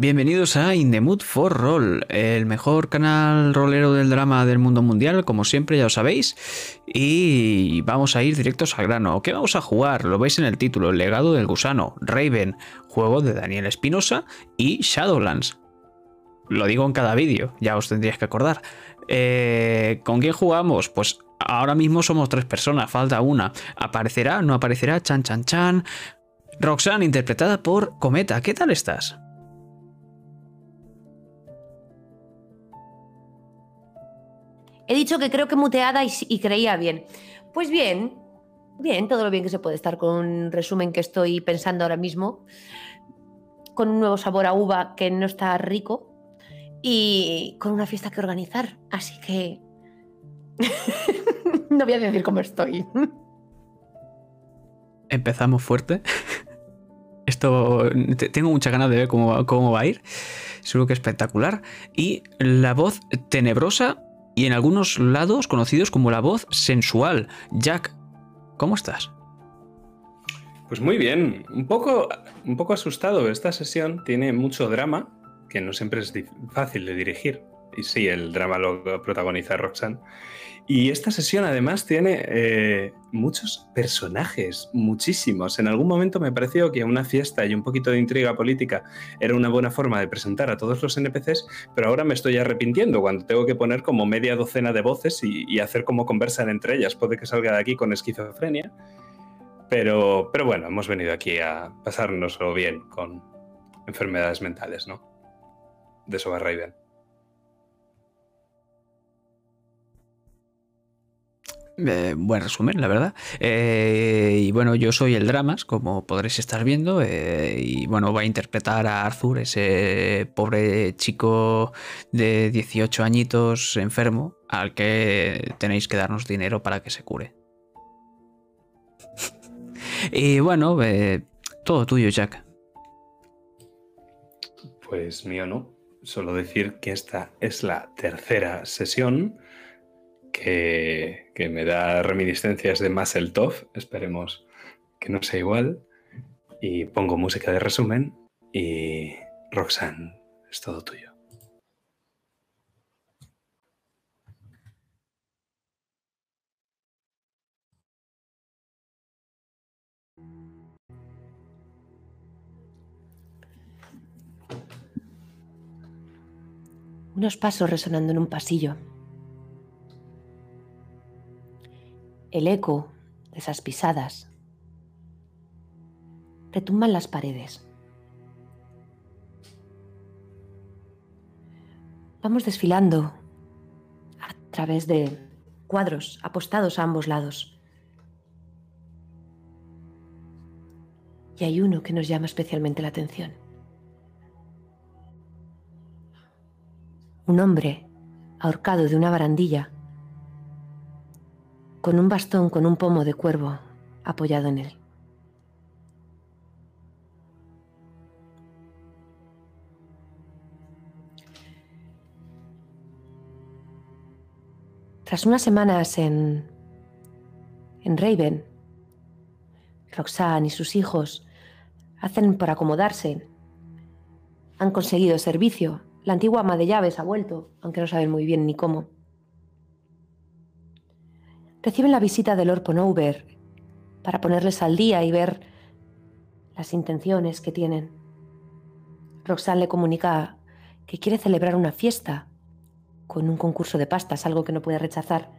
Bienvenidos a In for Roll, el mejor canal rolero del drama del mundo mundial, como siempre ya lo sabéis. Y vamos a ir directos al grano. ¿Qué vamos a jugar? Lo veis en el título, El legado del gusano, Raven, juego de Daniel Espinosa y Shadowlands. Lo digo en cada vídeo, ya os tendríais que acordar. Eh, ¿Con quién jugamos? Pues ahora mismo somos tres personas, falta una. ¿Aparecerá? ¿No aparecerá? Chan, chan, chan. Roxanne, interpretada por Cometa. ¿Qué tal estás? He dicho que creo que muteada y, creía bien. Pues bien, bien, todo lo bien que se puede estar con un resumen que estoy pensando ahora mismo, con un nuevo sabor a uva que no está rico y con una fiesta que organizar. Así que... no voy a decir cómo estoy. Empezamos fuerte. Esto tengo muchas ganas de ver cómo, cómo va a ir. Seguro que espectacular. Y la voz tenebrosa y en algunos lados conocidos como la voz sensual. Jack, ¿cómo estás? Pues muy bien, un poco, un poco asustado. Esta sesión tiene mucho drama, que no siempre es fácil de dirigir. Y sí, el drama lo protagoniza Roxanne. Y esta sesión además tiene eh, muchos personajes, muchísimos. En algún momento me pareció que una fiesta y un poquito de intriga política era una buena forma de presentar a todos los NPCs, pero ahora me estoy arrepintiendo cuando tengo que poner como media docena de voces y, hacer como conversan entre ellas. Puede que salga de aquí con esquizofrenia. Pero, pero bueno, hemos venido aquí a pasárnoslo bien con enfermedades mentales, ¿no? De eso va Raven. Eh, buen resumen, la verdad. Eh, y bueno, yo soy el Dramas, como podréis estar viendo. Eh, y bueno, va a interpretar a Arthur, ese pobre chico de 18 añitos enfermo, al que tenéis que darnos dinero para que se cure. y bueno, todo tuyo, Jack. Pues mío no. Solo decir que esta es la tercera sesión que, me da reminiscencias de Muscle Tough. Esperemos que no sea igual. Y pongo música de resumen y Roxanne, es todo tuyo. Unos pasos resonando en un pasillo. El eco de esas pisadas retumba en las paredes. Vamos desfilando a través de cuadros apostados a ambos lados. Y hay uno que nos llama especialmente la atención. Un hombre ahorcado de una barandilla con un bastón con un pomo de cuervo apoyado en él. Tras unas semanas en, en Raven, Roxanne y sus hijos hacen por acomodarse. Han conseguido servicio. La antigua ama de llaves ha vuelto, aunque no saben muy bien ni cómo reciben la visita de Lord Ponover para ponerles al día y ver las intenciones que tienen. Roxanne le comunica que quiere celebrar una fiesta con un concurso de pastas, algo que no puede rechazar.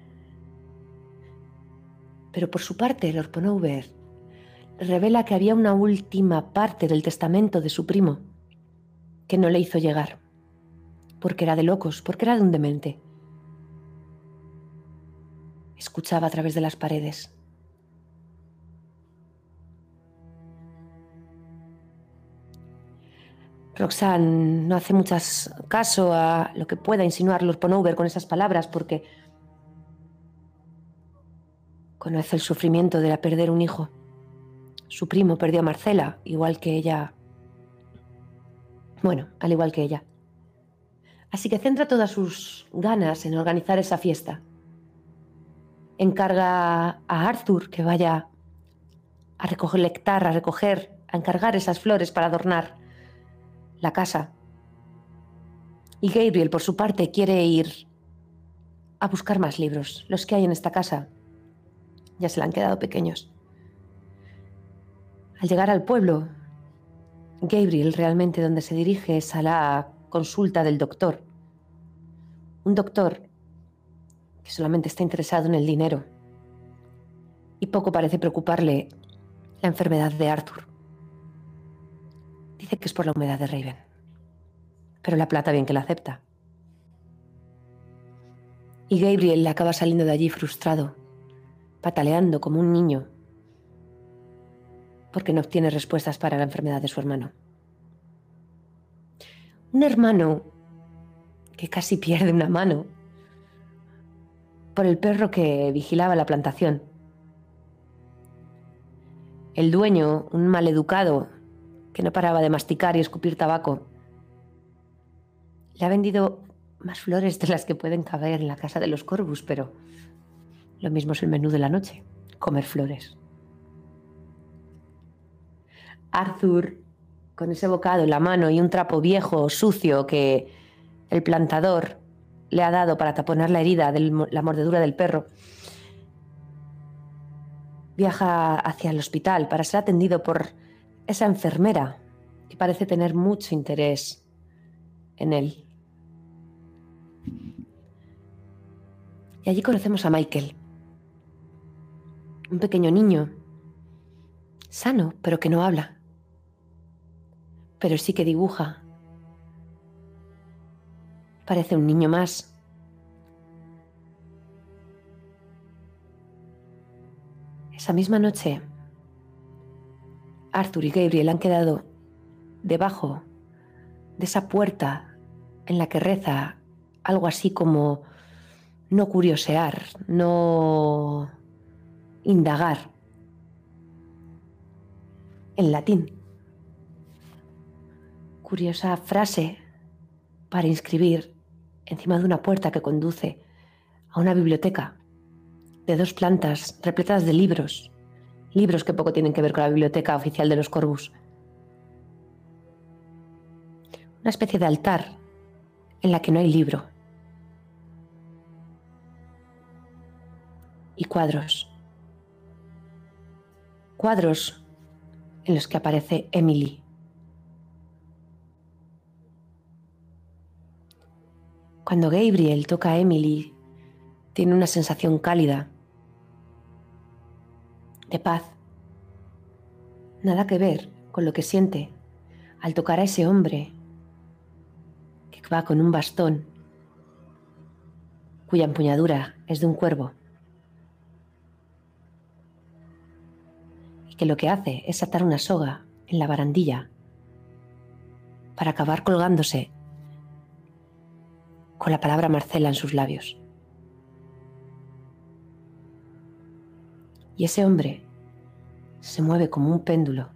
Pero por su parte, Lord Ponover revela que había una última parte del testamento de su primo que no le hizo llegar, porque era de locos, porque era de un demente escuchaba a través de las paredes. Roxanne no hace mucho caso a lo que pueda insinuar Lord Ponover con esas palabras porque conoce el sufrimiento de perder un hijo. Su primo perdió a Marcela, igual que ella. Bueno, al igual que ella. Así que centra todas sus ganas en organizar esa fiesta encarga a Arthur que vaya a lectar, a recoger, a encargar esas flores para adornar la casa Y Gabriel, por su parte, quiere ir a buscar más libros. Los que hay en esta casa ya se le han quedado pequeños. Al llegar al pueblo, Gabriel realmente donde se dirige es a la consulta del doctor. Un doctor que solamente está interesado en el dinero y poco parece preocuparle la enfermedad de Arthur. Dice que es por la humedad de Raven, pero la plata bien que la acepta. Y Gabriel acaba saliendo de allí frustrado, pataleando como un niño, porque no obtiene respuestas para la enfermedad de su hermano. Un hermano que casi pierde una mano por el perro que vigilaba la plantación. El dueño, un maleducado que no paraba de masticar y escupir tabaco, le ha vendido más flores de las que pueden caber en la casa de los Corvus, pero lo mismo es el menú de la noche, comer flores. Arthur, con ese bocado en la mano y un trapo viejo, sucio, que el plantador le ha dado para taponar la herida de la mordedura del perro, viaja hacia el hospital para ser atendido por esa enfermera que parece tener mucho interés en él. Y allí conocemos a Michael, un pequeño niño, sano, pero que no habla, pero sí que dibuja. Parece un niño más. Esa misma noche, Arthur y Gabriel han quedado debajo de esa puerta en la que reza algo así como no curiosear, no indagar en latín. Curiosa frase para inscribir encima de una puerta que conduce a una biblioteca de dos plantas repletas de libros, libros que poco tienen que ver con la biblioteca oficial de los Corvus. Una especie de altar en la que no hay libro. Y cuadros. Cuadros en los que aparece Emily. Cuando Gabriel toca a Emily, tiene una sensación cálida, de paz. Nada que ver con lo que siente al tocar a ese hombre que va con un bastón cuya empuñadura es de un cuervo. Y que lo que hace es atar una soga en la barandilla para acabar colgándose con la palabra Marcela en sus labios. Y ese hombre se mueve como un péndulo,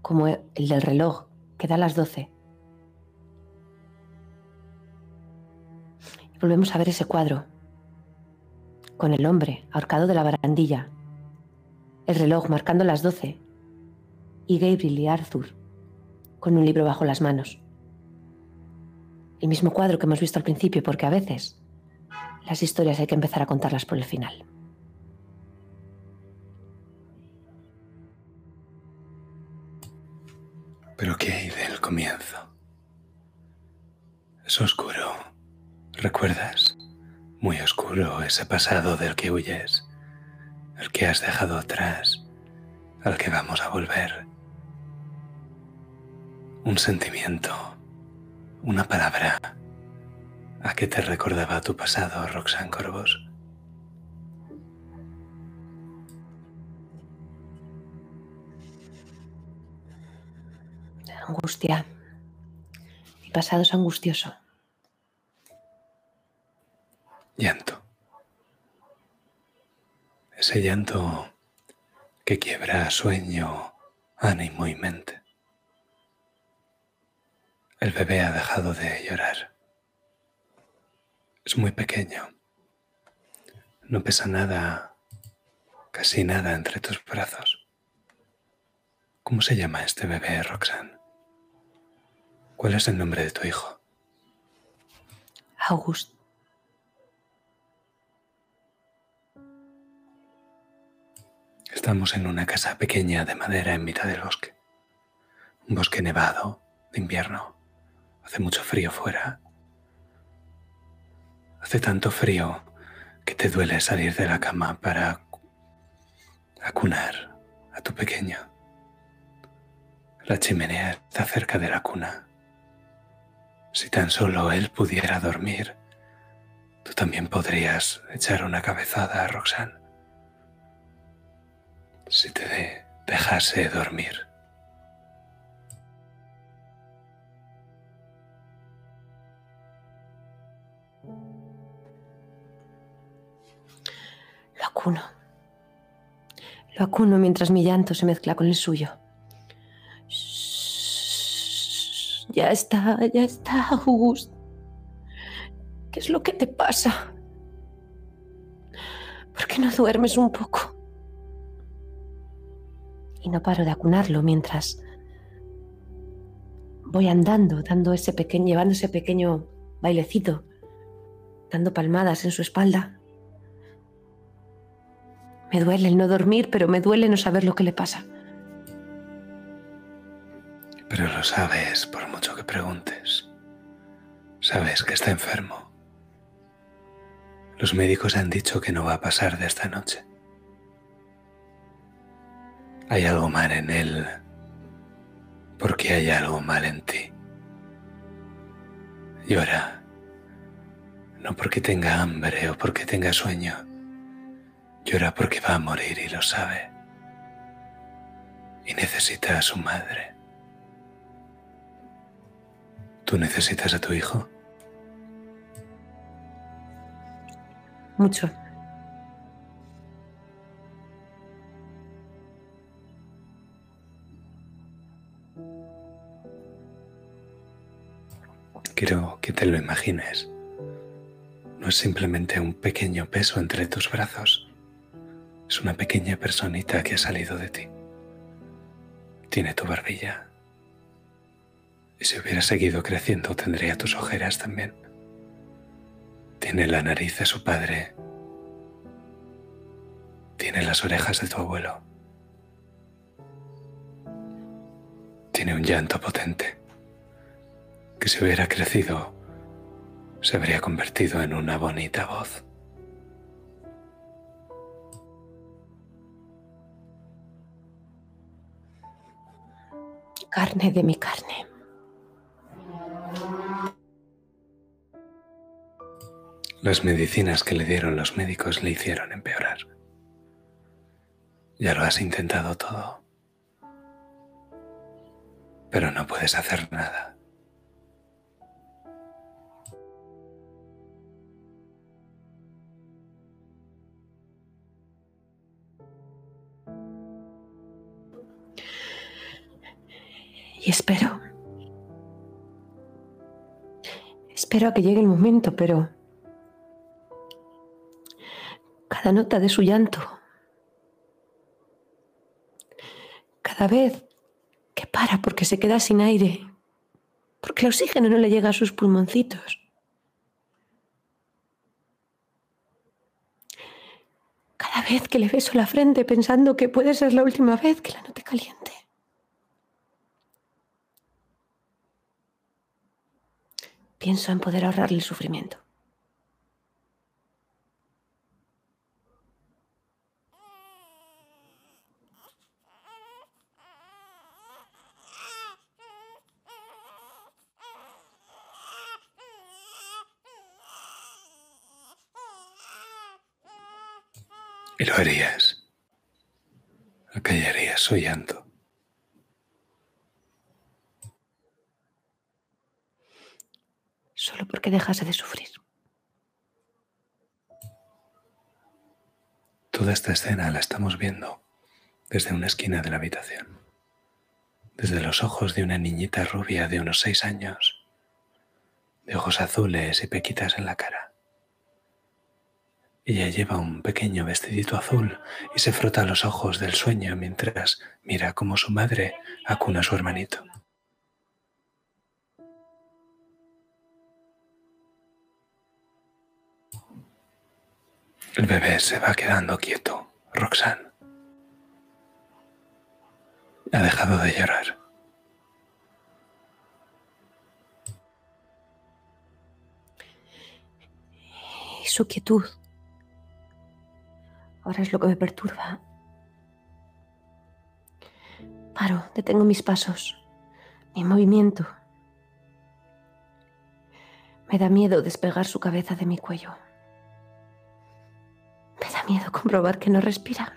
como el del reloj que da las doce. Y volvemos a ver ese cuadro, con el hombre ahorcado de la barandilla, el reloj marcando las doce, y Gabriel y Arthur con un libro bajo las manos. El mismo cuadro que hemos visto al principio, porque a veces las historias hay que empezar a contarlas por el final. Pero ¿qué hay del comienzo? Es oscuro. ¿Recuerdas? Muy oscuro ese pasado del que huyes, el que has dejado atrás, al que vamos a volver. Un sentimiento, una palabra. ¿A qué te recordaba tu pasado, Roxanne Corvos? Angustia. Mi pasado es angustioso. Llanto. Ese llanto que quiebra sueño, ánimo y mente. El bebé ha dejado de llorar. Es muy pequeño. No pesa nada, casi nada entre tus brazos. ¿Cómo se llama este bebé, Roxanne? ¿Cuál es el nombre de tu hijo? August. Estamos en una casa pequeña de madera en mitad del bosque. Un bosque nevado de invierno. Hace mucho frío fuera. Hace tanto frío que te duele salir de la cama para acunar a tu pequeño. La chimenea está cerca de la cuna. Si tan solo él pudiera dormir, tú también podrías echar una cabezada a Roxanne. Si te dejase dormir. Lo acuno mientras mi llanto se mezcla con el suyo. Ya está, ya está, August. ¿Qué es lo que te pasa? ¿Por qué no duermes un poco? Y no paro de acunarlo mientras voy andando, dando ese pequeño, llevando ese pequeño bailecito, dando palmadas en su espalda. Me duele el no dormir, pero me duele no saber lo que le pasa. Pero lo sabes por mucho que preguntes. Sabes que está enfermo. Los médicos han dicho que no va a pasar de esta noche. Hay algo mal en él porque hay algo mal en ti. Llora, no porque tenga hambre o porque tenga sueño. Llora porque va a morir y lo sabe. Y necesita a su madre. ¿Tú necesitas a tu hijo? Mucho. Quiero que te lo imagines. No es simplemente un pequeño peso entre tus brazos. Es una pequeña personita que ha salido de ti. Tiene tu barbilla. Y si hubiera seguido creciendo tendría tus ojeras también. Tiene la nariz de su padre. Tiene las orejas de tu abuelo. Tiene un llanto potente que si hubiera crecido se habría convertido en una bonita voz. Carne de mi carne. Las medicinas que le dieron los médicos le hicieron empeorar. Ya lo has intentado todo. Pero no puedes hacer nada. Y espero. Espero a que llegue el momento, pero cada nota de su llanto, cada vez que para porque se queda sin aire, porque el oxígeno no le llega a sus pulmoncitos. Cada vez que le beso la frente pensando que puede ser la última vez que la note caliente. Pienso en poder ahorrarle el sufrimiento. Y lo harías. Acallarías su llanto. Solo porque dejase de sufrir. Toda esta escena la estamos viendo desde una esquina de la habitación, desde los ojos de una niñita rubia de unos seis años, de ojos azules y pequitas en la cara. Ella lleva un pequeño vestidito azul y se frota los ojos del sueño mientras mira cómo su madre acuna a su hermanito. El bebé se va quedando quieto, Roxanne. Ha dejado de llorar. Su quietud. Ahora es lo que me perturba. Paro, detengo mis pasos, mi movimiento. Me da miedo despegar su cabeza de mi cuello. Me da miedo comprobar que no respira.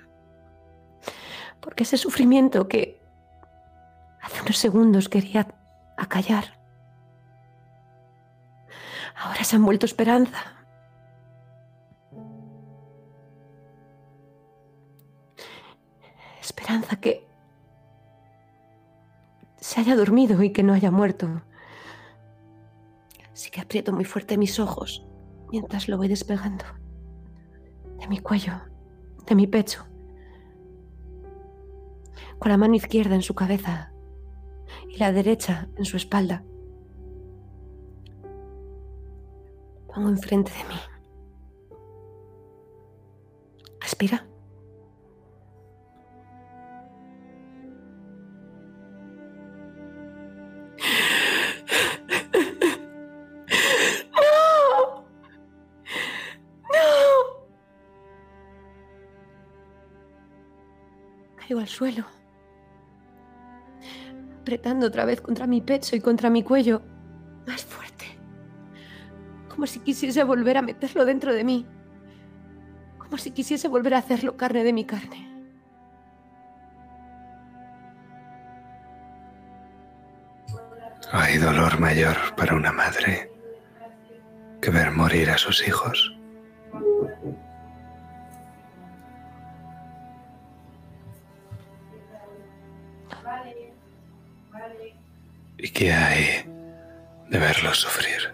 Porque ese sufrimiento que hace unos segundos quería acallar, ahora se han vuelto esperanza. Esperanza que se haya dormido y que no haya muerto. Así que aprieto muy fuerte mis ojos mientras lo voy despegando de mi cuello, de mi pecho, con la mano izquierda en su cabeza y la derecha en su espalda. Pongo enfrente de mí. Respira. Al suelo, apretando otra vez contra mi pecho y contra mi cuello, más fuerte, como si quisiese volver a meterlo dentro de mí, como si quisiese volver a hacerlo carne de mi carne. Hay dolor mayor para una madre que ver morir a sus hijos. ¿Y qué hay de verlos sufrir?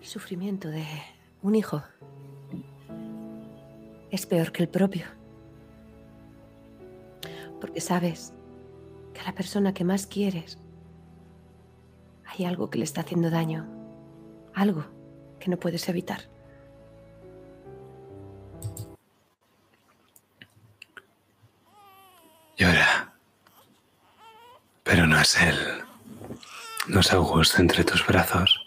El sufrimiento de un hijo es peor que el propio. Porque sabes que a la persona que más quieres hay algo que le está haciendo daño, algo que no puedes evitar. Llora. Pero no es él. No es Augusto entre tus brazos,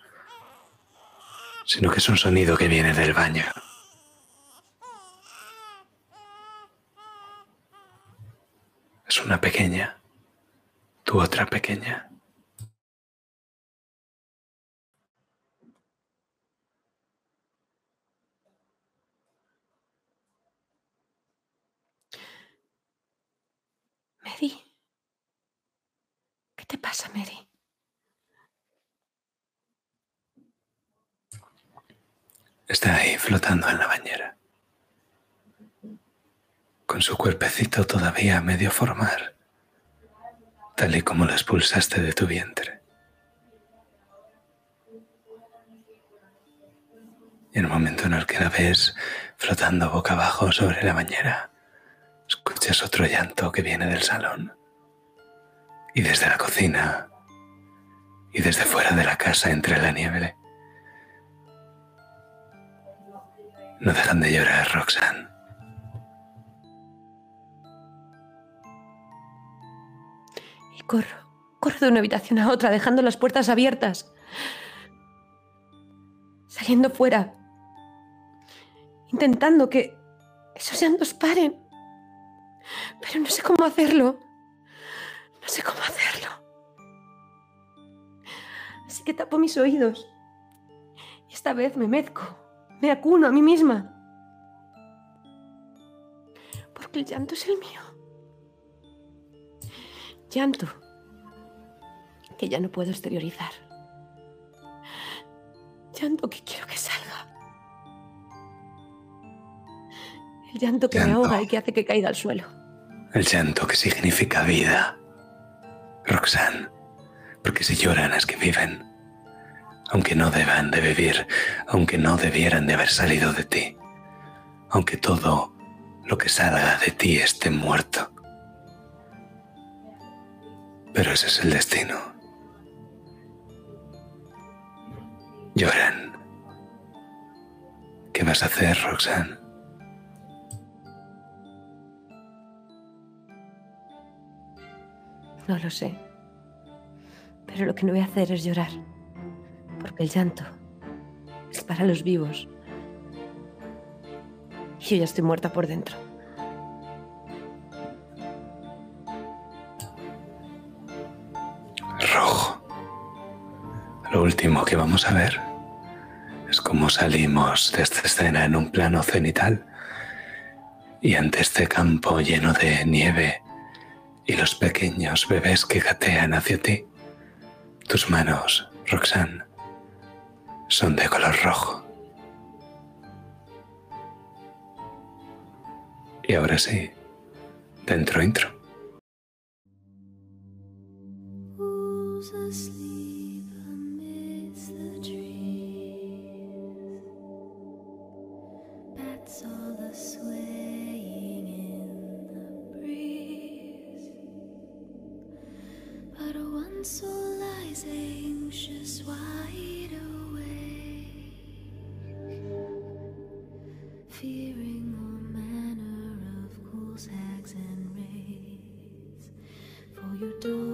sino que es un sonido que viene del baño. Es una pequeña, tu otra pequeña. ¿Qué te pasa, Mary? Está ahí flotando en la bañera, con su cuerpecito todavía a medio formar, tal y como lo expulsaste de tu vientre. En el momento en el que la ves flotando boca abajo sobre la bañera, escuchas otro llanto que viene del salón y desde la cocina y desde fuera de la casa entre la nieve. No dejan de llorar, Roxanne. Y corro, corro de una habitación a otra, dejando las puertas abiertas. Saliendo fuera. Intentando que esos llantos paren. Pero no sé cómo hacerlo. No sé cómo hacerlo. Así que tapo mis oídos. Y esta vez me mezco. Me acuno a mí misma. Porque el llanto es el mío. Llanto que ya no puedo exteriorizar. Llanto que quiero que salga. El llanto que me ahoga y que hace que caiga al suelo. El llanto que significa vida. Roxanne, porque si lloran es que viven. Aunque no deban de vivir, aunque no debieran de haber salido de ti. Aunque todo lo que salga de ti esté muerto. Pero ese es el destino. Lloran. ¿Qué vas a hacer, Roxanne? No lo sé. Pero lo que no voy a hacer es llorar. Porque el llanto es para los vivos. Y yo ya estoy muerta por dentro. Rojo. Lo último que vamos a ver es cómo salimos de esta escena en un plano cenital y ante este campo lleno de nieve y los pequeños bebés que gatean hacia ti, tus manos, Roxanne, son de color rojo. Y ahora sí, dentro intro. For your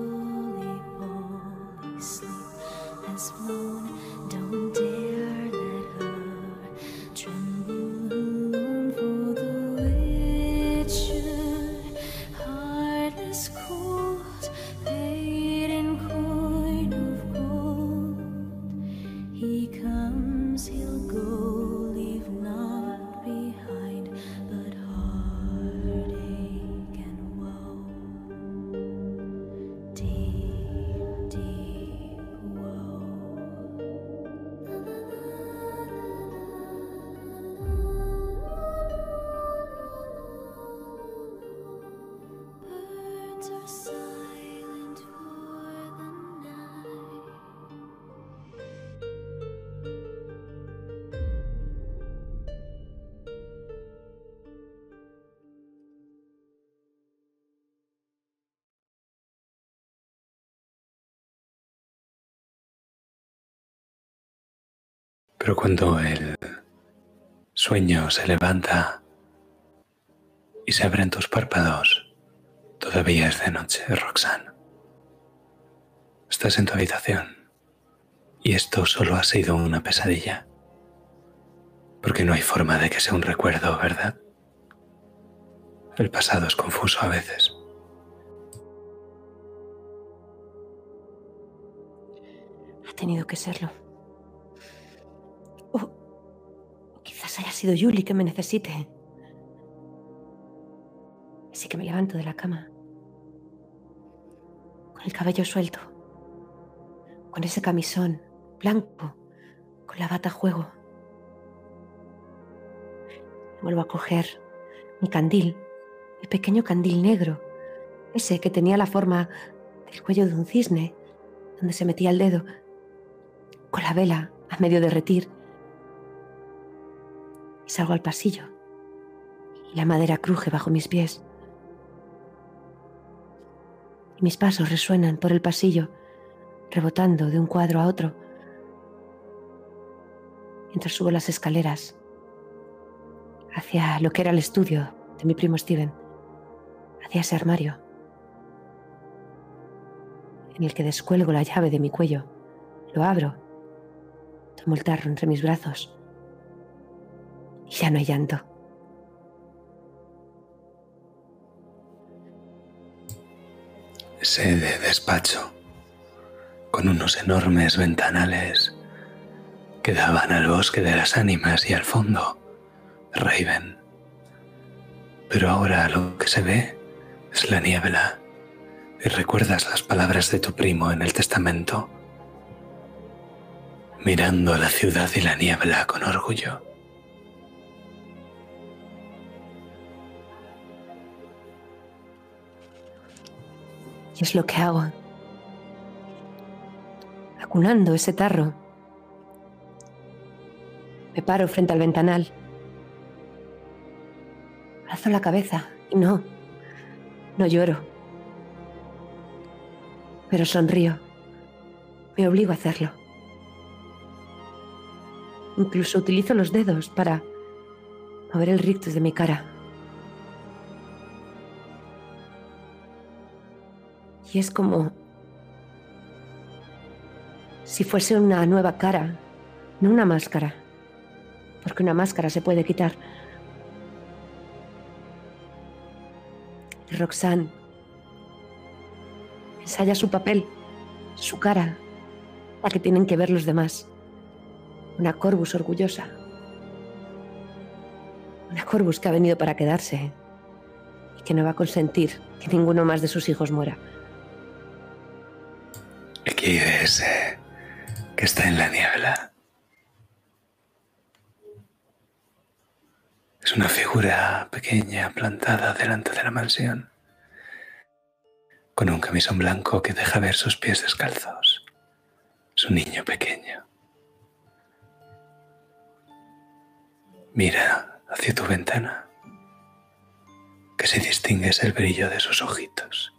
Pero cuando el sueño se levanta y se abren tus párpados, todavía es de noche, Roxanne. Estás en tu habitación y esto solo ha sido una pesadilla. Porque no hay forma de que sea un recuerdo, ¿verdad? El pasado es confuso a veces. Ha tenido que serlo. Sido Julie que me necesite. Así que me levanto de la cama. Con el cabello suelto. Con ese camisón blanco. Con la bata a juego. Vuelvo a coger mi candil. Mi pequeño candil negro. Ese que tenía la forma del cuello de un cisne. Donde se metía el dedo con la vela a medio derretir. Salgo al pasillo. Y la madera cruje bajo mis pies. Y mis pasos resuenan por el pasillo, rebotando de un cuadro a otro. Mientras subo las escaleras hacia lo que era el estudio de mi primo Steven, hacia ese armario en el que descuelgo la llave de mi cuello, lo abro Tomo el tarro entre mis brazos y ya no hay llanto. Ese de despacho, con unos enormes ventanales que daban al bosque de las ánimas y al fondo, Raven. Pero ahora lo que se ve es la niebla y recuerdas las palabras de tu primo en el testamento, mirando la ciudad y la niebla con orgullo. Es lo que hago. Acunando ese tarro. Me paro frente al ventanal. Alzo la cabeza y no, no lloro. Pero sonrío. Me obligo a hacerlo. Incluso utilizo los dedos para mover el rictus de mi cara. Y es como si fuese una nueva cara, no una máscara, porque una máscara se puede quitar. Roxanne ensaya su papel, su cara, la que tienen que ver los demás. Una Corvus orgullosa. Una Corvus que ha venido para quedarse y que no va a consentir que ninguno más de sus hijos muera. El que ese que está en la niebla. Es una figura pequeña plantada delante de la mansión, con un camisón blanco que deja ver sus pies descalzos. Es un niño pequeño. Mira hacia tu ventana, que si distingues el brillo de sus ojitos.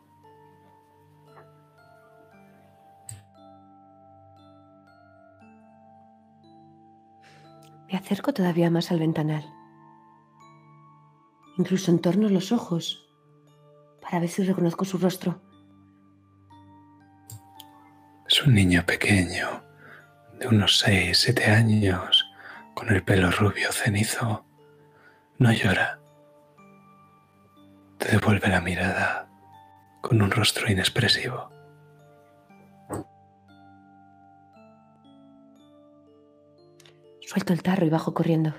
Acerco todavía más al ventanal. Incluso entorno los ojos para ver si reconozco su rostro. Es un niño pequeño, de unos 6, 7 años, con el pelo rubio cenizo. No llora. Te devuelve la mirada con un rostro inexpresivo. Suelto el tarro y bajo corriendo.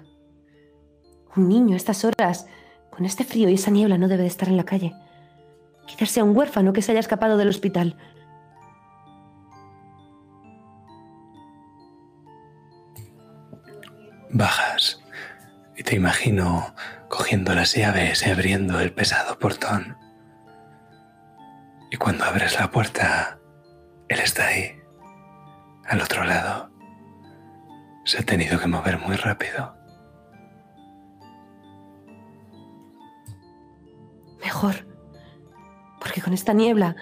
Un niño a estas horas, con este frío y esa niebla, no debe de estar en la calle. Quizás sea un huérfano que se haya escapado del hospital. Bajas y te imagino cogiendo las llaves y abriendo el pesado portón. Y cuando abres la puerta, él está ahí, al otro lado. Se ha tenido que mover muy rápido. Mejor. Porque con esta niebla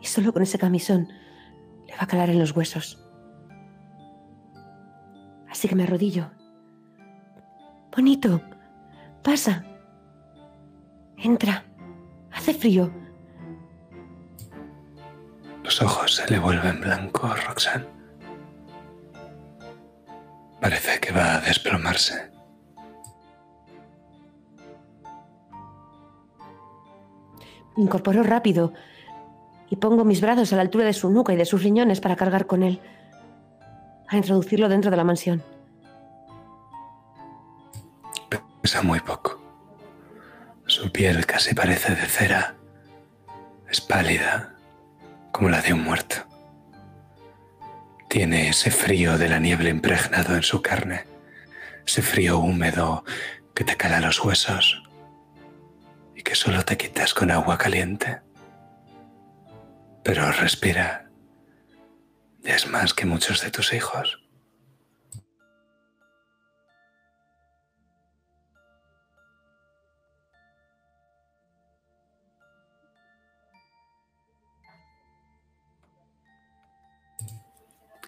y solo con ese camisón le va a calar en los huesos. Así que me arrodillo. Bonito. Pasa. Entra. Hace frío. Los ojos se le vuelven blancos, Roxanne. Parece que va a desplomarse. Me incorporo rápido y pongo mis brazos a la altura de su nuca y de sus riñones para cargar con él, a introducirlo dentro de la mansión. Pesa muy poco. Su piel casi parece de cera. Es pálida, como la de un muerto. Tiene ese frío de la niebla impregnado en su carne, ese frío húmedo que te cala los huesos y que solo te quitas con agua caliente. Pero respira. Ya es más que muchos de tus hijos.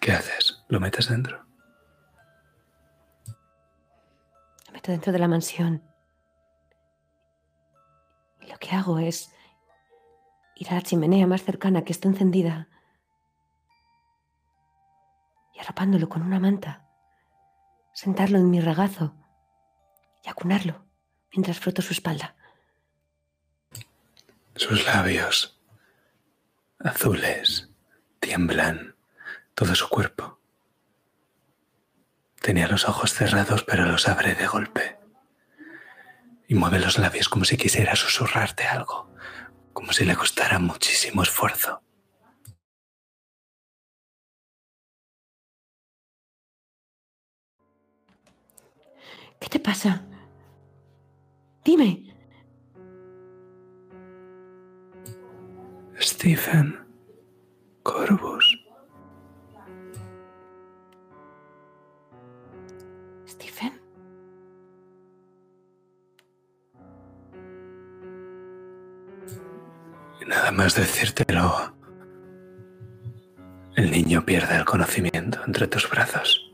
¿Qué haces? ¿Lo metes dentro? Lo meto dentro de la mansión. Y lo que hago es ir a la chimenea más cercana que está encendida y arropándolo con una manta, sentarlo en mi regazo y acunarlo mientras froto su espalda. Sus labios azules tiemblan todo su cuerpo. Tenía los ojos cerrados, pero los abre de golpe. Y mueve los labios como si quisiera susurrarte algo, como si le costara muchísimo esfuerzo. ¿Qué te pasa? Dime. Stephen Corvus. Nada más decírtelo, el niño pierde el conocimiento entre tus brazos.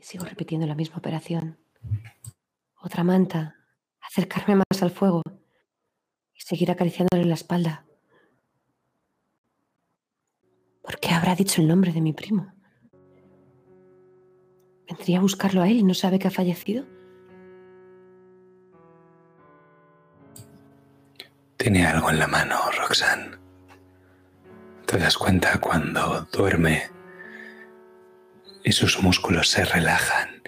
Sigo repitiendo la misma operación. Otra manta, acercarme más al fuego y seguir acariciándole la espalda. ¿Por qué habrá dicho el nombre de mi primo? ¿Vendría a buscarlo a él y no sabe que ha fallecido? Tiene algo en la mano, Roxanne. Te das cuenta cuando duerme y sus músculos se relajan.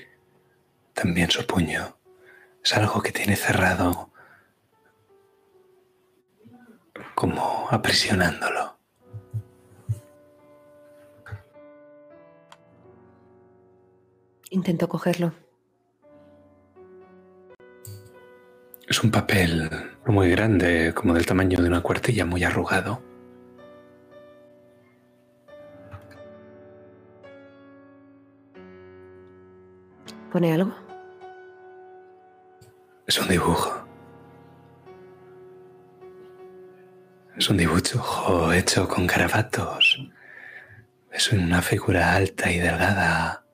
También su puño. Es algo que tiene cerrado como aprisionándolo. Intento cogerlo. Es un papel muy grande, como del tamaño de una cuartilla, muy arrugado. ¿Pone algo? Es un dibujo. Es un dibujo hecho con garabatos. Es una figura alta y delgada.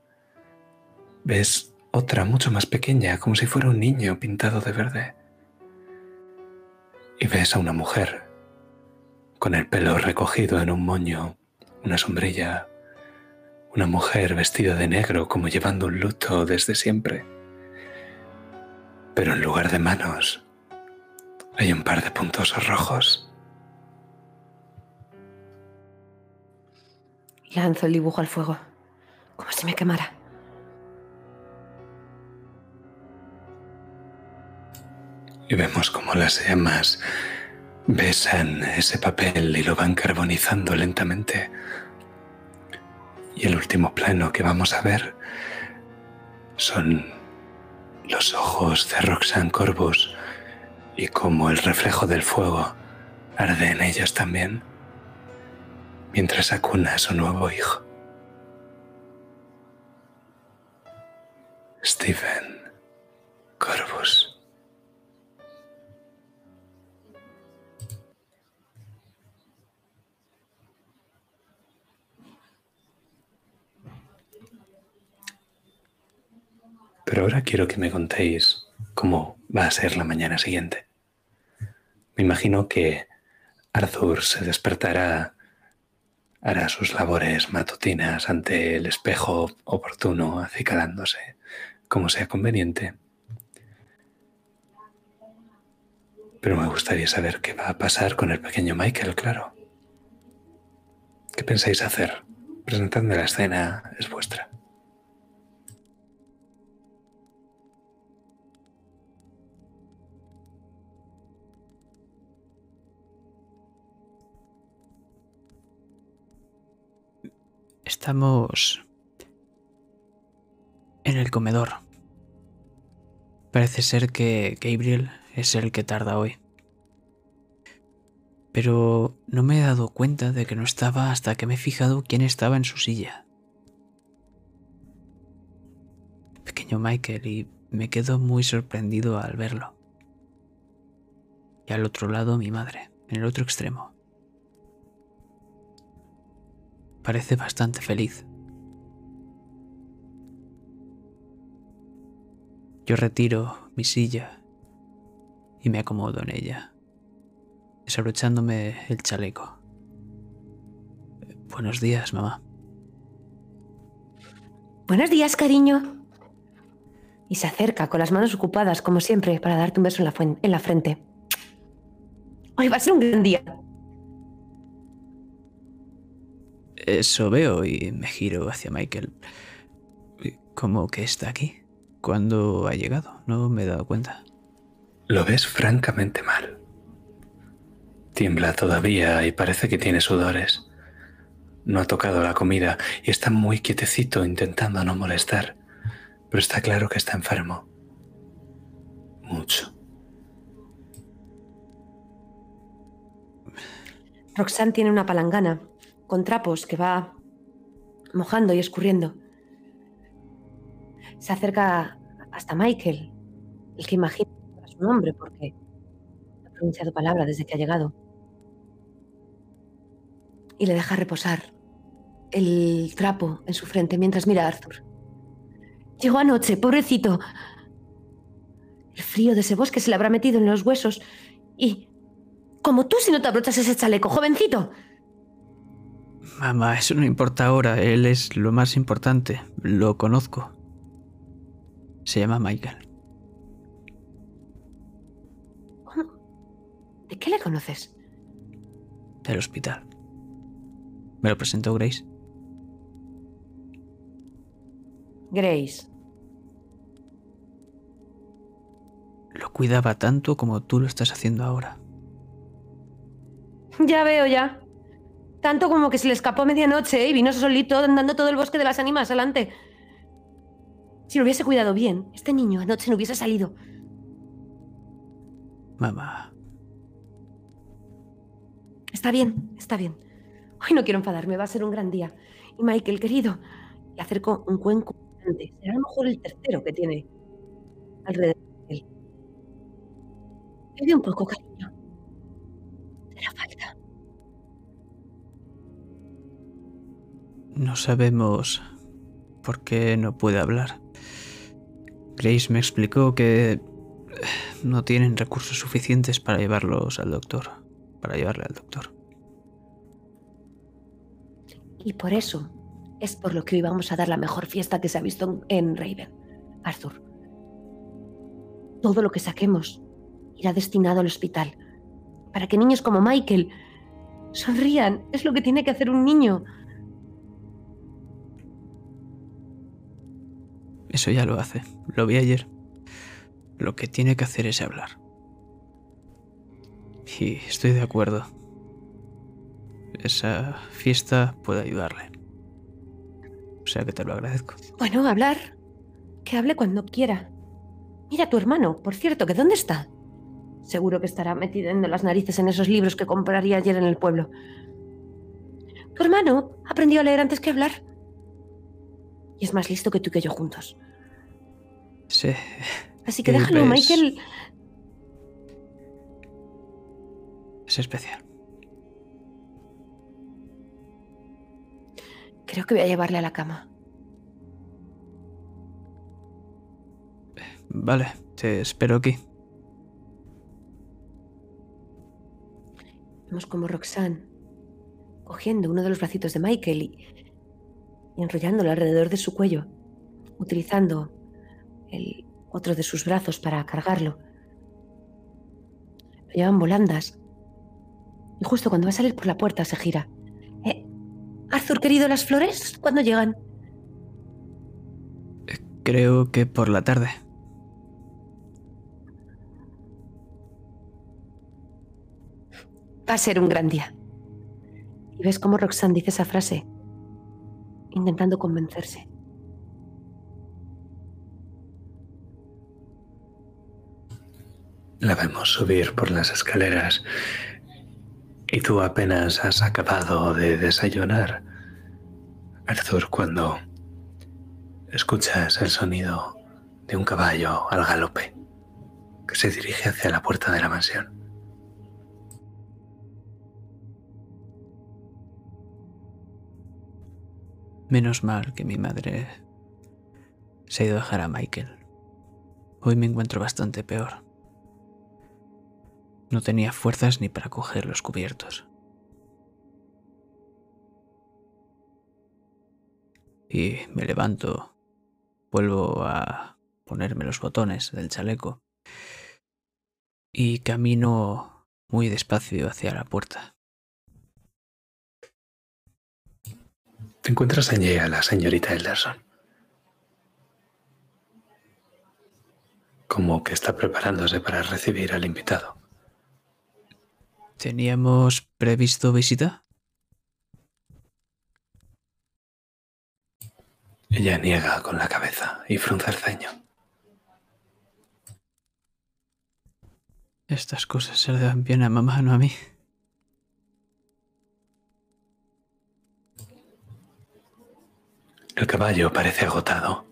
Ves otra mucho más pequeña, como si fuera un niño pintado de verde. Y ves a una mujer con el pelo recogido en un moño, una sombrilla, una mujer vestida de negro como llevando un luto desde siempre. Pero en lugar de manos hay un par de puntos rojos. Lanzo el dibujo al fuego, como si me quemara. Y vemos como las llamas besan ese papel y lo van carbonizando lentamente. Y el último plano que vamos a ver son los ojos de Roxanne Corvus y como el reflejo del fuego arde en ellos también, mientras acuna a su nuevo hijo. Stephen Corvus. Pero ahora quiero que me contéis cómo va a ser la mañana siguiente. Me imagino que Arthur se despertará, hará sus labores matutinas ante el espejo oportuno, acicalándose, como sea conveniente. Pero me gustaría saber qué va a pasar con el pequeño Michael, claro. ¿Qué pensáis hacer? Presentadme la escena, es vuestra. Estamos en el comedor. Parece ser que Gabriel es el que tarda hoy. Pero no me he dado cuenta de que no estaba hasta que me he fijado quién estaba en su silla. Pequeño Michael y me quedo muy sorprendido al verlo. Y al otro lado mi madre, en el otro extremo. Parece bastante feliz. Yo retiro mi silla y me acomodo en ella, desabrochándome el chaleco. Buenos días, mamá. Buenos días, cariño. Y se acerca con las manos ocupadas, como siempre, para darte un beso en la, frente. Hoy va a ser un gran día. Eso veo y me giro hacia Michael. ¿Cómo que está aquí? ¿Cuándo ha llegado? No me he dado cuenta. Lo ves francamente mal. Tiembla todavía y parece que tiene sudores. No ha tocado la comida y está muy quietecito intentando no molestar. Pero está claro que está enfermo. Mucho. Roxanne tiene una palangana con trapos que va mojando y escurriendo. Se acerca hasta Michael, el que imagina su nombre porque no ha pronunciado palabra desde que ha llegado. Y le deja reposar el trapo en su frente mientras mira a Arthur. Llegó anoche, pobrecito. El frío de ese bosque se le habrá metido en los huesos. Y... Como tú si no te abrochas ese chaleco, jovencito. Mamá, eso no importa ahora. Él es lo más importante. Lo conozco. Se llama Michael. ¿Cómo? ¿De qué le conoces? Del hospital. Me lo presentó Grace. Grace. Lo cuidaba tanto como tú lo estás haciendo ahora. Ya veo, ya. Tanto como que se le escapó a medianoche y vino solito andando todo el bosque de las ánimas adelante. Si lo hubiese cuidado bien, este niño anoche no hubiese salido. Mamá. Está bien, está bien. Hoy no quiero enfadarme, va a ser un gran día. Y Michael, querido, le acerco un cuenco grande. Será a lo mejor el tercero que tiene alrededor de él. Bebe un poco, cariño. No sabemos por qué no puede hablar. Grace me explicó que eh, no tienen recursos suficientes para llevarlos al doctor. Para llevarle al doctor. Y por eso es por lo que hoy vamos a dar la mejor fiesta que se ha visto en Raven, Arthur. Todo lo que saquemos irá destinado al hospital. Para que niños como Michael sonrían. Es lo que tiene que hacer un niño. Eso ya lo hace. Lo vi ayer. Lo que tiene que hacer es hablar. Y estoy de acuerdo. Esa fiesta puede ayudarle. O sea que te lo agradezco. Bueno, hablar. Que hable cuando quiera. Mira a tu hermano, por cierto, que ¿dónde está? Seguro que estará metiendo las narices en esos libros que compraría ayer en el pueblo. Tu hermano aprendió a leer antes que hablar. Y es más listo que tú y que yo juntos. Sí. Así que déjalo. Michael. Es especial. Creo que voy a llevarle a la cama. Vale, te espero aquí. Vemos como Roxanne, cogiendo uno de los bracitos de Michael y, y enrollándolo alrededor de su cuello, utilizando el otro de sus brazos para cargarlo. Lo llevan volandas. Y justo cuando va a salir por la puerta se gira. Eh, Arthur, querido, ¿las flores cuándo llegan? Creo que por la tarde. Va a ser un gran día. Y ves cómo Roxanne dice esa frase, intentando convencerse. La vemos subir por las escaleras y tú apenas has acabado de desayunar, Arthur, cuando escuchas el sonido de un caballo al galope que se dirige hacia la puerta de la mansión. Menos mal que mi madre se ha ido a dejar a Michael. Hoy me encuentro bastante peor. No tenía fuerzas ni para coger los cubiertos. Y me levanto, vuelvo a ponerme los botones del chaleco y camino muy despacio hacia la puerta. Te encuentras allí a la señorita Elderson. Como que está preparándose para recibir al invitado. ¿Teníamos previsto visita? Ella niega con la cabeza y frunce el ceño. Estas cosas se le dan bien a mamá, no a mí. Caballo parece agotado.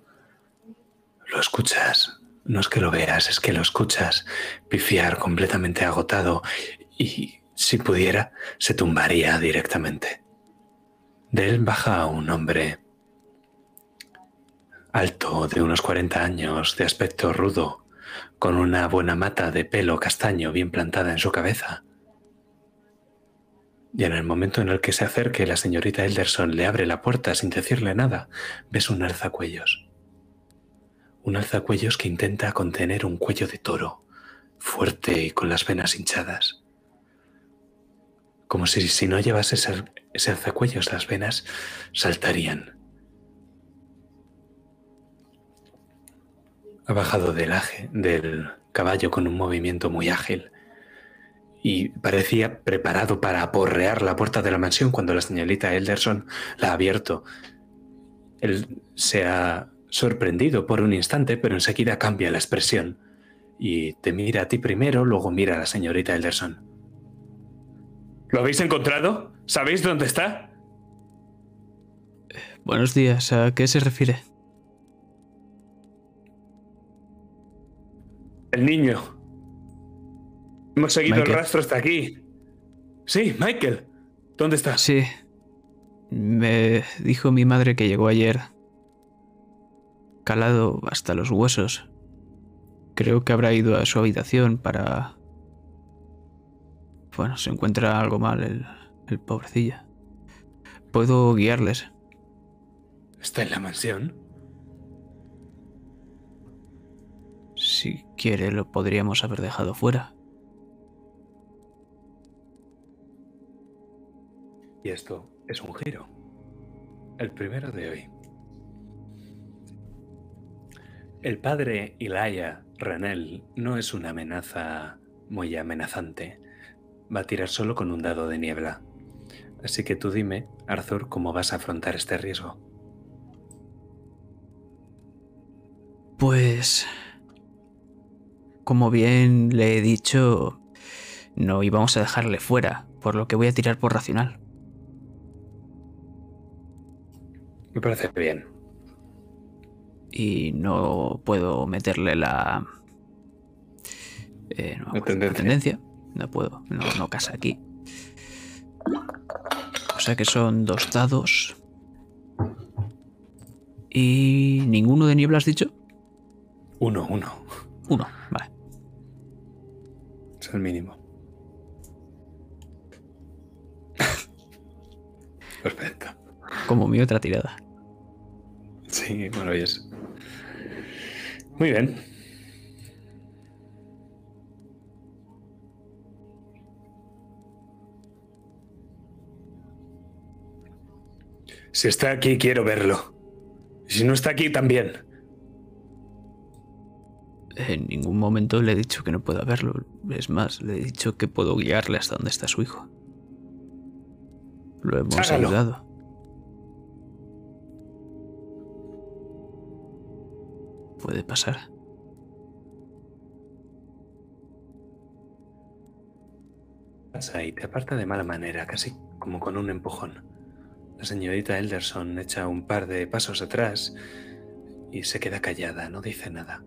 Lo escuchas. No es que lo veas, es que lo escuchas pifiar completamente agotado y, si pudiera, se tumbaría directamente. De él baja un hombre alto, de unos 40 años, de aspecto rudo, con una buena mata de pelo castaño bien plantada en su cabeza. Y en el momento en el que se acerque la señorita Elderson le abre la puerta sin decirle nada, ves un alzacuellos. Un alzacuellos que intenta contener un cuello de toro, fuerte y con las venas hinchadas. Como si si no llevase ese, ese alzacuellos las venas saltarían. Ha bajado del, aje, del caballo con un movimiento muy ágil y parecía preparado para aporrear la puerta de la mansión cuando la señorita Elderson la ha abierto. Él se ha sorprendido por un instante, pero enseguida cambia la expresión y te mira a ti primero, luego mira a la señorita Elderson. ¿Lo habéis encontrado? ¿Sabéis dónde está? Buenos días, ¿a qué se refiere? El niño. Hemos seguido Michael. el rastro hasta aquí. Sí, Michael. ¿Dónde está? Sí. Me dijo mi madre que llegó ayer. Calado hasta los huesos. Creo que habrá ido a su habitación para... Bueno, se encuentra algo mal el, el pobrecillo. Puedo guiarles. ¿Está en la mansión? Si quiere, lo podríamos haber dejado fuera. Y esto es un giro. El primero de hoy. El padre Ilaya Renel no es una amenaza muy amenazante. Va a tirar solo con un dado de niebla. Así que tú dime, Arthur, cómo vas a afrontar este riesgo. Pues... Como bien le he dicho, no íbamos a dejarle fuera, por lo que voy a tirar por racional. Me parece bien. Y no puedo meterle la... eh, no La tendencia. No puedo, no, no casa aquí. O sea que son dos dados. Y... ¿Ninguno de niebla has dicho? Uno, uno. Uno, vale. Es el mínimo. Perfecto. Como mi otra tirada. Sí, maravilloso. Muy bien. Si está aquí, quiero verlo. Si no está aquí, también. En ningún momento le he dicho que no pueda verlo. Es más, le he dicho que puedo guiarle hasta donde está su hijo. Lo hemos Hágalo. ayudado. Puede pasar. Pasa y te aparta de mala manera, casi como con un empujón. La señorita Elderson echa un par de pasos atrás y se queda callada, no dice nada.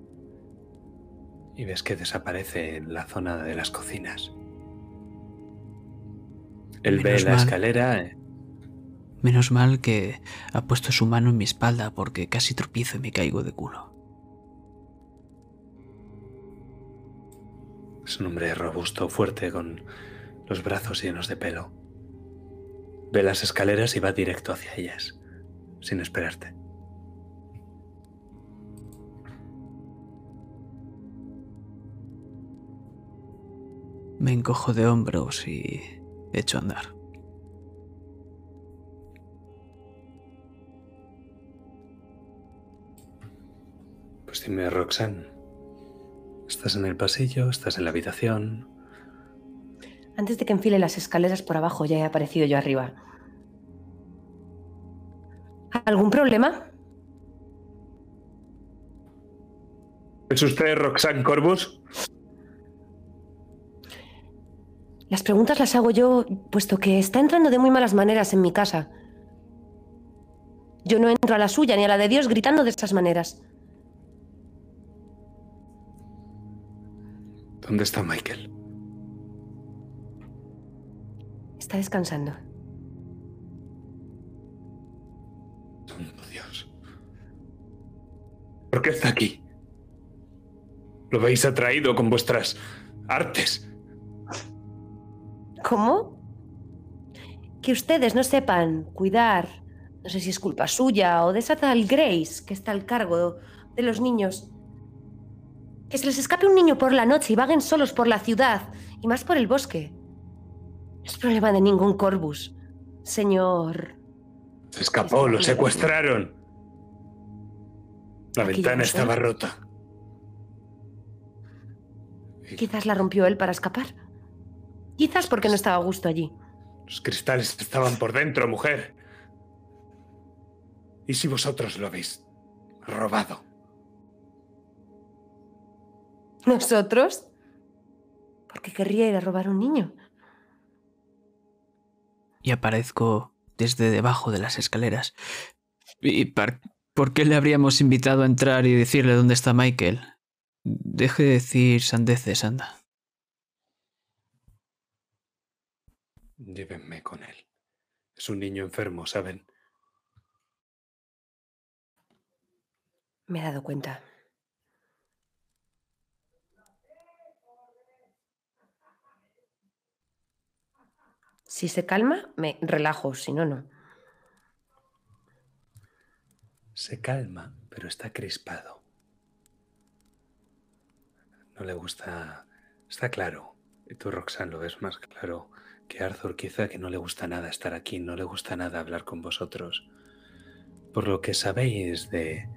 Y ves que desaparece en la zona de las cocinas. Él ve la mal. escalera. eh, Menos mal que ha puesto su mano en mi espalda porque casi tropiezo y me caigo de culo. Es un hombre robusto, fuerte, con los brazos llenos de pelo. Ve las escaleras y va directo hacia ellas, sin esperarte. Me encojo de hombros y echo a andar. Pues dime, Roxanne, ¿estás en el pasillo? ¿Estás en la habitación? Antes de que enfile las escaleras por abajo, ya he aparecido yo arriba. ¿Algún problema? ¿Es usted Roxanne Corbus? Las preguntas las hago yo, puesto que está entrando de muy malas maneras en mi casa. Yo no entro a la suya ni a la de Dios gritando de estas maneras. ¿Dónde está Michael? Está descansando. Santo Dios. ¿Por qué está aquí? Lo habéis atraído con vuestras artes. ¿Cómo? Que ustedes no sepan cuidar, no sé si es culpa suya o de esa tal Grace que está al cargo de los niños. Que se les escape un niño por la noche y vaguen solos por la ciudad y más por el bosque. No es problema de ningún Corvus, señor. Se escapó, lo secuestraron. La Aquí ventana estaba rota. Quizás la rompió él para escapar. Quizás porque no estaba a gusto allí. Los cristales estaban por dentro, mujer. ¿Y si vosotros lo habéis robado? ¿Nosotros? ¿Por qué querría ir a robar un niño? Y aparezco desde debajo de las escaleras. ¿Y par- por qué le habríamos invitado a entrar y decirle dónde está Michael? Deje de decir sandeces, anda. Llévenme con él. Es un niño enfermo, ¿saben? Me he dado cuenta. Si se calma, me relajo, si no, no. Se calma, pero está crispado. No le gusta... Está claro. Y tú, Roxanne, lo ves más claro que Arthur. Quizá que no le gusta nada estar aquí, no le gusta nada hablar con vosotros. Por lo que sabéis de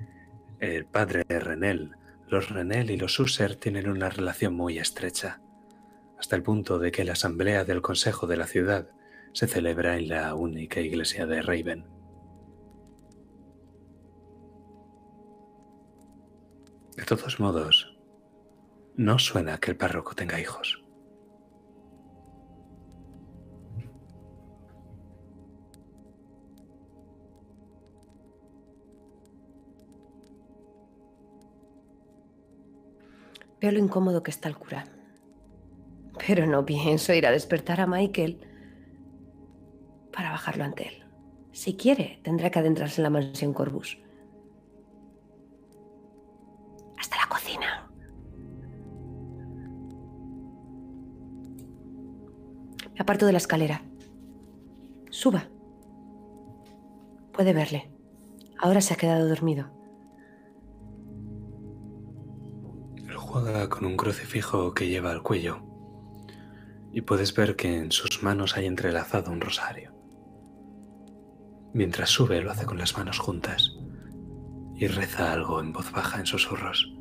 el padre de Renel, los Renel y los User tienen una relación muy estrecha, hasta el punto de que la asamblea del Consejo de la ciudad se celebra en la única iglesia de Raven. De todos modos, no suena que el párroco tenga hijos. Veo lo incómodo que está el cura. Pero no pienso ir a despertar a Michael para bajarlo ante él. Si quiere, tendrá que adentrarse en la mansión Corvus. Hasta la cocina. Me aparto de la escalera. Suba. Puede verle. Ahora se ha quedado dormido. Él juega con un crucifijo que lleva al cuello y puedes ver que en sus manos hay entrelazado un rosario. Mientras sube lo hace con las manos juntas y reza algo en voz baja en susurros.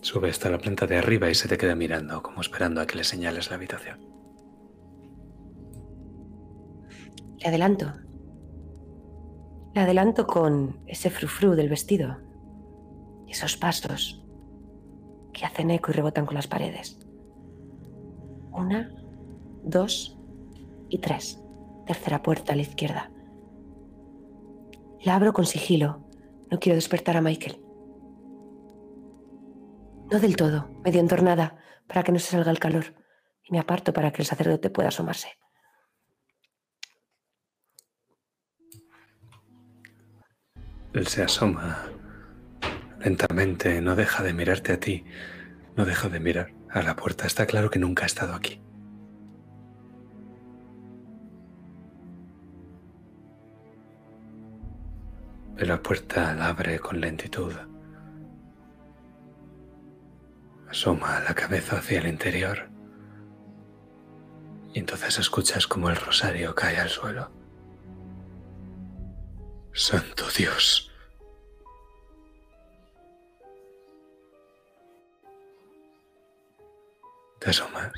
Sube hasta la planta de arriba y se te queda mirando como esperando a que le señales la habitación. Le adelanto. Le adelanto con ese frufru del vestido. Esos pasos hacen eco y rebotan con las paredes. Una, dos y tres. Tercera puerta a la izquierda. La abro con sigilo. No quiero despertar a Michael. No del todo, medio entornada, para que no se salga el calor. Y me aparto para que el sacerdote pueda asomarse. Él se asoma lentamente, no deja de mirarte a ti, no deja de mirar a la puerta. Está claro que nunca ha estado aquí. Pero la puerta la abre con lentitud. Asoma la cabeza hacia el interior. Y entonces escuchas como el rosario cae al suelo. Santo Dios. Te asomas.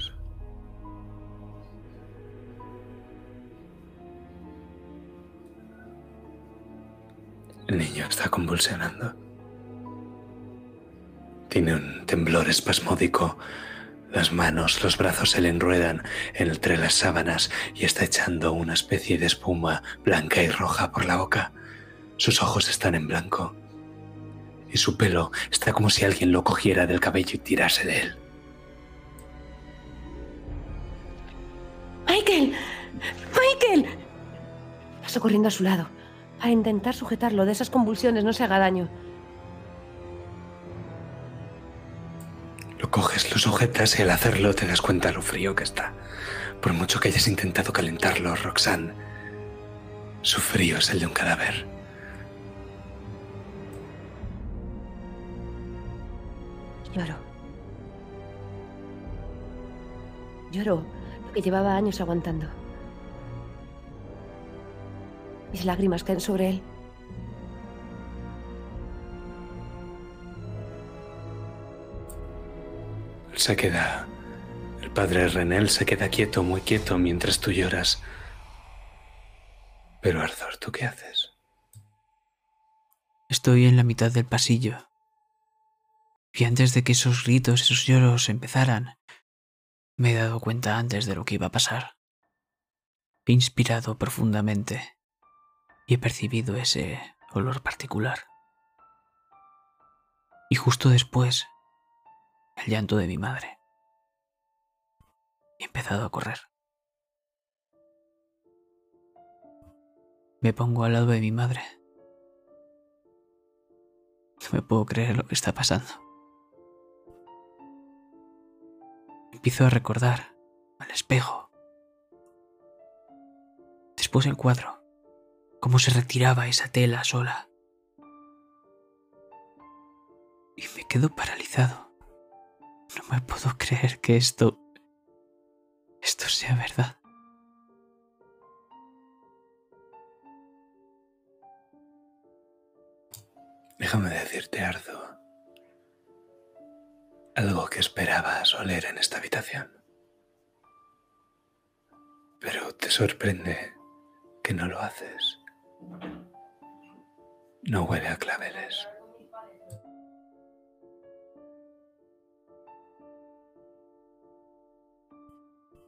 El niño está convulsionando. Tiene un temblor espasmódico. Las manos, los brazos se le enruedan entre las sábanas y está echando una especie de espuma blanca y roja por la boca. Sus ojos están en blanco y su pelo está como si alguien lo cogiera del cabello y tirase de él. ¡Michael! ¡Michael! Paso corriendo a su lado para intentar sujetarlo de esas convulsiones, no se haga daño. Lo coges, lo sujetas y al hacerlo te das cuenta lo frío que está. Por mucho que hayas intentado calentarlo, Roxanne, su frío es el de un cadáver. Lloro. Lloro lo que llevaba años aguantando. Mis lágrimas caen sobre él. Él se queda. El padre Renel se queda quieto, muy quieto, mientras tú lloras. Pero Arthur, ¿tú qué haces? Estoy en la mitad del pasillo. Y antes de que esos gritos, esos lloros empezaran, me he dado cuenta antes de lo que iba a pasar. He inspirado profundamente y he percibido ese olor particular. Y justo después, el llanto de mi madre. He empezado a correr. Me pongo al lado de mi madre. No me puedo creer lo que está pasando. Empiezo a recordar al espejo. Después el cuadro. Cómo se retiraba esa tela sola. Y me quedo paralizado. No me puedo creer que esto... Esto sea verdad. Déjame decirte, Arthur, algo que esperabas oler en esta habitación. Pero te sorprende que no lo haces. No huele a claveles.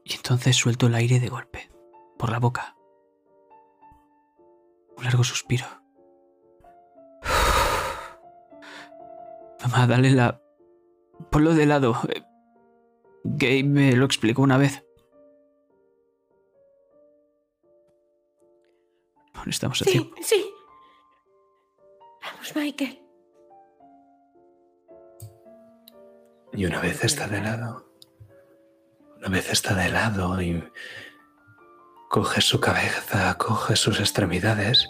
Y entonces suelto el aire de golpe, por la boca. Un largo suspiro. Mamá, dale la... Ponlo de lado. Eh, Gabe me lo explicó una vez. Estamos a Sí, tiempo. sí. Vamos, Michael. Y una vez está de lado, una vez está de lado y coge su cabeza, coge sus extremidades,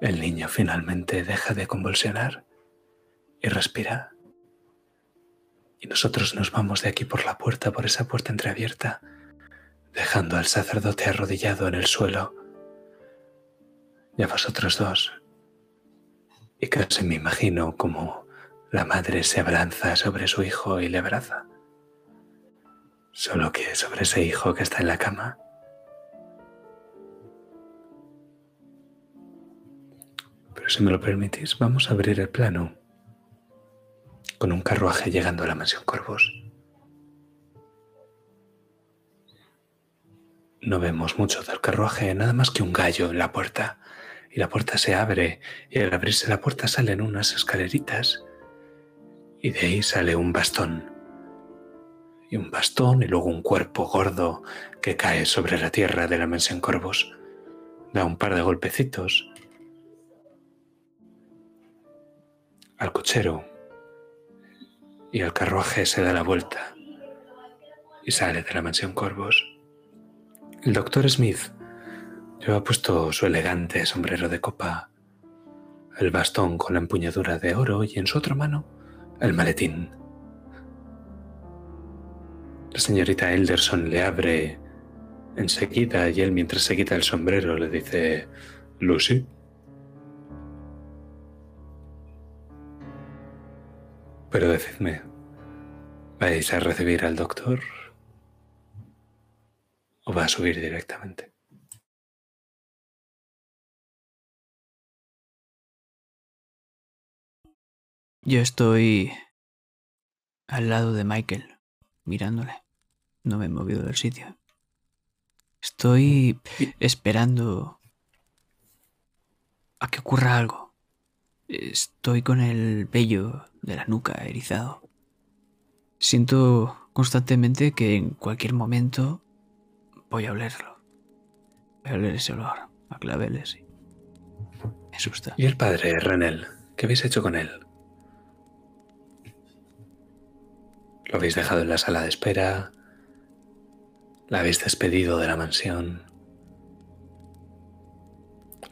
el niño finalmente deja de convulsionar y respira. Y nosotros nos vamos de aquí por la puerta, por esa puerta entreabierta, dejando al sacerdote arrodillado en el suelo y a vosotros dos. Y casi me imagino como la madre se abalanza sobre su hijo y le abraza. Solo que sobre ese hijo que está en la cama. Pero si me lo permitís, vamos a abrir el plano con un carruaje llegando a la mansión Corvus. No vemos mucho del carruaje, nada más que un gallo en la puerta. Y la puerta se abre, y al abrirse la puerta salen unas escaleritas, y de ahí sale un bastón. Y un bastón, y luego un cuerpo gordo que cae sobre la tierra de la mansión Corvus. Da un par de golpecitos al cochero, y el carruaje se da la vuelta y sale de la mansión Corvus. El doctor Smith lleva puesto su elegante sombrero de copa, el bastón con la empuñadura de oro y en su otra mano el maletín. La señorita Elderson le abre enseguida y él mientras se quita el sombrero le dice, Lucy. Pero decidme, ¿vais a recibir al doctor o va a subir directamente? Yo estoy al lado de Michael, mirándole. No me he movido del sitio. Estoy esperando a que ocurra algo. Estoy con el vello de la nuca erizado. Siento constantemente que en cualquier momento voy a olerlo. Voy a oler ese olor a claveles y me asusta. ¿Y el padre, Renel? ¿Qué habéis hecho con él? ¿Lo habéis dejado en la sala de espera? ¿La habéis despedido de la mansión?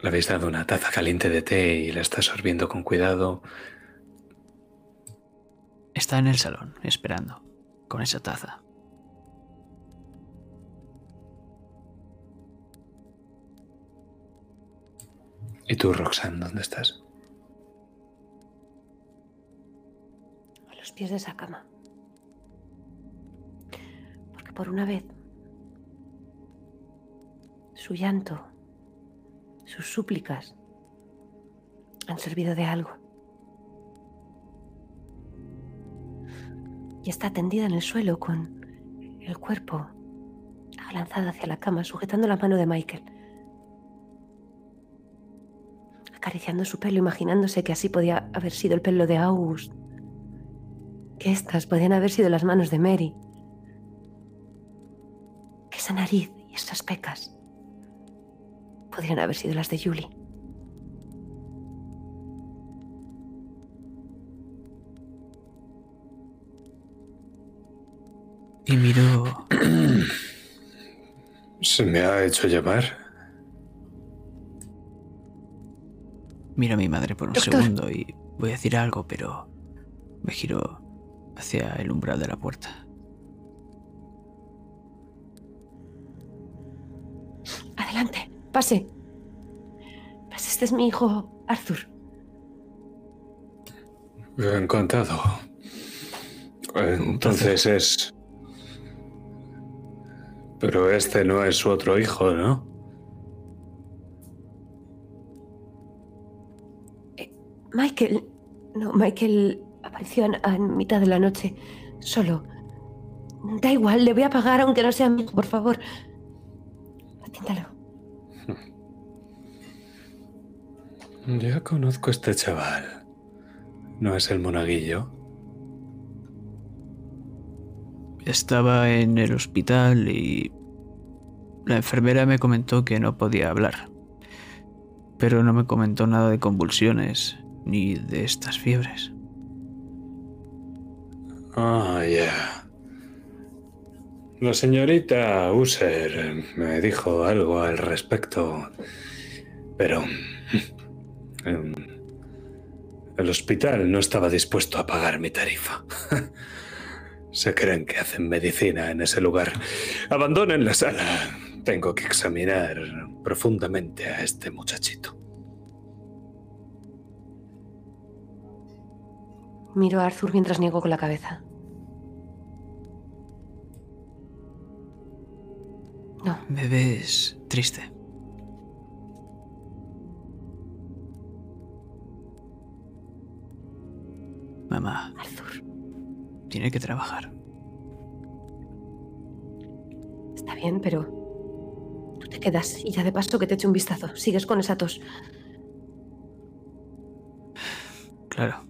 ¿Le habéis dado una taza caliente de té y la está sorbiendo con cuidado? Está en el salón, esperando, con esa taza. ¿Y tú, Roxanne, dónde estás? A los pies de esa cama. Porque por una vez su llanto, sus súplicas han servido de algo. Y está tendida en el suelo con el cuerpo abalanzado hacia la cama, sujetando la mano de Michael. Acariciando su pelo, imaginándose que así podía haber sido el pelo de August. Que estas podían haber sido las manos de Mary. Que esa nariz y esas pecas podrían haber sido las de Julie. Y miro ¿Se me ha hecho llamar? Miro a mi madre por un Doctor. segundo y voy a decir algo, pero me giro hacia el umbral de la puerta. Adelante, pase. Pase, este es mi hijo, Arthur. Encantado. Entonces es... Pero este no es su otro hijo, ¿no? Michael. No, Michael apareció en, en mitad de la noche. Solo. Da igual, le voy a pagar aunque no sea mi hijo, por favor. Atiéndalo. Ya conozco a este chaval. ¿No es el monaguillo? Estaba en el hospital y la enfermera me comentó que no podía hablar. Pero no me comentó nada de convulsiones ni de estas fiebres. Ah, ya. La señorita User me dijo algo al respecto, pero em, el hospital no estaba dispuesto a pagar mi tarifa. Se creen que hacen medicina en ese lugar. Abandonen la sala. Tengo que examinar profundamente a este muchachito. Miro a Arthur mientras niego con la cabeza. No, Me ves triste. Mamá, Arthur. Tiene que trabajar. Está bien, pero tú te quedas y ya de paso que te eche un vistazo. Sigues con esa tos. Claro.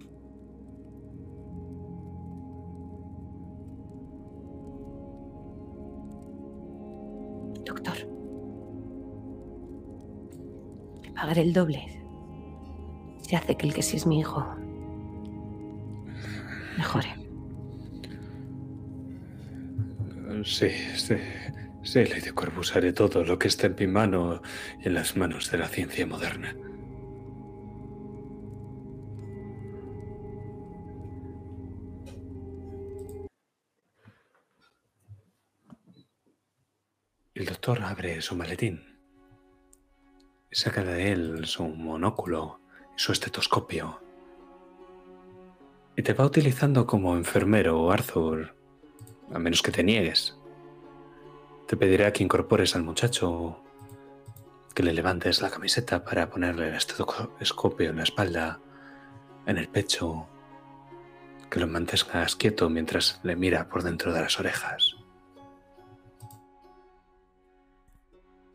Doctor. Pagaré el doble. Se hace que el que sí es mi hijo mejore. Sí, sí. Sí, Lady Corvus, haré todo lo que esté en mi mano y en las manos de la ciencia moderna. El doctor abre su maletín saca de él su monóculo y su estetoscopio. Y te va utilizando como enfermero, Arthur, a menos que te niegues. Te pedirá que incorpores al muchacho, que le levantes la camiseta para ponerle el estetoscopio en la espalda, en el pecho, que lo mantengas quieto mientras le mira por dentro de las orejas.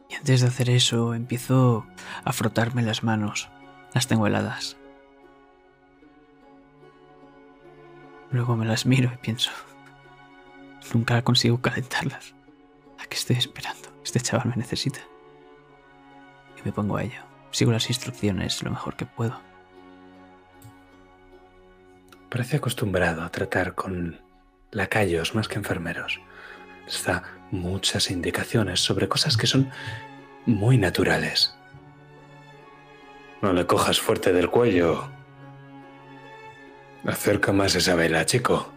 Y antes de hacer eso, empiezo a frotarme las manos. Las tengo heladas. Luego me las miro y pienso, nunca consigo calentarlas. ¿A qué estoy esperando? Este chaval me necesita. Y me pongo a ello. Sigo las instrucciones lo mejor que puedo. Parece acostumbrado a tratar con lacayos más que enfermeros. Les da muchas indicaciones sobre cosas que son muy naturales. No le cojas fuerte del cuello. Acerca más esa vela, chico.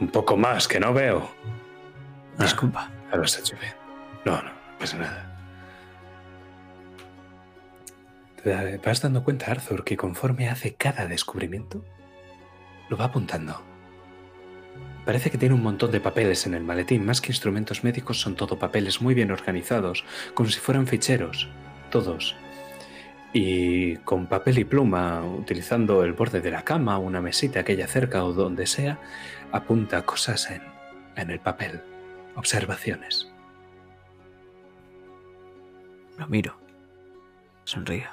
Un poco más, que no veo. Ah, Disculpa. ya lo has hecho bien. No, no, no pasa nada. ¿Te vas dando cuenta, Arthur, que conforme hace cada descubrimiento, lo va apuntando? Parece que tiene un montón de papeles en el maletín. Más que instrumentos médicos, son todo papeles muy bien organizados, como si fueran ficheros. Todos. Y con papel y pluma, utilizando el borde de la cama, una mesita que haya cerca o donde sea, apunta cosas en, en el papel. Observaciones. Lo miro. Sonrío.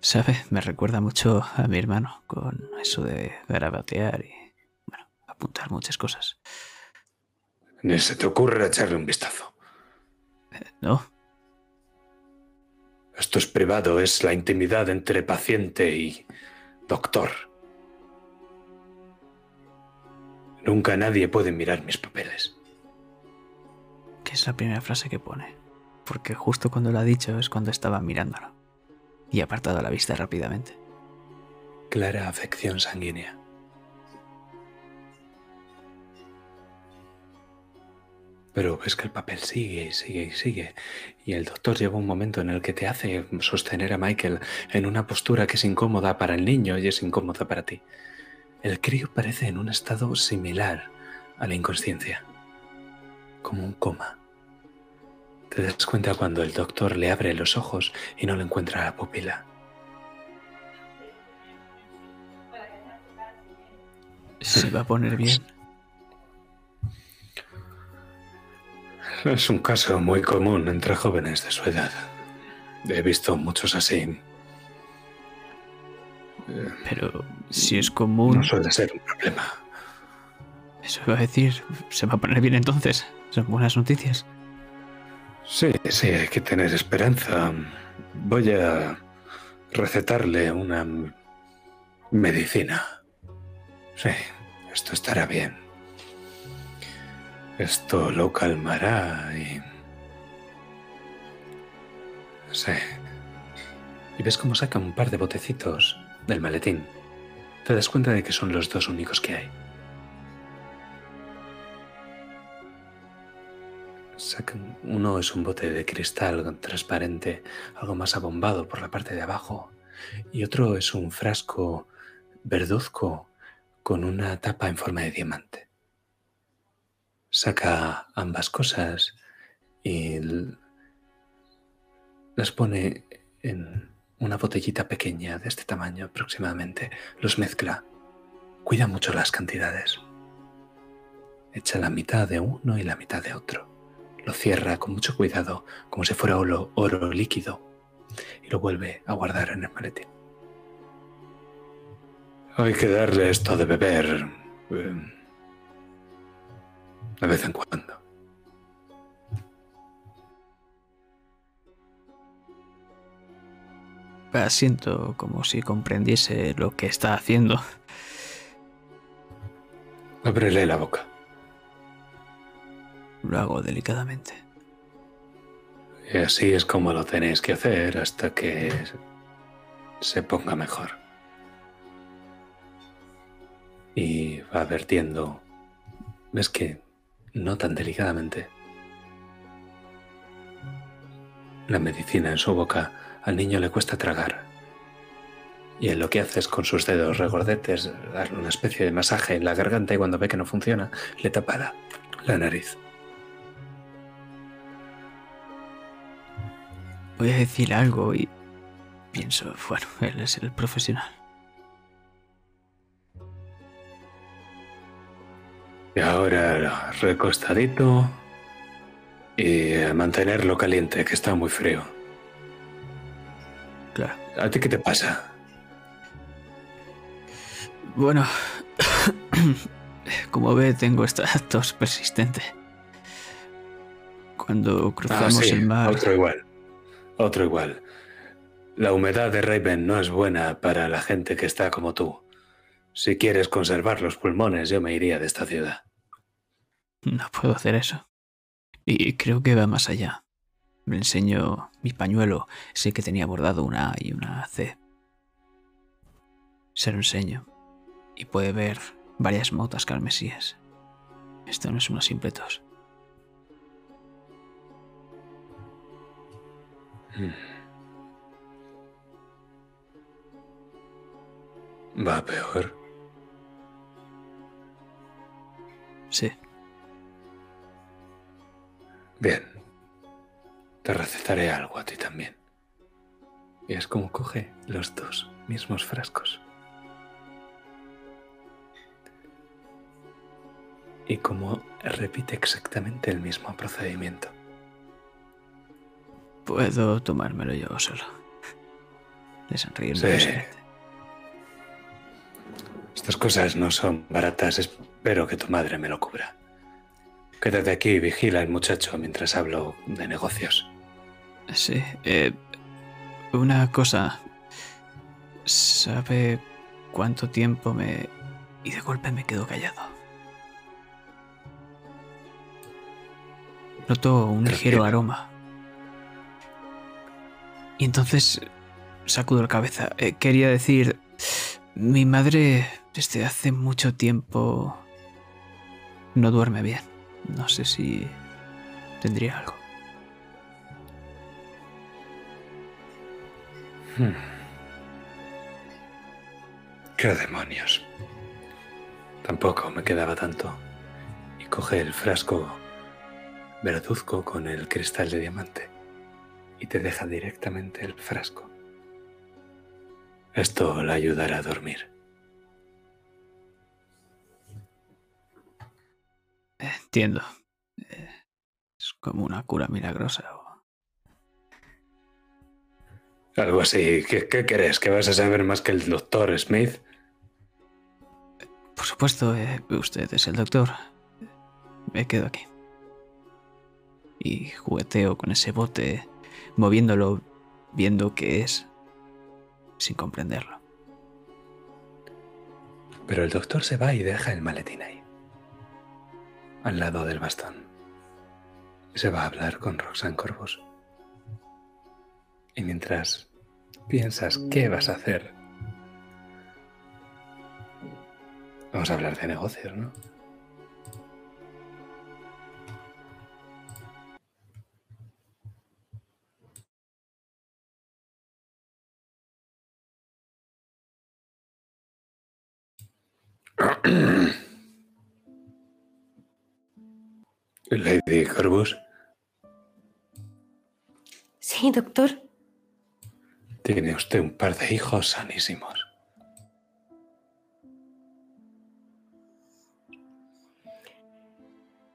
¿Sabe? Me recuerda mucho a mi hermano con eso de garabatear y, bueno, apuntar muchas cosas. Ni se te ocurre echarle un vistazo. ¿No? Esto es privado, es la intimidad entre paciente y doctor. Nunca nadie puede mirar mis papeles. Que es la primera frase que pone. Porque justo cuando lo ha dicho es cuando estaba mirándolo. Y he apartado la vista rápidamente. Clara afección sanguínea. Pero ves que el papel sigue y sigue y sigue. Y el doctor llega un momento en el que te hace sostener a Michael en una postura que es incómoda para el niño y es incómoda para ti. El crío parece en un estado similar a la inconsciencia, como un coma. Te das cuenta cuando el doctor le abre los ojos y no le encuentra la pupila. Se va a poner bien. Es un caso muy común entre jóvenes de su edad. He visto muchos así. Pero si es común, No suele ser un problema. eso iba a decir, se va a poner bien entonces. Son buenas noticias. Sí, sí, hay que tener esperanza. Voy a recetarle una medicina. Sí, esto estará bien. Esto lo calmará y... Sí. Y ves cómo saca un par de botecitos del maletín. Te das cuenta de que son los dos únicos que hay. Uno es un bote de cristal transparente, algo más abombado por la parte de abajo, y otro es un frasco verduzco con una tapa en forma de diamante. Saca ambas cosas y las pone en una botellita pequeña de este tamaño aproximadamente. Los mezcla. Cuida mucho las cantidades. Echa la mitad de uno y la mitad de otro lo cierra con mucho cuidado, como si fuera oro, líquido, y lo vuelve a guardar en el maletín. Hay que darle esto de beber eh, de vez en cuando. Siento como si comprendiese lo que está haciendo. Ábrele la boca. Lo hago delicadamente. Y así es como lo tenéis que hacer hasta que se ponga mejor. Y va vertiendo. ¿Ves que no tan delicadamente? La medicina en su boca al niño le cuesta tragar. Y él lo que hace es con sus dedos regordetes darle una especie de masaje en la garganta y cuando ve que no funciona, le tapa la, la nariz. Voy a decir algo y pienso, bueno, él es el profesional. Y ahora recostadito y a mantenerlo caliente, que está muy frío. ¿A ti qué te pasa? Bueno, como ve, tengo esta tos persistente. Cuando cruzamos Ah, sí, el mar. Otro igual. Otro igual. La humedad de Raven no es buena para la gente que está como tú. Si quieres conservar los pulmones, yo me iría de esta ciudad. No puedo hacer eso. Y creo que va más allá. Le enseño mi pañuelo. Sé que tenía bordado una A y una C. Se lo enseño. Y puede ver varias motas carmesíes. Esto no es una simple tos. Va peor. Sí. Bien. Te recetaré algo a ti también. Y es como coge los dos mismos frascos. Y como repite exactamente el mismo procedimiento. Puedo tomármelo yo solo. De sonreír Sí. Estas cosas no son baratas. Espero que tu madre me lo cubra. Quédate aquí y vigila al muchacho mientras hablo de negocios. Sí. eh, una cosa. ¿Sabe cuánto tiempo me... Y de golpe me quedo callado. Noto un ligero aroma. Y entonces sacudo la cabeza. Eh, quería decir, mi madre desde hace mucho tiempo no duerme bien. No sé si tendría algo. Hmm. ¿Qué demonios? Tampoco me quedaba tanto. Y coge el frasco verduzco con el cristal de diamante y te deja directamente el frasco. Esto la ayudará a dormir. Entiendo. Es como una cura milagrosa. o- Algo así. ¿Qué, qué crees? ¿Que vas a saber más que el doctor Smith? Por supuesto, eh, usted es el doctor. Me quedo aquí. Y jugueteo con ese bote, moviéndolo, viendo qué es, sin comprenderlo. Pero el doctor se va y deja el maletín ahí, al lado del bastón. Se va a hablar con Roxanne Corvus. Y mientras piensas qué vas a hacer, vamos a hablar de negocios, ¿no? Lady Corvus, Sí, doctor. Tiene usted un par de hijos sanísimos.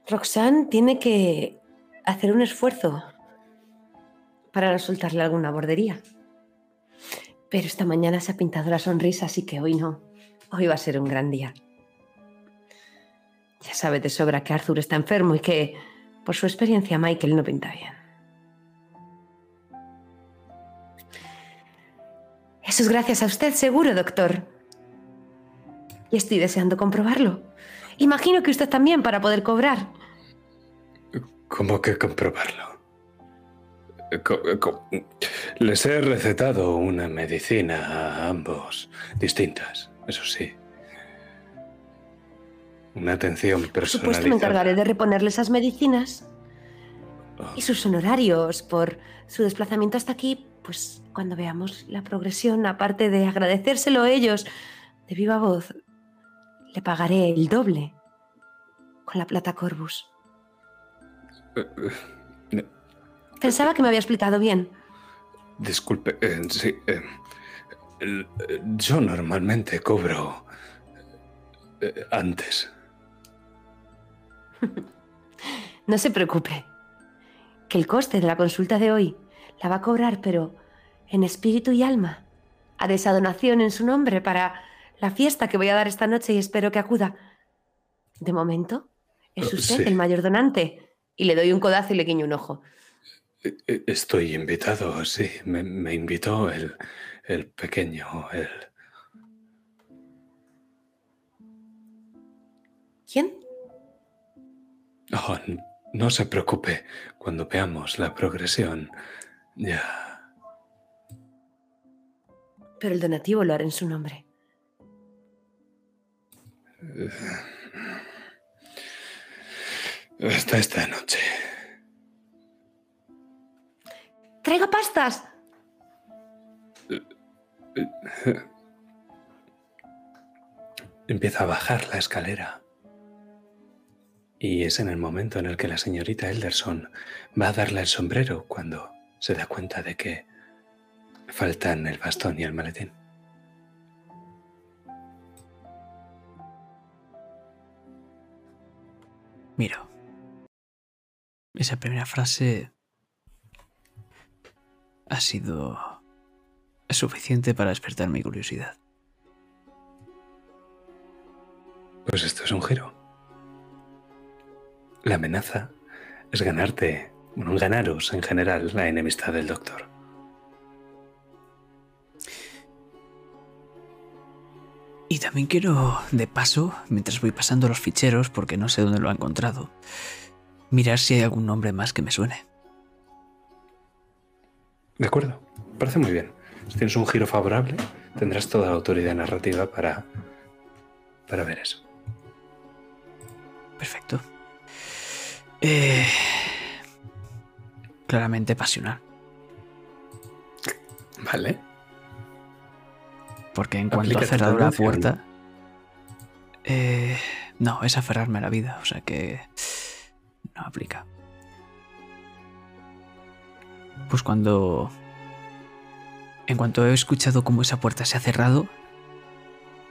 Roxanne tiene que hacer un esfuerzo para no soltarle alguna bordería. Pero esta mañana se ha pintado la sonrisa, así que hoy no. Hoy va a ser un gran día. Ya sabe de sobra que Arthur está enfermo y que, por su experiencia, Michael no pinta bien. Eso es gracias a usted, seguro, doctor. Y estoy deseando comprobarlo. Imagino que usted también para poder cobrar. ¿Cómo que comprobarlo? Co- co- Les he recetado una medicina a ambos, distintas, eso sí. Una atención Por supuesto, me personalizada. encargaré de reponerle esas medicinas y sus honorarios por su desplazamiento hasta aquí, pues cuando veamos la progresión, aparte de agradecérselo a ellos de viva voz, le pagaré el doble con la plata Corvus. eh, eh, Pensaba que me había explicado bien. Disculpe, eh, sí. eh, el- yo normalmente cobro eh, antes. No se preocupe. Que el coste de la consulta de hoy la va a cobrar, pero en espíritu y alma. Haré esa donación en su nombre para la fiesta que voy a dar esta noche y espero que acuda. De momento, es Eh, usted sí. el mayor donante. Y le doy un codazo y le guiño un ojo. Eh, eh, Estoy invitado, sí. Me, me invitó el, el pequeño, el... ¿Quién? Oh, no se preocupe. Cuando veamos la progresión, ya... Pero el donativo lo haré en su nombre. Hasta esta noche. ¡Traiga pastas! Empieza a bajar la escalera. Y es en el momento en el que la señorita Elderson va a darle el sombrero cuando se da cuenta de que faltan el bastón y el maletín. Mira. Esa primera frase ha sido suficiente para despertar mi curiosidad. Pues esto es un giro. La amenaza es ganarte, bueno, ganaros en general la enemistad del doctor. Y también quiero, de paso, mientras voy pasando los ficheros, porque no sé dónde lo ha encontrado, mirar si hay algún nombre más que me suene. De acuerdo, parece muy bien. Si tienes un giro favorable, tendrás toda la autoridad narrativa para, para ver eso. Perfecto. Eh, claramente pasional. Vale. Porque en cuanto ha cerrado la puerta... Eh, no, es aferrarme a la vida, o sea que... No aplica. Pues cuando... En cuanto he escuchado cómo esa puerta se ha cerrado,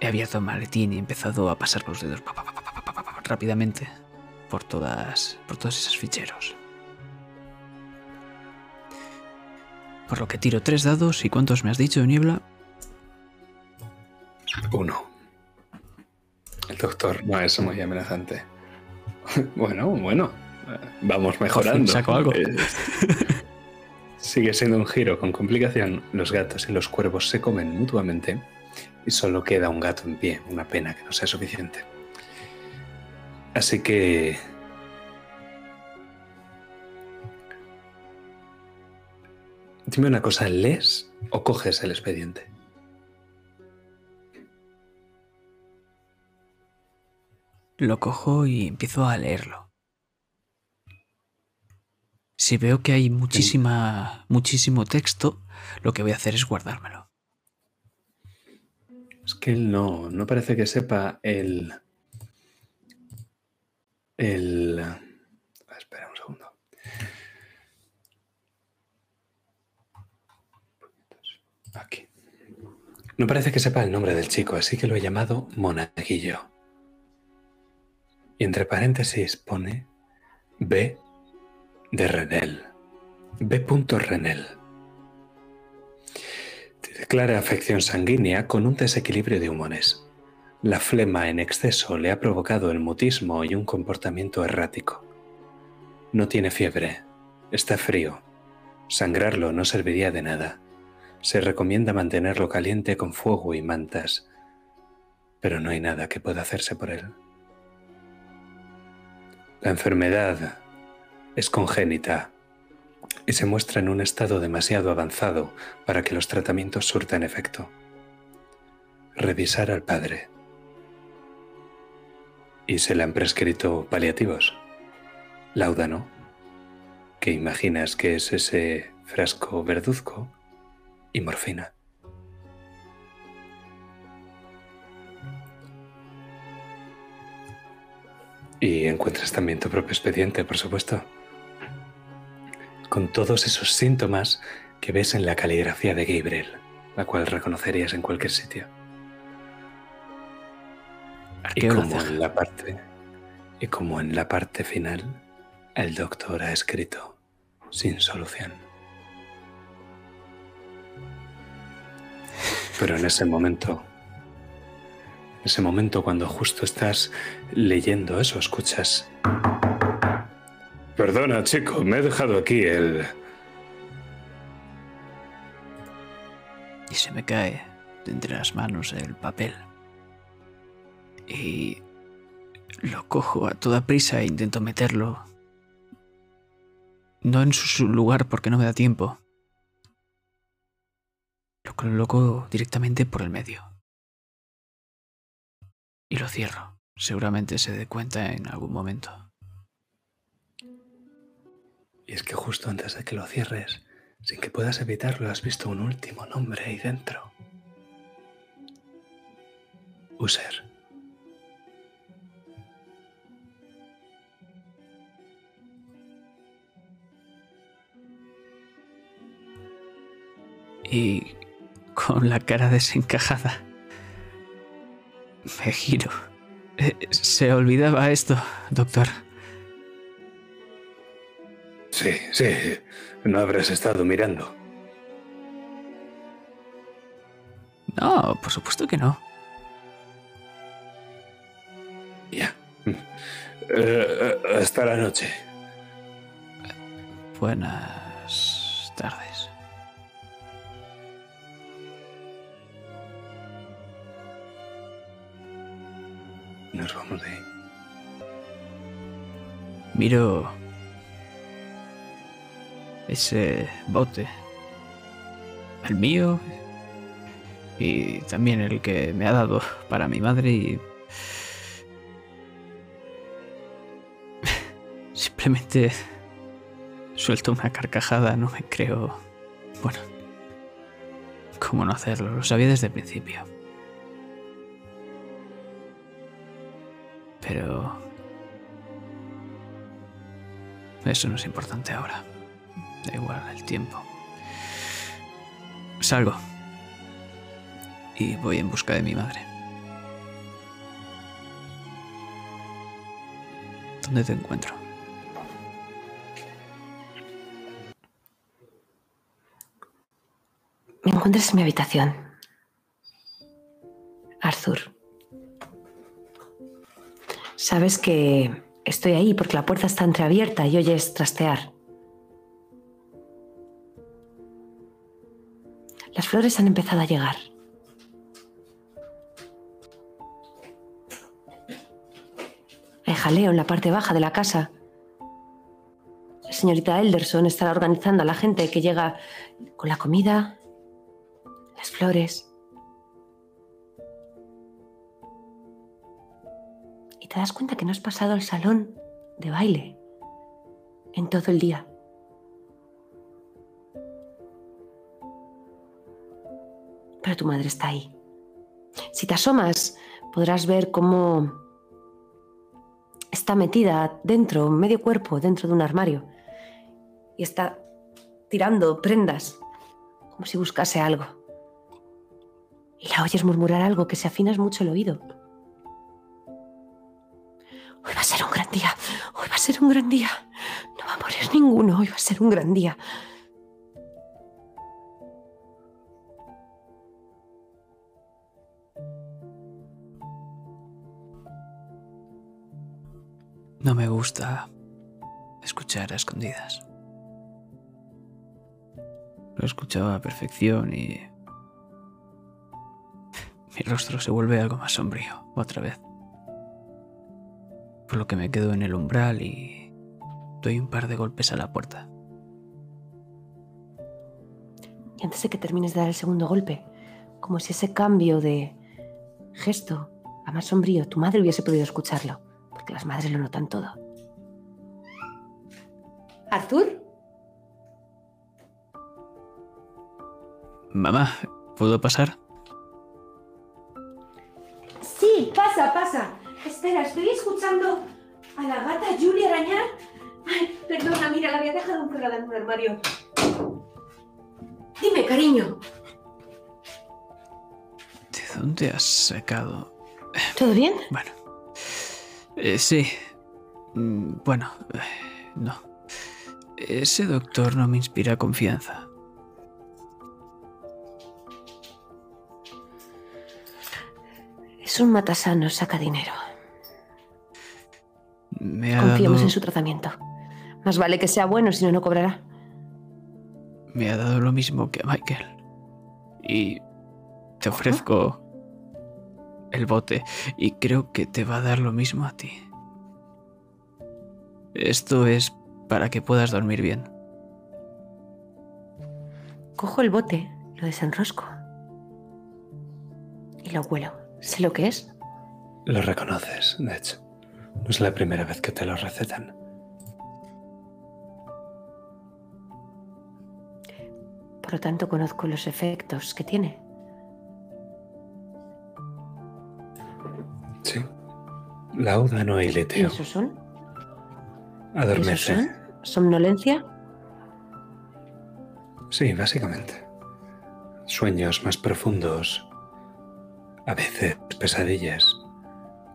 he abierto el maletín y he empezado a pasar los dedos rápidamente por todas. por todos esos ficheros. Por lo que tiro tres dados y ¿cuántos me has dicho, Niebla? Uno. El doctor no es muy amenazante. Bueno, bueno. eh, Vamos mejorando. saco algo. Eh, Sigue siendo un giro con complicación. Los gatos y los cuervos se comen mutuamente y solo queda un gato en pie. Una pena que no sea suficiente. Así que... Dime una cosa, ¿lees o coges el expediente? Lo cojo y empiezo a leerlo. Si veo que hay muchísima, muchísimo texto, lo que voy a hacer es guardármelo. Es que él no, no parece que sepa el. El. Espera un segundo. Aquí. No parece que sepa el nombre del chico, así que lo he llamado Monaguillo. Y entre paréntesis pone B de Renel. B. Renel. Declara afección sanguínea con un desequilibrio de humores. La flema en exceso le ha provocado el mutismo y un comportamiento errático. No tiene fiebre, está frío. Sangrarlo no serviría de nada. Se recomienda mantenerlo caliente con fuego y mantas, pero no hay nada que pueda hacerse por él. La enfermedad es congénita y se muestra en un estado demasiado avanzado para que los tratamientos surtan efecto. Revisar al padre. Y se le han prescrito paliativos. Láudano, que imaginas que es ese frasco verduzco, y morfina. Y encuentras también tu propio expediente, por supuesto con todos esos síntomas que ves en la caligrafía de Gabriel, la cual reconocerías en cualquier sitio. Y Arqueo la como en la parte, Y como en la parte final, el doctor ha escrito sin solución. Pero en ese momento, en ese momento cuando justo estás leyendo eso, escuchas... Perdona, chico, me he dejado aquí el... y se me cae de entre las manos el papel. Y lo cojo a toda prisa e intento meterlo. No en su lugar porque no me da tiempo. Lo coloco directamente por el medio. Y lo cierro. Seguramente se dé cuenta en algún momento. Y es que justo antes de que lo cierres, sin que puedas evitarlo, has visto un último nombre ahí dentro. User. Y con la cara desencajada me giro. Eh, Se olvidaba esto, doctor. Sí, sí, no habrás estado mirando. No, por supuesto que no. Ya. Eh, hasta la noche. Buenas tardes. Nos vamos de ahí. Miro ese bote. El mío. Y también el que me ha dado para mi madre y... Simplemente suelto una carcajada, no me creo... Bueno, ¿cómo no hacerlo? Lo sabía desde el principio. Pero... Eso no es importante ahora. Da igual el tiempo. Salgo. Y voy en busca de mi madre. ¿Dónde te encuentro? Me encuentras en mi habitación. Arthur. Sabes que estoy ahí porque la puerta está entreabierta y oyes trastear. Las flores han empezado a llegar. Hay jaleo en la parte baja de la casa. La señorita Elderson estará organizando a la gente que llega con la comida, las flores. Te das cuenta que no has pasado el salón de baile en todo el día. Pero tu madre está ahí. Si te asomas, podrás ver cómo está metida dentro, medio cuerpo, dentro de un armario. Y está tirando prendas, como si buscase algo y la oyes murmurar algo que se afinas mucho el oído. Hoy va a ser un gran día, hoy va a ser un gran día. No va a morir ninguno, hoy va a ser un gran día. No me gusta escuchar a escondidas. Lo escuchaba a perfección y mi rostro se vuelve algo más sombrío otra vez. Por lo que me quedo en el umbral y doy un par de golpes a la puerta. Y antes de que termines de dar el segundo golpe, como si ese cambio de gesto a más sombrío, tu madre hubiese podido escucharlo, porque las madres lo notan todo. ¿Arthur? Mamá, ¿puedo pasar? Sí, pasa, pasa. Espera, estoy escuchando a la gata Julia arañar. Ay, perdona, mira, la había dejado encerrada en un armario. Dime, cariño. ¿De dónde has sacado? ¿Todo bien? Bueno. Eh, sí, Mm, Bueno, eh, no. Ese doctor no me inspira confianza. Es un matasano, saca dinero. Me ha, Confiemos dado, en su tratamiento. Más vale que sea bueno, si no, no cobrará. me ha dado lo mismo que a Michael. Y te ofrezco el bote. Y creo que te va a dar lo mismo a ti. Esto es para que puedas dormir bien. Cojo el bote, lo desenrosco. Y lo huelo. Sé lo que es. Lo reconoces, de hecho. No es la primera vez que te lo recetan. Por lo tanto, conozco los efectos que tiene. Sí. Laudano y ¿Y litio. esos son? ¿Y esos Adormece. son? ¿Somnolencia? Sí, básicamente. Sueños más profundos. A veces pesadillas.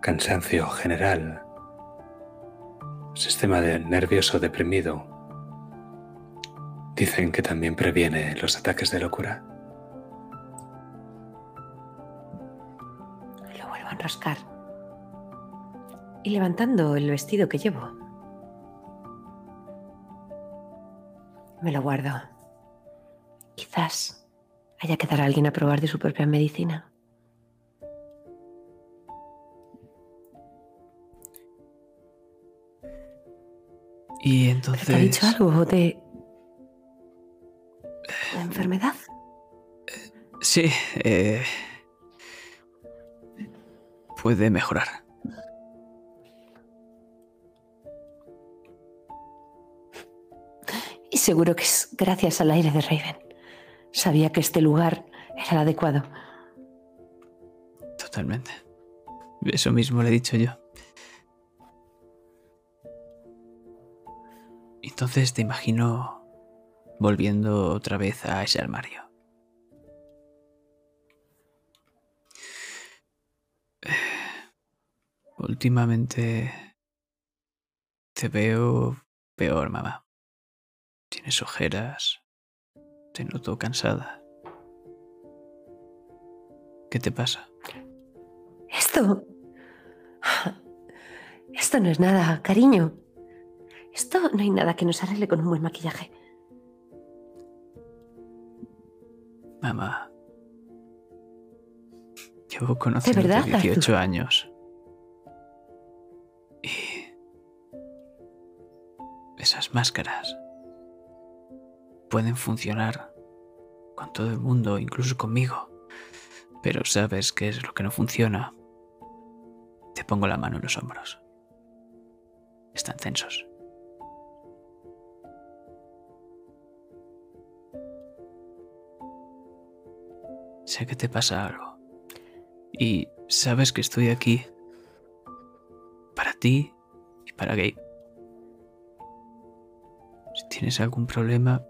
Cansancio general. Sistema nervioso deprimido. Dicen que también previene los ataques de locura. Lo vuelvo a enroscar. Y levantando el vestido que llevo. Me lo guardo. Quizás haya que dar a alguien a probar de su propia medicina. Y ¿Pero entonces... ¿Te ha dicho algo de... la enfermedad? Sí, eh, puede mejorar. Y seguro que es gracias al aire de Raven. Sabía que este lugar era el adecuado. Totalmente. Eso mismo le he dicho yo. Entonces te imagino volviendo otra vez a ese armario. Últimamente te veo peor, mamá. Tienes ojeras. Te noto cansada. ¿Qué te pasa? Esto... Esto no es nada, cariño. Esto no hay nada que nos arregle con un buen maquillaje. Mamá. Llevo conociendo verdad, 18 Arthur? años. Y. Esas máscaras pueden funcionar con todo el mundo, incluso conmigo. Pero ¿sabes qué es lo que no funciona? Te pongo la mano en los hombros. Están tensos. Sé que te pasa algo. Y sabes que estoy aquí para ti y para Gabe. Si tienes algún problema,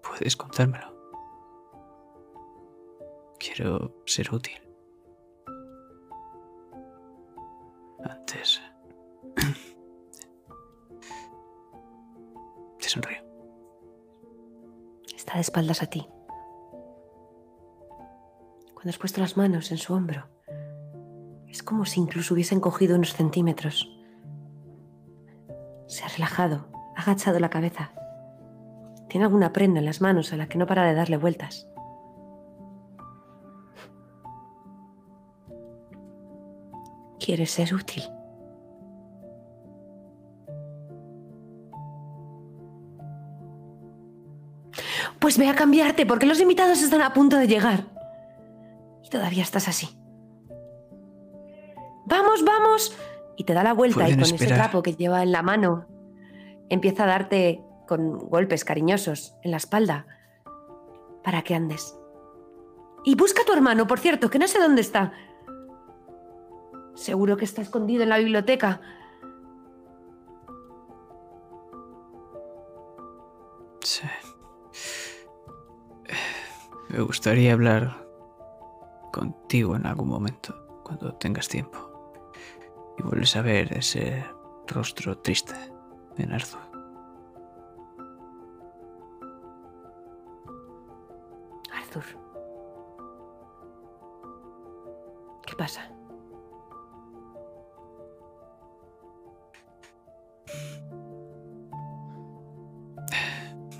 puedes contármelo. Quiero ser útil. Antes... Te sonrío. Está de espaldas a ti. Cuando has puesto las manos en su hombro, es como si incluso hubiesen cogido unos centímetros. Se ha relajado, ha agachado la cabeza. Tiene alguna prenda en las manos a la que no para de darle vueltas. ¿Quieres ser útil? Pues ve a cambiarte porque los invitados están a punto de llegar. Y todavía estás así. Vamos, vamos. Y te da la vuelta y con ese trapo que lleva en la mano empieza a darte con golpes cariñosos en la espalda para que andes. Y busca a tu hermano, por cierto, que no sé dónde está. Seguro que está escondido en la biblioteca. Sí. Me gustaría hablar contigo en algún momento, cuando tengas tiempo. Y vuelves a ver ese rostro triste en Arthur. Arthur. ¿Qué pasa?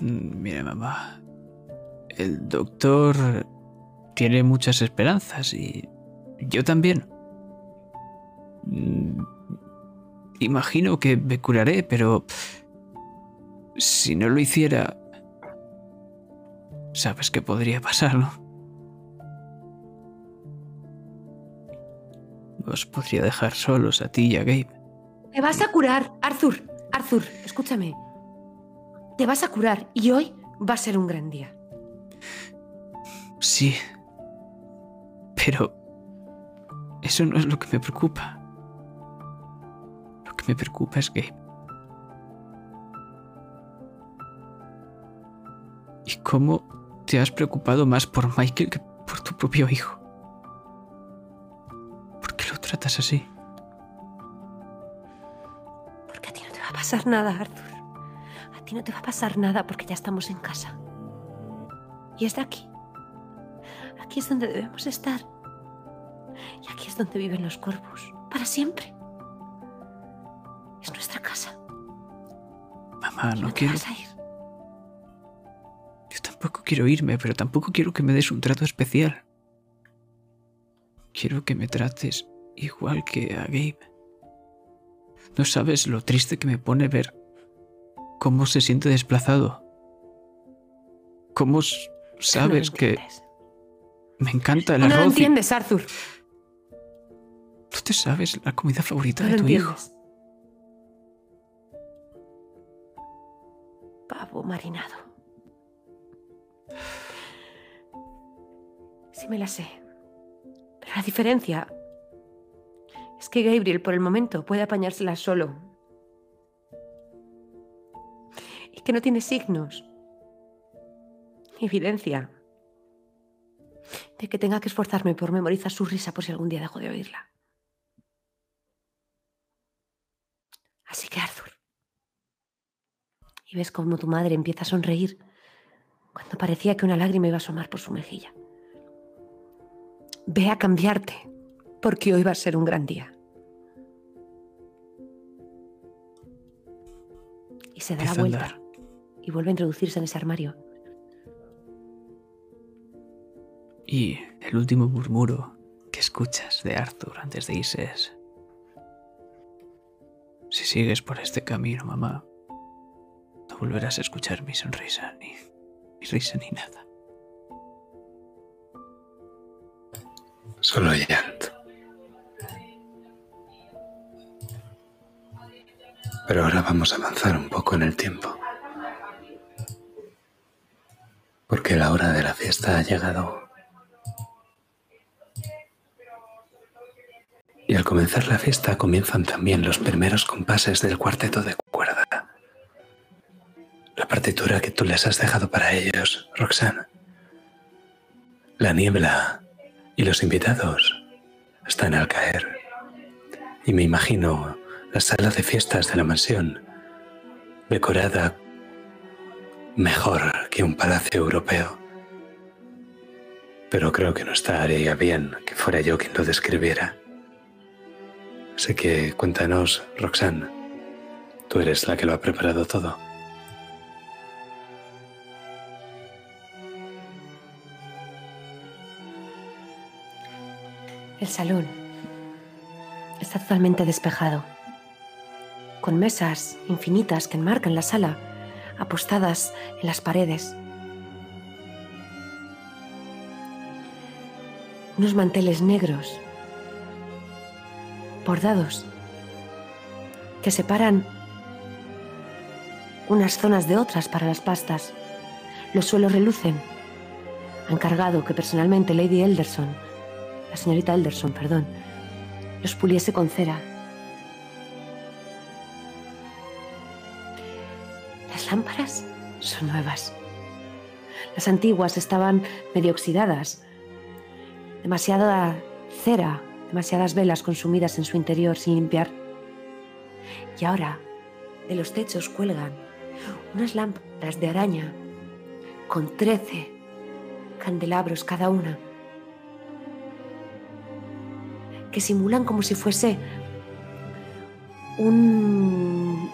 Mira, mamá. El doctor tiene muchas esperanzas y yo también. Mm, Imagino que me curaré, pero si no lo hiciera, sabes que podría pasar, ¿no? Os podría dejar solos a ti y a Gabe. Te vas a curar, Arthur. Arthur, escúchame. Te vas a curar y hoy va a ser un gran día. Sí. Pero eso no es lo que me preocupa. Lo que me preocupa es Gabe. ¿Y cómo te has preocupado más por Michael que por tu propio hijo? ¿Por qué lo tratas así? Porque a ti no te va a pasar nada, Arthur. A ti no te va a pasar nada porque ya estamos en casa. Y es de aquí. Aquí es donde debemos estar. Y aquí es donde viven los cuervos. Para siempre. Es nuestra casa. Mamá, no te quiero. vas a ir. Yo tampoco quiero irme, pero tampoco quiero que me des un trato especial. Quiero que me trates igual que a Gabe. No sabes lo triste que me pone ver cómo se siente desplazado. Cómo no sabes que. Me encanta el Tú no lo arroz entiendes, Arthur. tú te sabes la comida favorita No de tu hijo. Pavo marinado. Sí me la sé. Pero la diferencia es que Gabriel por el momento puede apañársela solo. Y que no tiene signos. Evidencia. De que tenga que esforzarme por memorizar su risa por si algún día dejo de oírla. Así que Arthur. Y ves cómo tu madre empieza a sonreír cuando parecía que una lágrima iba a asomar por su mejilla. Ve a cambiarte, porque hoy va a ser un gran día. Y se da la vuelta y vuelve a introducirse en ese armario. Y el último murmuro que escuchas de Arthur antes de irse es... Si sigues por este camino, mamá, no volverás a escuchar mi sonrisa, ni mi risa, ni nada. Solo llanto. Pero ahora vamos a avanzar un poco en el tiempo. Porque la hora de la fiesta ha llegado. Y al comenzar la fiesta comienzan también los primeros compases del cuarteto de cuerda. La partitura que tú les has dejado para ellos, Roxana. La niebla y los invitados están al caer. Y me imagino la sala de fiestas de la mansión, decorada mejor que un palacio europeo. Pero creo que no estaría bien que fuera yo quien lo describiera. Así que cuéntanos, Roxanne, tú eres la que lo ha preparado todo. El salón está totalmente despejado, con mesas infinitas que enmarcan la sala, apostadas en las paredes. Unos manteles negros, bordados, que separan unas zonas de otras para las pastas. Los suelos relucen. Ha encargado que personalmente Lady Elderson la señorita Elderson, perdón, los puliese con cera. Las lámparas son nuevas. Las antiguas estaban medio oxidadas. Demasiada cera, demasiadas velas consumidas en su interior sin limpiar. Y ahora de los techos cuelgan unas lámparas de araña con 13 candelabros cada una que simulan como si fuese un,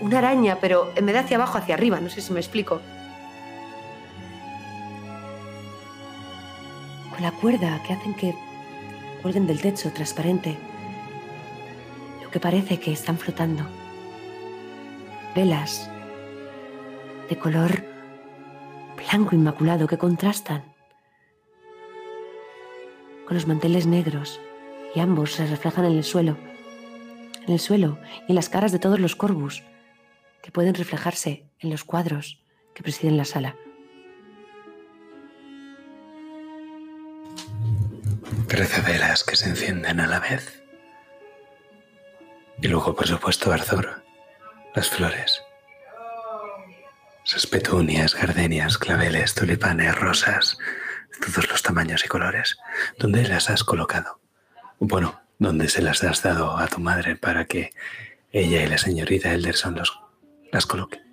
una araña, pero en vez de hacia abajo, hacia arriba. No sé si me explico. Con la cuerda que hacen que cuelguen del techo transparente. Lo que parece que están flotando. Velas de color blanco inmaculado que contrastan con los manteles negros y ambos se reflejan en el suelo, en el suelo y en las caras de todos los corvus que pueden reflejarse en los cuadros que presiden la sala. Trece velas que se encienden a la vez. Y luego, por supuesto, Arthur, las flores. Esas petunias, gardenias, claveles, tulipanes, rosas, todos los tamaños y colores. ¿Dónde las has colocado? Bueno, ¿dónde se las has dado a tu madre para que ella y la señorita Elderson los, las coloque?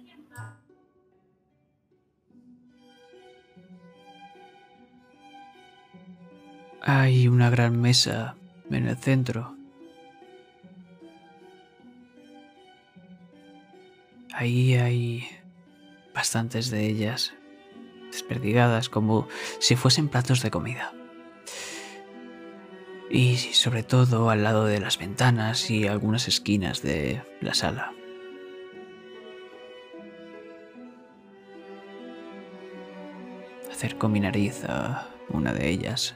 Hay una gran mesa en el centro. Ahí hay bastantes de ellas, desperdigadas como si fuesen platos de comida. Y sobre todo al lado de las ventanas y algunas esquinas de la sala. Acerco mi nariz a una de ellas.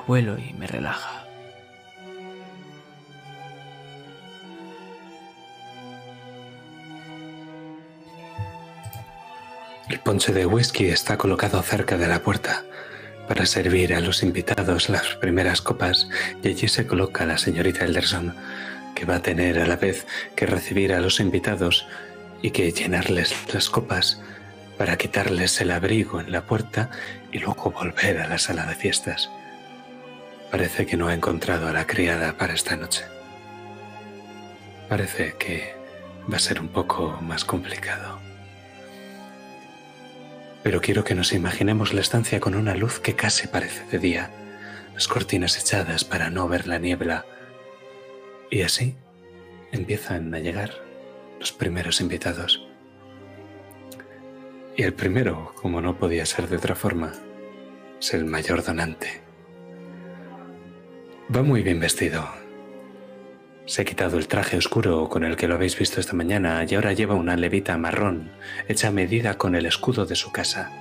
La vuelo y me relaja. El ponche de whisky está colocado cerca de la puerta para servir a los invitados las primeras copas y allí se coloca la señorita Elderson, que va a tener a la vez que recibir a los invitados y que llenarles las copas para quitarles el abrigo en la puerta y luego volver a la sala de fiestas. Parece que no ha encontrado a la criada para esta noche. Parece que va a ser un poco más complicado. Pero quiero que nos imaginemos la estancia con una luz que casi parece de día, las cortinas echadas para no ver la niebla. Y así empiezan a llegar los primeros invitados. Y el primero, como no podía ser de otra forma, es el mayor donante. Va muy bien vestido. Se ha quitado el traje oscuro con el que lo habéis visto esta mañana y ahora lleva una levita marrón hecha a medida con el escudo de su casa.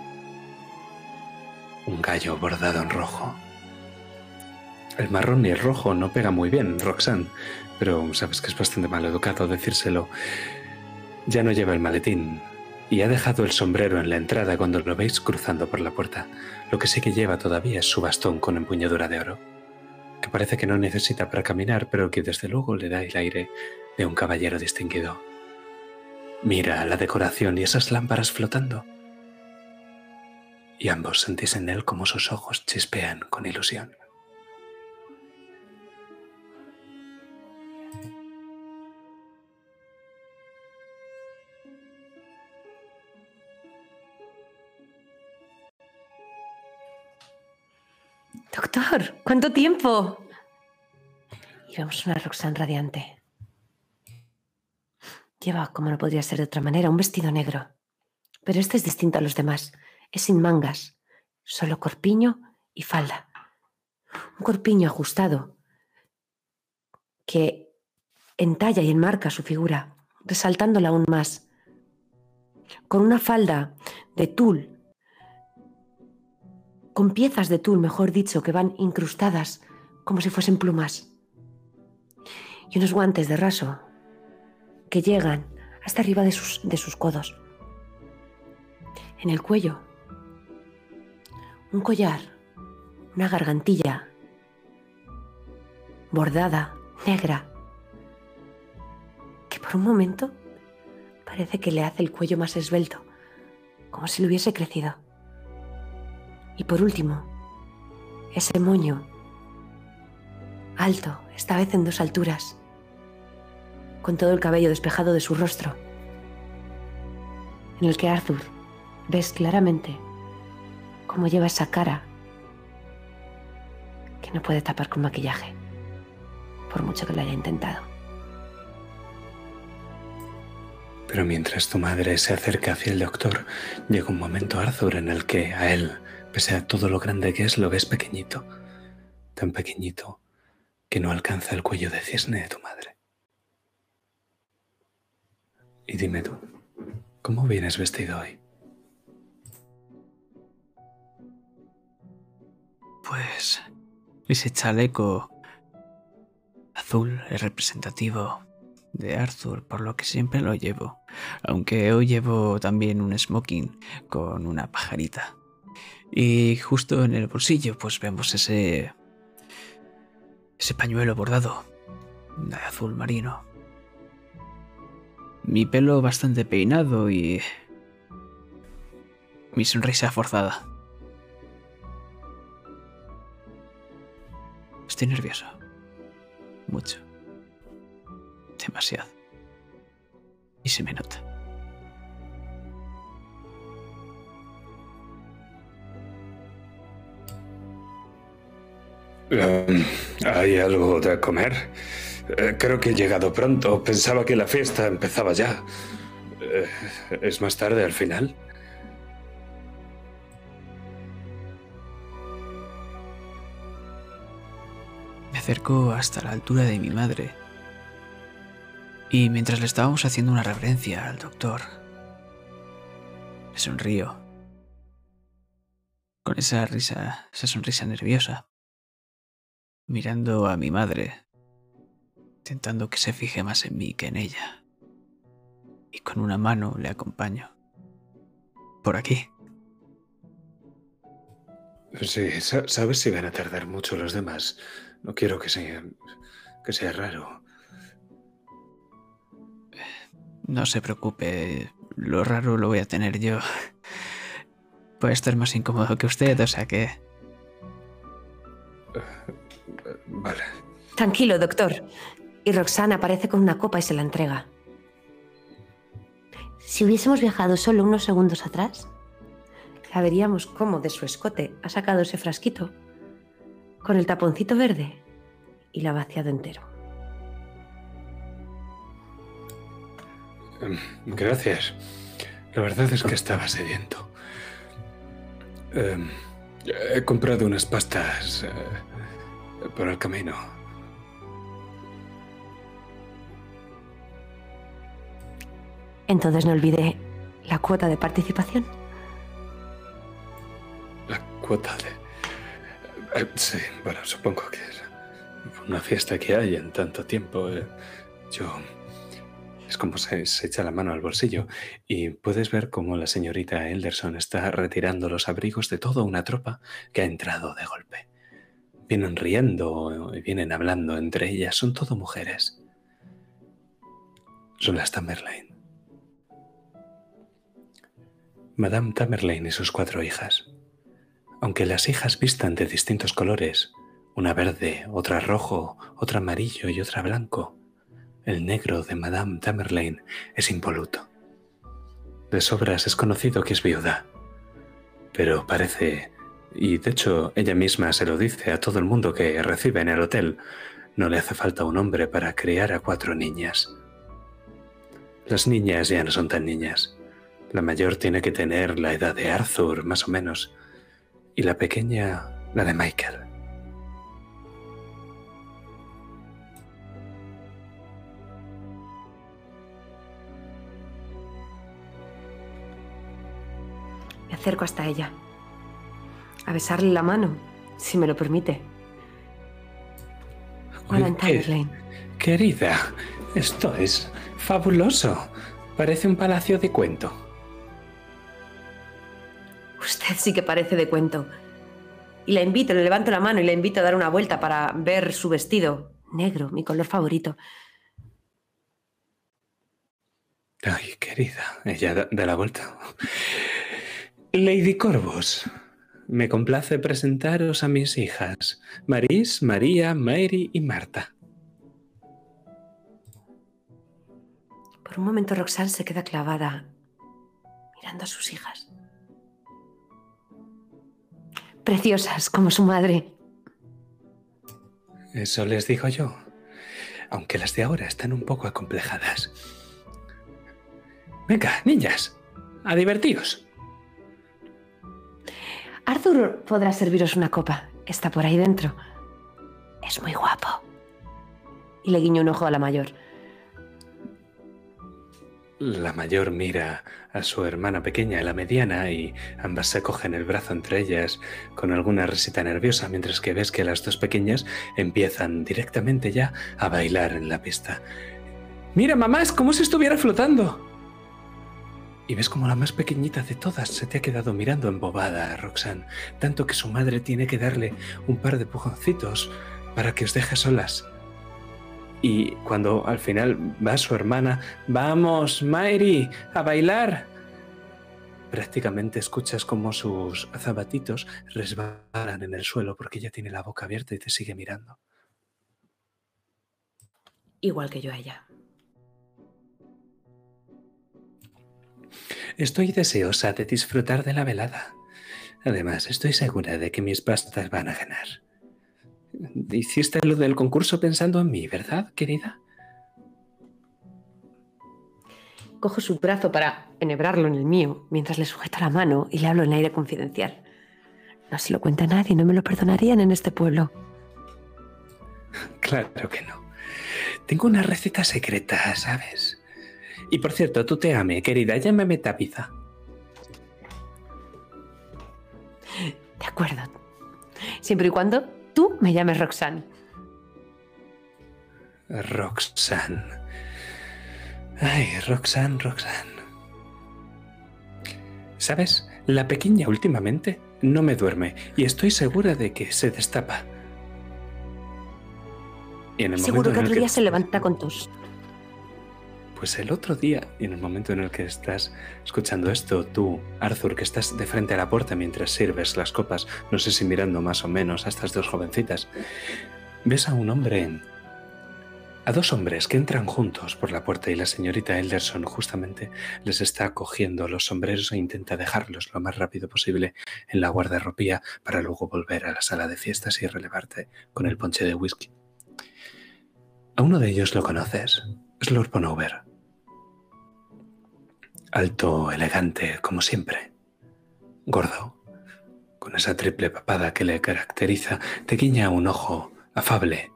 Un gallo bordado en rojo. El marrón y el rojo no pega muy bien, Roxanne, pero sabes que es bastante mal educado decírselo. Ya no lleva el maletín y ha dejado el sombrero en la entrada cuando lo veis cruzando por la puerta. Lo que sí que lleva todavía es su bastón con empuñadura de oro que parece que no necesita para caminar, pero que desde luego le da el aire de un caballero distinguido. Mira la decoración y esas lámparas flotando. Y ambos sentís en él como sus ojos chispean con ilusión. Doctor, ¿cuánto tiempo? Y vemos una Roxanne radiante. Lleva, como no podría ser de otra manera, un vestido negro. Pero este es distinto a los demás. Es sin mangas, solo corpiño y falda. Un corpiño ajustado que entalla y enmarca su figura, resaltándola aún más. Con una falda de tul con piezas de tul, mejor dicho, que van incrustadas como si fuesen plumas. Y unos guantes de raso que llegan hasta arriba de sus, de sus codos. En el cuello, un collar, una gargantilla bordada, negra, que por un momento parece que le hace el cuello más esbelto, como si le hubiese crecido. Y por último, ese moño, alto, esta vez en dos alturas, con todo el cabello despejado de su rostro, en el que Arthur ves claramente cómo lleva esa cara que no puede tapar con maquillaje, por mucho que lo haya intentado. Pero mientras tu madre se acerca hacia el doctor, llega un momento, Arthur, en el que a él, pese a todo lo grande que es, lo ves pequeñito. Tan pequeñito que no alcanza el cuello de cisne de tu madre. Y dime tú, ¿cómo vienes vestido hoy? Pues ese chaleco azul es representativo de Arthur, por lo que siempre lo llevo. Aunque hoy llevo también un smoking con una pajarita. Y justo en el bolsillo pues vemos ese ese pañuelo bordado de azul marino. Mi pelo bastante peinado y mi sonrisa forzada. Estoy nervioso. Mucho. Demasiado. Y se me nota. Eh, ¿Hay algo de comer? Eh, creo que he llegado pronto. Pensaba que la fiesta empezaba ya. Eh, ¿Es más tarde al final? Me acerco hasta la altura de mi madre. Y mientras le estábamos haciendo una reverencia al doctor, le. Con esa risa, esa sonrisa nerviosa. Mirando a mi madre, intentando que se fije más en mí que en ella. Y con una mano le acompaño. Por aquí. Sí, sa- ¿sabes si van a tardar mucho los demás? No quiero que sea, que sea raro. No se preocupe, lo raro lo voy a tener yo. Puede estar más incómodo que usted, o sea que... Tranquilo, doctor. Y Roxana aparece con una copa y se la entrega. Si hubiésemos viajado solo unos segundos atrás, la veríamos cómo de su escote ha sacado ese frasquito con el taponcito verde y la ha vaciado entero. Em, Gracias. La verdad es que estaba sediento. Em, he comprado unas pastas eh, por el camino. Entonces no olvide la cuota de participación. La cuota de... eh, sí, bueno, supongo que es una fiesta que hay en tanto tiempo. eh, yo... Es como se, echa la mano al bolsillo y puedes ver cómo la señorita Elderson está retirando los abrigos de toda una tropa que ha entrado de golpe. Vienen riendo y vienen hablando entre ellas. Son todo mujeres. Son las Tamerlane. Madame Tamerlane y sus cuatro hijas. Aunque las hijas vistan de distintos colores, una verde, otra rojo, otra amarillo y otra blanco, el negro de Madame Tamerlane es impoluto. De sobras es conocido que es viuda, pero parece, y de hecho ella misma se lo dice a todo el mundo que recibe en el hotel, no le hace falta un hombre para criar a cuatro niñas. Las niñas ya no son tan niñas. La mayor tiene que tener la edad de Arthur, más o menos, y la pequeña la de Michael. Me acerco hasta ella. A besarle la mano, si me lo permite. Madame ¿Qué- Tamerlane. Querida, esto es fabuloso. Parece un palacio de cuento. Usted sí que parece de cuento. Y la invito, le levanto la mano y la invito a dar una vuelta para ver su vestido. Negro, mi color favorito. Ay, querida, ella da, da la vuelta. Lady Corvus, me complace presentaros a mis hijas, Maris, María, Mary y Marta. Por un momento Roxanne se queda clavada mirando a sus hijas. Preciosas como su madre. Eso les digo yo. Aunque las de ahora están un poco acomplejadas. Venga, niñas, a divertíos. Arthur podrá serviros una copa. Está por ahí dentro. Es muy guapo. Y le guiño un ojo a la mayor. La mayor mira a su hermana pequeña, la mediana, y ambas se cogen el brazo entre ellas con alguna risita nerviosa, mientras que ves que las dos pequeñas empiezan directamente ya a bailar en la pista. Mira, mamá, es como si estuviera flotando. Y ves como la más pequeñita de todas se te ha quedado mirando embobada a Roxanne, tanto que su madre tiene que darle un par de pujoncitos para que os deje solas. Y cuando al final va su hermana, vamos, Mairi, a bailar. Prácticamente escuchas como sus zapatitos resbalan en el suelo porque ella tiene la boca abierta y te sigue mirando. Igual que yo a ella. Estoy deseosa de disfrutar de la velada. Además, estoy segura de que mis pastas van a ganar. Hiciste lo del concurso pensando en mí, ¿verdad, querida? Cojo su brazo para enhebrarlo en el mío, mientras le sujeto la mano y le hablo en aire confidencial. No se lo cuenta a nadie, no me lo perdonarían en este pueblo. Claro que no. Tengo una receta secreta, ¿sabes? Y por cierto, tú te ame, querida, llámame tapiza. De acuerdo. Siempre y cuando tú me llames Roxanne. Roxanne. Ay, Roxanne, Roxanne. ¿Sabes? La pequeña últimamente no me duerme y estoy segura de que se destapa. Y en el Seguro que otro día se levanta con tos. Pues el otro día, en el momento en el que estás escuchando esto, tú, Arthur, que estás de frente a la puerta mientras sirves las copas, no sé si mirando más o menos a estas dos jovencitas, ves a un hombre, a dos hombres que entran juntos por la puerta y la señorita Elderson justamente les está cogiendo los sombreros e intenta dejarlos lo más rápido posible en la guardarropía para luego volver a la sala de fiestas y relevarte con el ponche de whisky. A uno de ellos lo conoces, es Lord Bonover. Alto, elegante, como siempre. Gordo, con esa triple papada que le caracteriza, te guiña un ojo afable.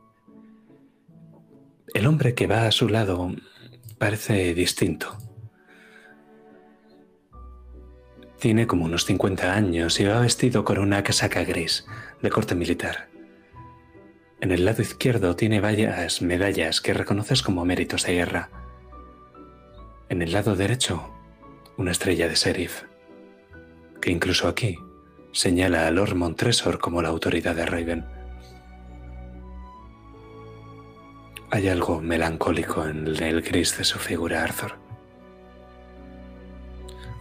El hombre que va a su lado parece distinto. Tiene como unos 50 años y va vestido con una casaca gris de corte militar. En el lado izquierdo tiene varias medallas que reconoces como méritos de guerra. En el lado derecho, una estrella de sheriff, que incluso aquí señala a Lord Montresor como la autoridad de Raven. Hay algo melancólico en el gris de su figura, Arthur.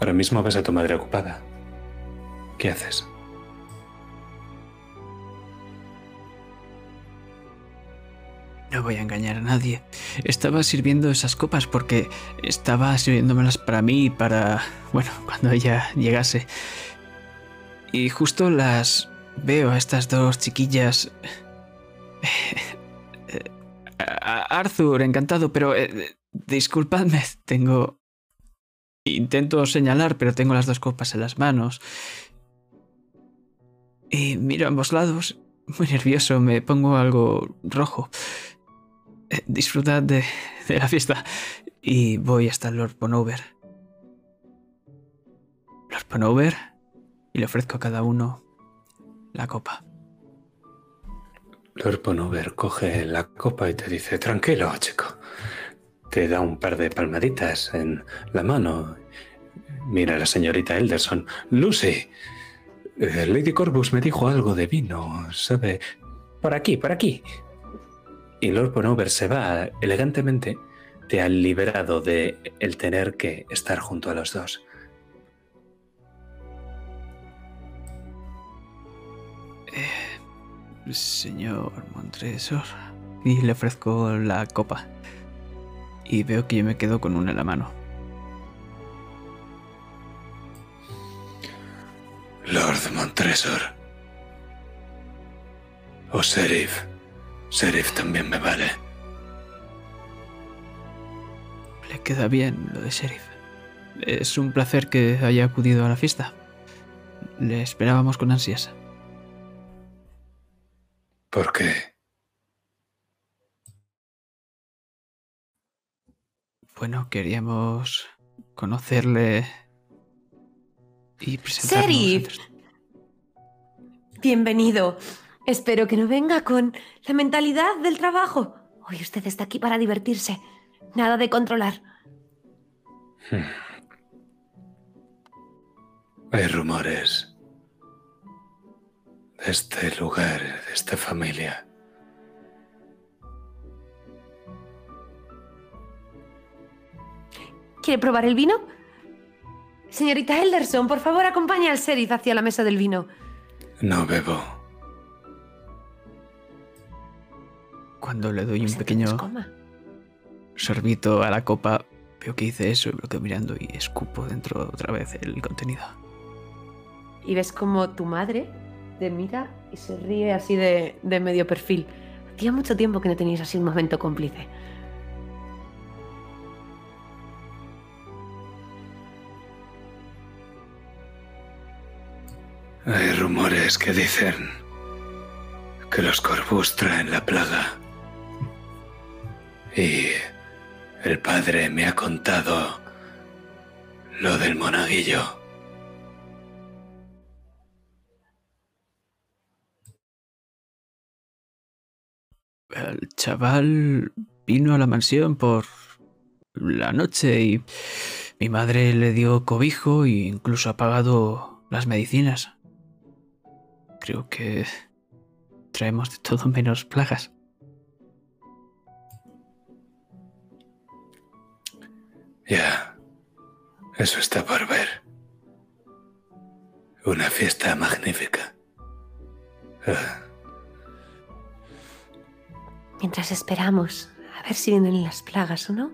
Ahora mismo ves a tu madre ocupada. ¿Qué haces? No voy a engañar a nadie. Estaba sirviendo esas copas porque estaba sirviéndomelas para mí y para, bueno, cuando ella llegase. Y justo las veo a estas dos chiquillas. A- Arthur, encantado, pero eh, disculpadme, tengo... Intento señalar, pero tengo las dos copas en las manos. Y miro a ambos lados, muy nervioso, me pongo algo rojo. Disfrutad de, de la fiesta. Y voy hasta Lord Bonover. Lord Bonover. Y le ofrezco a cada uno la copa. Lord Bonover coge la copa y te dice, tranquilo, chico. Te da un par de palmaditas en la mano. Mira a la señorita Elderson. Lucy, eh, Lady Corbus me dijo algo de vino, ¿sabe? Por aquí, por aquí. Y Lord Bonover se va elegantemente. Te ha liberado de el tener que estar junto a los dos. Señor Montresor. Y le ofrezco la copa. y veo que yo me quedo con una en la mano. Lord Montresor. O Sheriff. Sheriff también me vale. Le queda bien lo de sheriff. Es un placer que haya acudido a la fiesta. Le esperábamos con ansias. ¿Por qué? Bueno, queríamos conocerle y presentarnos. Sheriff. antes- Bienvenido. Espero que no venga con la mentalidad del trabajo. Hoy usted está aquí para divertirse. Nada de controlar. Hay rumores de este lugar, de esta familia. ¿Quiere probar el vino? Señorita Elderson, por favor, acompañe al sheriff hacia la mesa del vino. No bebo. Cuando le doy un Pues pequeño sorbito a la copa, veo que hice eso y me lo quedo mirando y escupo dentro otra vez el contenido. Y ves como tu madre te mira y se ríe así de, de medio perfil. Hacía mucho tiempo que no teníais así un momento cómplice. Hay rumores que dicen que los Corvus traen la plaga. Y el padre me ha contado lo del monaguillo. El chaval vino a la mansión por la noche y mi madre le dio cobijo e incluso ha pagado las medicinas. Creo que traemos de todo menos plagas. Ya, eso está por ver. Una fiesta magnífica. Ah, Mientras esperamos a ver si vienen las plagas o no,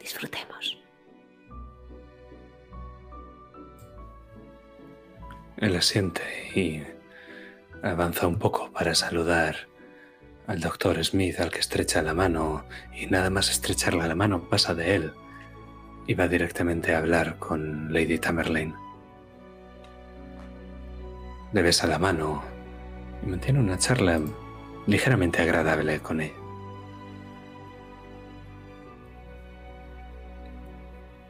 disfrutemos. Él asiente y avanza un poco para saludar al doctor Smith al que estrecha la mano y nada más estrecharle la mano pasa de él y va directamente a hablar con Lady Tamerlane. Le besa la mano y mantiene una charla ligeramente agradable con ella.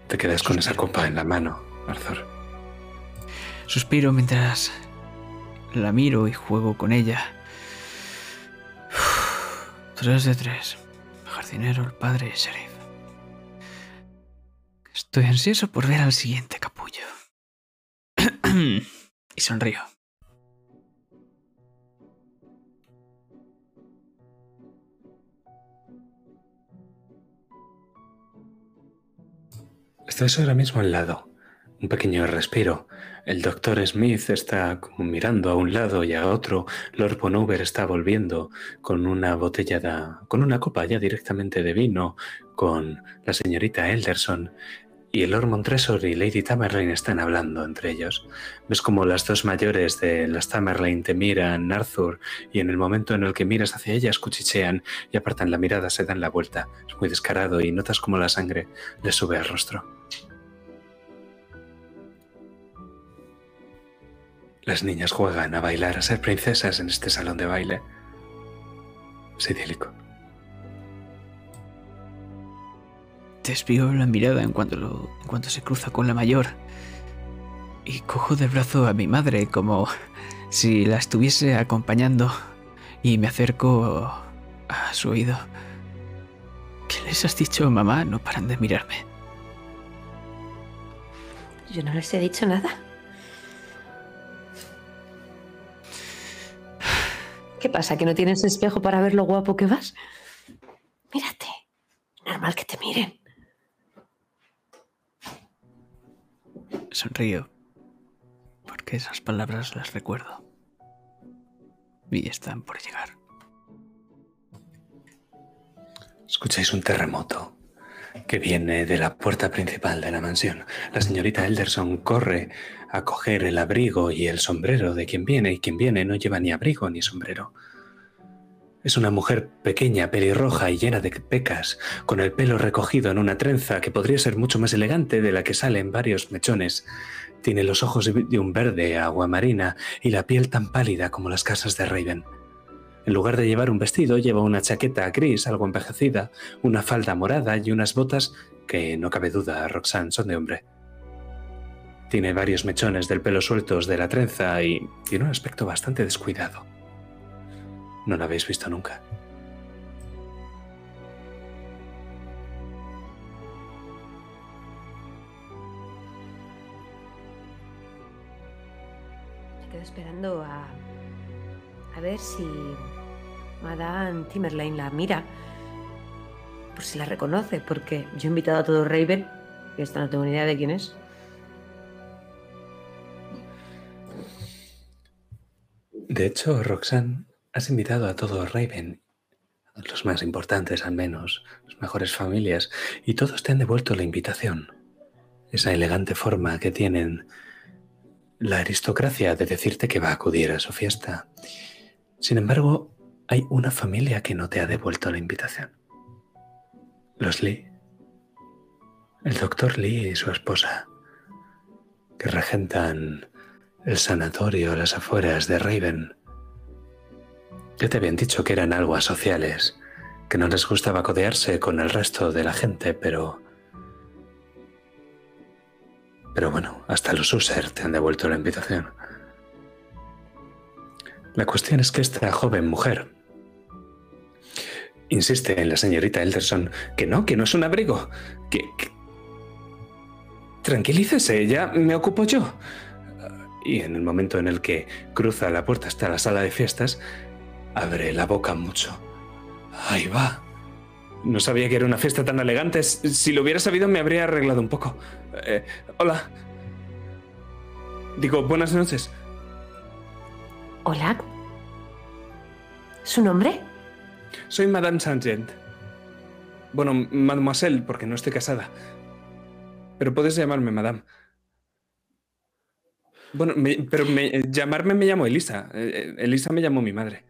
Te quedas con esa copa en la mano, Arthur. Suspiro mientras la miro y juego con ella. Tres de tres. Jardinero, el padre y el sheriff. Estoy ansioso por ver al siguiente capullo. y sonrío. Estás ahora mismo al lado. Un pequeño respiro. El doctor Smith está como mirando a un lado y a otro. Lord Bonover está volviendo con una botella de, con una copa ya directamente de vino con la señorita Elderson. Y el Lord Montresor y Lady Tamerlane están hablando entre ellos. Ves como las dos mayores de las Tamerlane te miran, Arthur, y en el momento en el que miras hacia ellas cuchichean y apartan la mirada, se dan la vuelta. Es muy descarado y notas como la sangre le sube al rostro. Las niñas juegan a bailar, a ser princesas en este salón de baile. Es idílico. Desvío la mirada en cuanto, lo- en cuanto se cruza con la mayor. Y cojo del brazo a mi madre como si la estuviese acompañando. Y me acerco a su oído. ¿Qué les has dicho, mamá? No paran de mirarme. Yo no les he dicho nada. ¿Qué pasa? ¿Que no tienes espejo para ver lo guapo que vas? Mírate. Normal que te miren. Sonrío. Porque esas palabras las recuerdo. Y están por llegar. Escucháis un terremoto que viene de la puerta principal de la mansión. La señorita Elderson corre a coger el abrigo y el sombrero de quien viene, y quien viene no lleva ni abrigo ni sombrero. Es una mujer pequeña, pelirroja y llena de pecas, con el pelo recogido en una trenza que podría ser mucho más elegante de la que salen varios mechones. Tiene los ojos de un verde aguamarina y la piel tan pálida como las casas de Raven. En lugar de llevar un vestido, lleva una chaqueta gris algo envejecida, una falda morada y unas botas que, no cabe duda, Roxanne son de hombre. Tiene varios mechones del pelo sueltos de la trenza y tiene un aspecto bastante descuidado. No la habéis visto nunca. Me quedo esperando a. a ver si. Madame Timberlane la mira. Por si la reconoce, porque yo he invitado a todo Raven, y esta no tengo ni idea de quién es. De hecho, Roxanne, has invitado a todo Raven, los más importantes al menos, las mejores familias, y todos te han devuelto la invitación. Esa elegante forma que tienen la aristocracia de decirte que va a acudir a su fiesta. Sin embargo, hay una familia que no te ha devuelto la invitación. Los Lee. El doctor Lee y su esposa, que regentan el sanatorio las afueras de Raven. Ya te habían dicho que eran algo asociales, que no les gustaba codearse con el resto de la gente, pero... Pero bueno, hasta los User te han devuelto la invitación. La cuestión es que esta joven mujer insiste en la señorita Elderson que no, que no es un abrigo, que... que... Tranquilícese, ya me ocupo yo. Y en el momento en el que cruza la puerta hasta la sala de fiestas, abre la boca mucho. Ahí va. No sabía que era una fiesta tan elegante. Si lo hubiera sabido me habría arreglado un poco. Eh, hola. Digo, buenas noches. Hola. ¿Su nombre? Soy Madame Sargent. Bueno, mademoiselle, porque no estoy casada. Pero puedes llamarme Madame. Bueno, me- pero me- llamarme me llamo Elisa. Eh, eh, Elisa me llamó mi madre.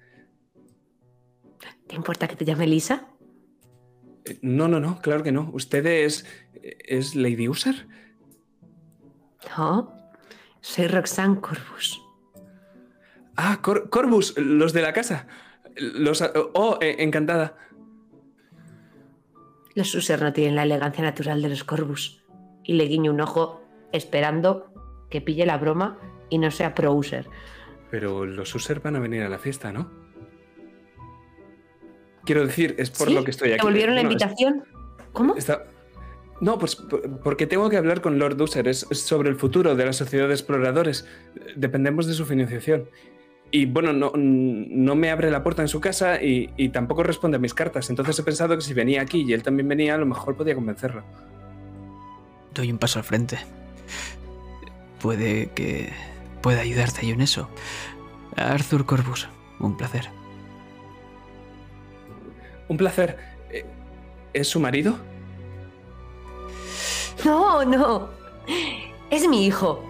¿Te importa que te llame Lisa? Eh, No, no, no, claro que no. ¿Usted es. es Lady User? No. Soy Roxanne Corbus. Ah, Cor- Corbus, los de la casa. Los. Oh, eh, encantada. Los User no tienen la elegancia natural de los Corbus. Y le guiño un ojo esperando que pille la broma y no sea pro User. Pero los User van a venir a la fiesta, ¿no? Quiero decir, es por ¿Sí? lo que estoy aquí. ¿Te volvieron la No, es- invitación? ¿Cómo? Está- No, pues por- porque tengo que hablar con Lord User. Es es sobre el futuro de la sociedad de exploradores. Dependemos de su financiación. Y bueno, no, no me abre la puerta en su casa y, y tampoco responde a mis cartas. Entonces he pensado que si venía aquí y él también venía, a lo mejor podía convencerlo. Doy un paso al frente. Puede que pueda ayudarte yo en eso. Arthur Corbus, un placer. Un placer. Eh, ¿Es su marido? No, no. Es mi hijo.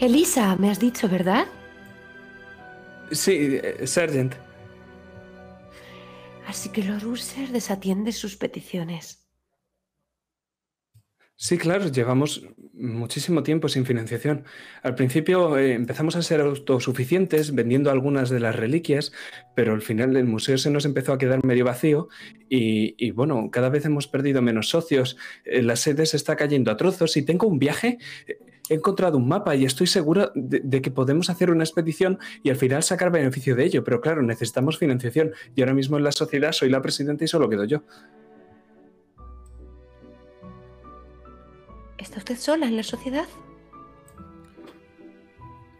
Elisa, me has dicho, ¿verdad? Sí, eh, Sergeant. Así que Lord User desatiende sus peticiones. Sí, claro, llevamos muchísimo tiempo sin financiación. Al principio eh, empezamos a ser autosuficientes vendiendo algunas de las reliquias, pero al final el museo se nos empezó a quedar medio vacío y, bueno, cada vez hemos perdido menos socios, eh, la sede se está cayendo a trozos y tengo un viaje, eh, he encontrado un mapa y estoy seguro de, de que podemos hacer una expedición y al final sacar beneficio de ello, pero claro, necesitamos financiación y ahora mismo en la sociedad soy la presidenta y solo quedo yo. ¿Está usted sola en la sociedad?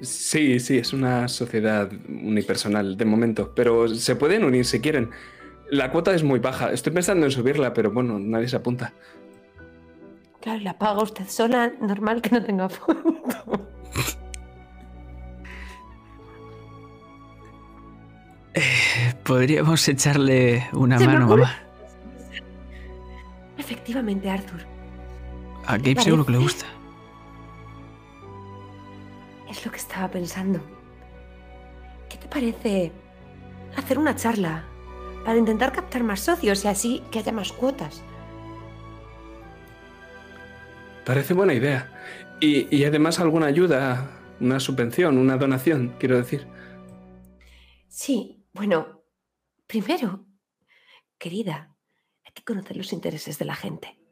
Sí, sí, es una sociedad unipersonal de momento, pero se pueden unir si quieren. La cuota es muy baja, estoy pensando en subirla, pero bueno, nadie se apunta. Claro, la paga usted sola, normal que no tenga fondo. Podríamos echarle una mano, mamá. efectivamente, Arthur. A Gabe seguro que le gusta. Es lo que estaba pensando. ¿Qué te parece hacer una charla para intentar captar más socios y así que haya más cuotas? Parece buena idea. Y, y además alguna ayuda, una subvención, una donación, quiero decir. Sí, bueno, primero, querida, hay que conocer los intereses de la gente.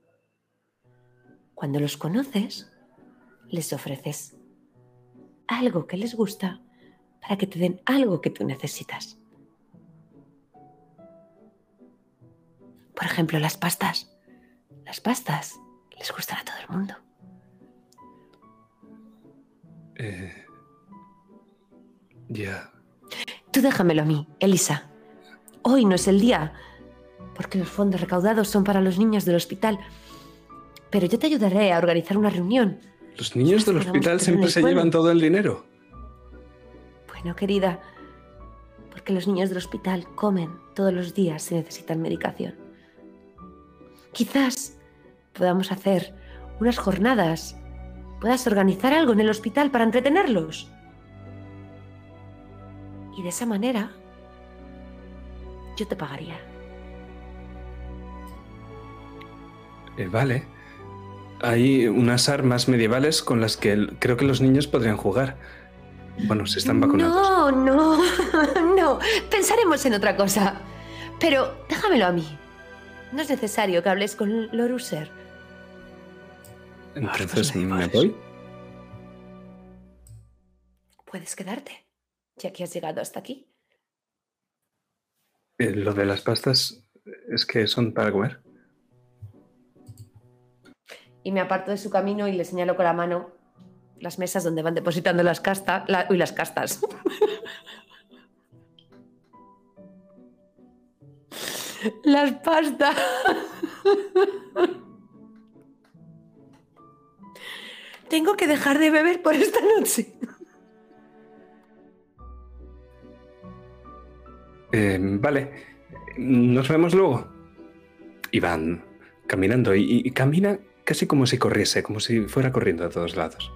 Cuando los conoces, les ofreces algo que les gusta para que te den algo que tú necesitas. Por ejemplo, las pastas. Las pastas les gustan a todo el mundo. Eh, ya. Tú déjamelo a mí, Elisa. Hoy no es el día, porque los fondos recaudados son para los niños del hospital. Pero yo te ayudaré a organizar una reunión. Los niños del hospital siempre se llevan todo el dinero. Bueno, querida, porque los niños del hospital comen todos los días y necesitan medicación. Quizás podamos hacer unas jornadas. Puedas organizar algo en el hospital para entretenerlos. Y de esa manera, yo te pagaría. Eh, vale. Hay unas armas medievales con las que creo que los niños podrían jugar. Bueno, si están vacunados. No, no, no. Pensaremos en otra cosa. Pero déjamelo a mí. No es necesario que hables con Loruser. Entonces, ¿me voy? Puedes quedarte, ya que has llegado hasta aquí. Eh, lo de las pastas es que son para comer. Y me aparto de su camino y le señalo con la mano las mesas donde van depositando las castas. La, uy, las castas. las pastas. Tengo que dejar de beber por esta noche. Eh, vale. Nos vemos luego. Y van caminando y, y camina casi como si corriese, como si fuera corriendo a todos lados.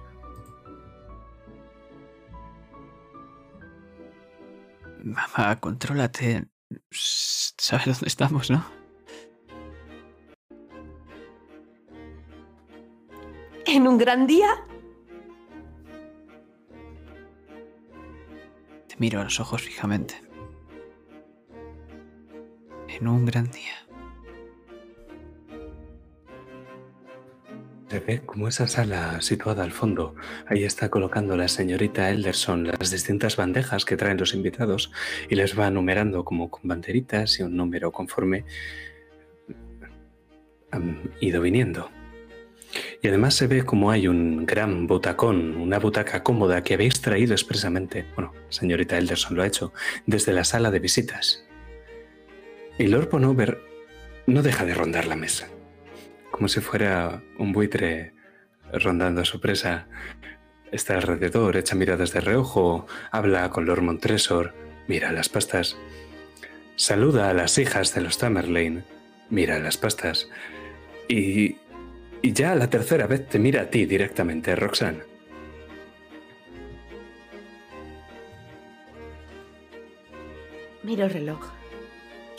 Mamá, contrólate. Sabes dónde estamos, ¿no? En un gran día, Te miro a los ojos fijamente. En un gran día. Se ve como esa sala situada al fondo. Ahí está colocando la señorita Elderson las distintas bandejas que traen los invitados y les va numerando como con banderitas y un número conforme han ido viniendo. Y además se ve como hay un gran butacón, una butaca cómoda que habéis traído expresamente, bueno, señorita Elderson lo ha hecho, desde la sala de visitas. Y Lord Ponover no deja de rondar la mesa como si fuera un buitre rondando a su presa. Está alrededor, echa miradas de reojo, habla con Lord Montresor, mira las pastas. Saluda a las hijas de los Tamerlane, mira las pastas. Y, y ya la tercera vez te mira a ti directamente, Roxanne. miro el reloj.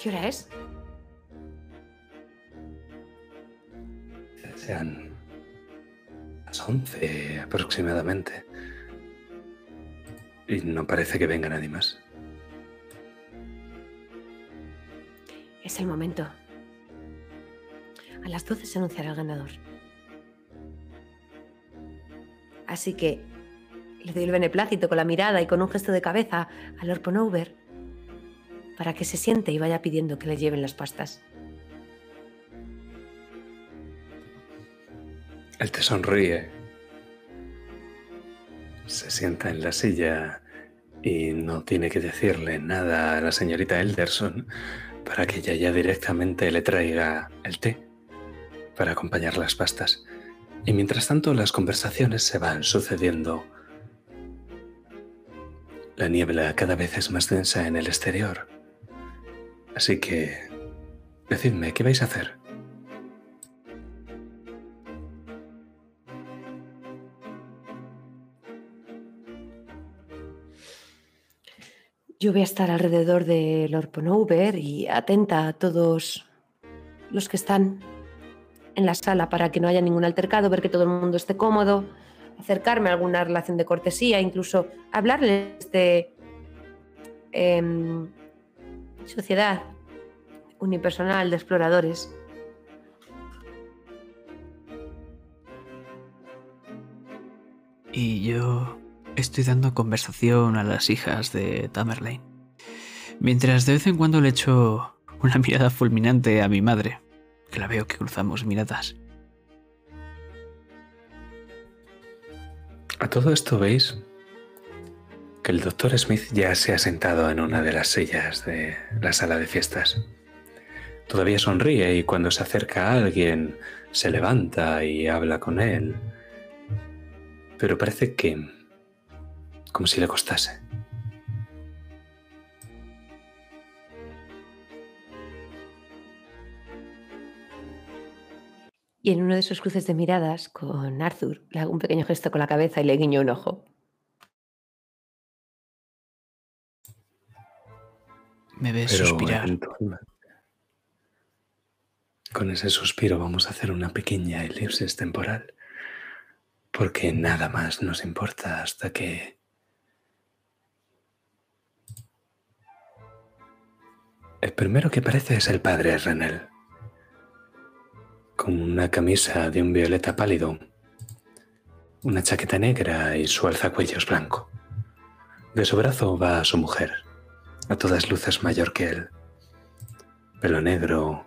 ¿Qué hora es? Sean las 11 aproximadamente. Y no parece que venga nadie más. Es el momento. A las 12 se anunciará el ganador. Así que le doy el beneplácito con la mirada y con un gesto de cabeza a Lord Ponover para que se siente y vaya pidiendo que le lleven las pastas. Él te sonríe. Se sienta en la silla y no tiene que decirle nada a la señorita Elderson para que ella ya directamente le traiga el té para acompañar las pastas. Y mientras tanto las conversaciones se van sucediendo. La niebla cada vez es más densa en el exterior. Así que, decidme, ¿qué vais a hacer? Yo voy a estar alrededor de Lord Ponover y atenta a todos los que están en la sala para que no haya ningún altercado, ver que todo el mundo esté cómodo, acercarme a alguna relación de cortesía, incluso hablarles de em, sociedad unipersonal de exploradores. Y yo estoy dando conversación a las hijas de Tamerlane. Mientras de vez en cuando le echo una mirada fulminante a mi madre, que la veo que cruzamos miradas. A todo esto veis que el doctor Smith ya se ha sentado en una de las sillas de la sala de fiestas. Todavía sonríe y cuando se acerca a alguien se levanta y habla con él. Pero parece que... como si le costase. Y en uno de esos cruces de miradas con Arthur, le hago un pequeño gesto con la cabeza y le guiño un ojo. Me ves Pero suspirar. entonces, con ese suspiro vamos a hacer una pequeña elipsis temporal, porque nada más nos importa hasta que... El primero que aparece es el padre Renel, con una camisa de un violeta pálido, una chaqueta negra y su alzacuellos blanco. De su brazo va su mujer, a todas luces mayor que él. Pelo negro,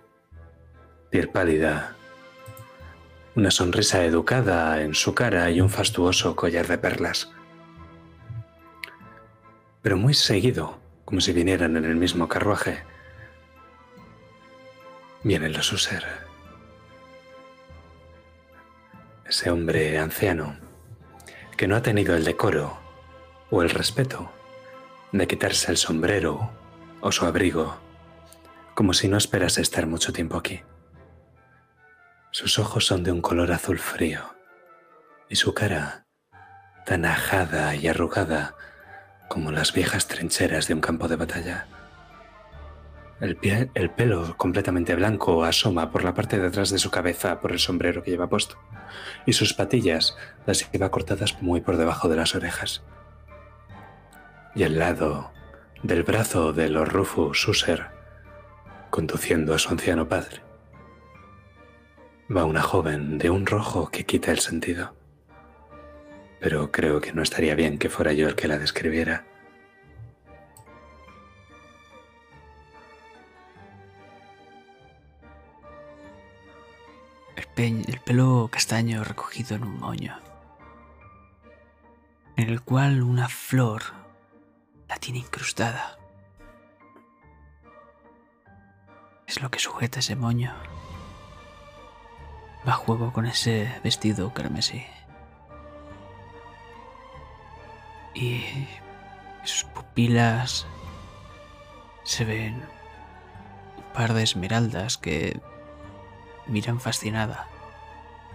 piel pálida, una sonrisa educada en su cara y un fastuoso collar de perlas. Pero muy seguido, como si vinieran en el mismo carruaje, vienen los User. Ese hombre anciano que no ha tenido el decoro o el respeto de quitarse el sombrero o su abrigo, como si no esperase estar mucho tiempo aquí. Sus ojos son de un color azul frío y su cara tan ajada y arrugada como las viejas trincheras de un campo de batalla. El, pelo completamente blanco asoma por la parte de atrás de su cabeza por el sombrero que lleva puesto y sus patillas las lleva cortadas muy por debajo de las orejas y al lado del brazo de los Rufus User, conduciendo a su anciano padre, va una joven de un rojo que quita el sentido. Pero creo que no estaría bien que fuera yo el que la describiera. El pelo castaño recogido en un moño, en el cual una flor la tiene incrustada. Es lo que sujeta ese moño. Va a juego con ese vestido carmesí. Y sus pupilas se ven un par de esmeraldas que miran fascinada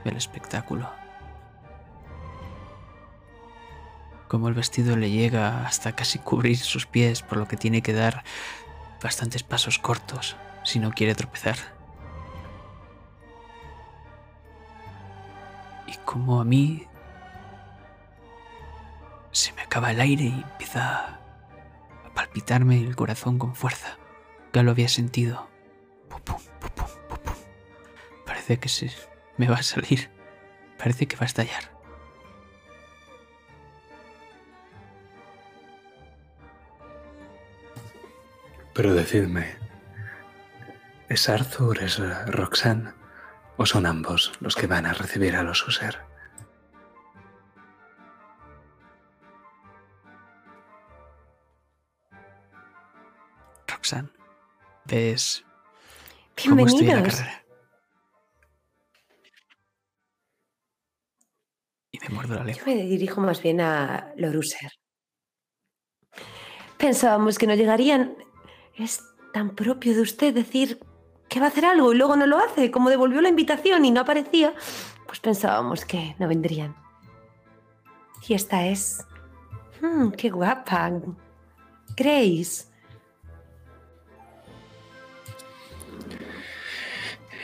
el espectáculo. Como el vestido le llega hasta casi cubrir sus pies, por lo que tiene que dar bastantes pasos cortos si no quiere tropezar. Y como a mí se me acaba el aire y empieza a palpitarme el corazón con fuerza. Ya lo había sentido. Pum, pum, pum. Parece que se me va a salir. Parece que va a estallar. Pero decidme, ¿es Arthur, es Roxanne o son ambos los que van a recibir a los User? Roxanne, ¿ves cómo estoy en la Bienvenidos. carrera? Me muerdo la Yo me dirijo más bien a Loruser. Pensábamos que no llegarían. Es tan propio de usted decir que va a hacer algo y luego no lo hace. Como devolvió la invitación y no aparecía, pues pensábamos que no vendrían. Y esta es... Mm, ¡Qué guapa! Grace.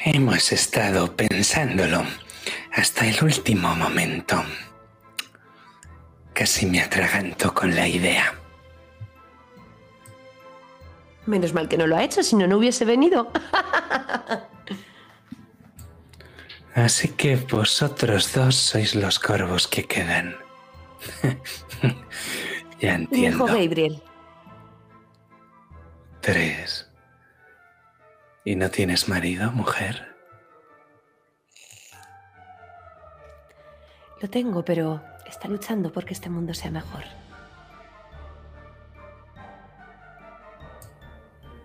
Hemos estado pensándolo hasta el último momento. Casi me atraganto con la idea. Menos mal que no lo ha hecho, si no, no hubiese venido. Así que vosotros dos sois los corvos que quedan. ya entiendo. Gabriel. Tres. ¿Y no tienes marido, mujer? Lo tengo, pero está luchando porque este mundo sea mejor.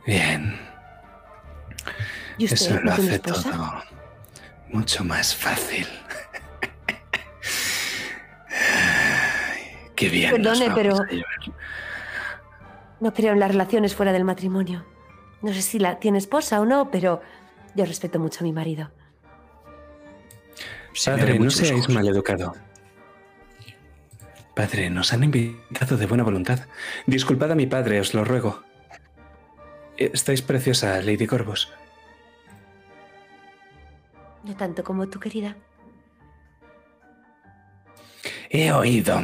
Bien. ¿Y usted Eso lo hace todo mucho más fácil. Qué bien. Perdone, pero-. No creo en las relaciones fuera del matrimonio. No sé si la tiene esposa o no, pero yo respeto mucho a mi marido. Padre, no seáis ojos. maleducado. Padre, nos han invitado de buena voluntad. Disculpad a mi padre, os lo ruego. Estáis preciosa, Lady Corvus. No tanto como tú, querida. He oído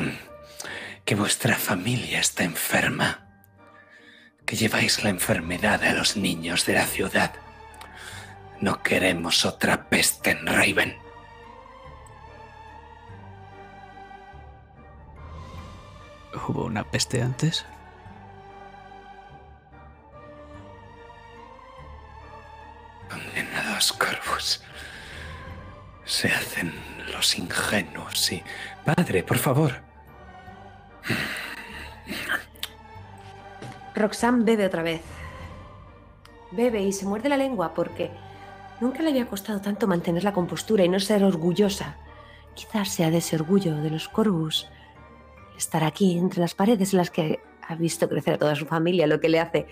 que vuestra familia está enferma, que lleváis la enfermedad a los niños de la ciudad. No queremos otra peste en Raven. ¿Hubo una peste antes? Condenados Corvus. Se hacen los ingenuos y... Padre, por favor. Roxanne bebe otra vez. Bebe y se muerde la lengua porque nunca le había costado tanto mantener la compostura y no ser orgullosa. Quizás sea de ese orgullo de los Corvus. Estar aquí entre las paredes en las que ha visto crecer a toda su familia, lo que le hace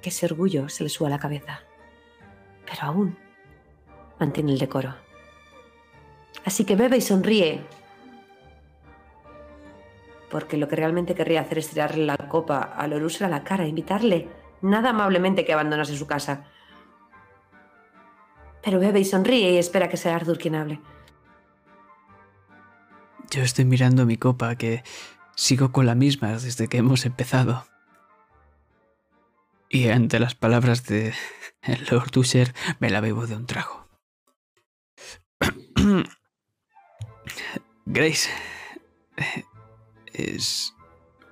que ese orgullo se le suba a la cabeza. Pero aún mantiene el decoro. Así que bebe y sonríe. Porque lo que realmente querría hacer es tirarle la copa a Lorusra a la cara, invitarle nada amablemente que abandonase su casa. Pero bebe y sonríe y espera que sea Arthur quien hable. Yo estoy mirando mi copa que sigo con la misma desde que hemos empezado. Y ante las palabras de el Lord Usher me la bebo de un trago. Grace, es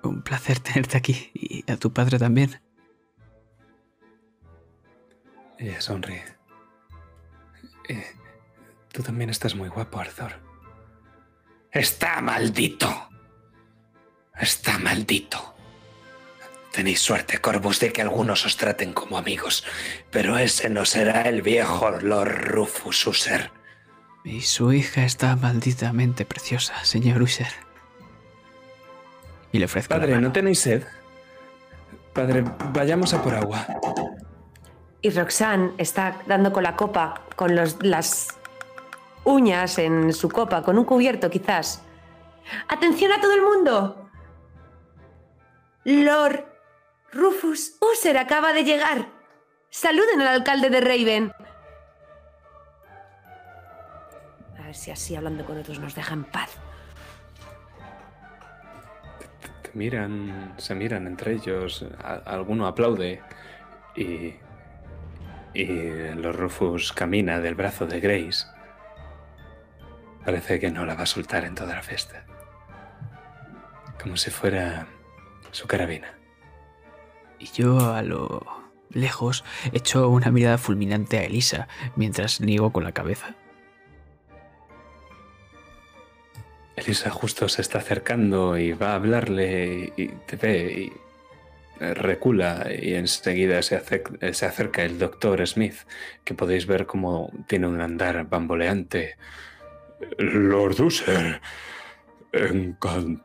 un placer tenerte aquí y a tu padre también. Ella sonríe. Eh, tú también estás muy guapo, Arthur. Está maldito. Está maldito. Tenéis suerte, Corvus, de que algunos os traten como amigos, pero ese no será el viejo Lord Rufus User. Y su hija está malditamente preciosa, señor Usher. Y le ofrezco la Padre, mano. ¿no tenéis sed? Padre, vayamos a por agua. Y Roxanne está dando con la copa, con los- las uñas en su copa, con un cubierto quizás. ¡Atención a todo el mundo! Lord Rufus User acaba de llegar. Saluden al alcalde de Raven. A ver si así hablando con otros nos deja en paz. Miran, se miran entre ellos, alguno aplaude y, y los Rufus camina del brazo de Grace. Parece que no la va a soltar en toda la fiesta. Como si fuera su carabina. Y yo a lo lejos echo una mirada fulminante a Elisa mientras niego con la cabeza. Elisa justo se está acercando y va a hablarle y te ve y recula y enseguida se, se acerca el doctor Smith, que podéis ver cómo tiene un andar bamboleante. Lord Usher, encantado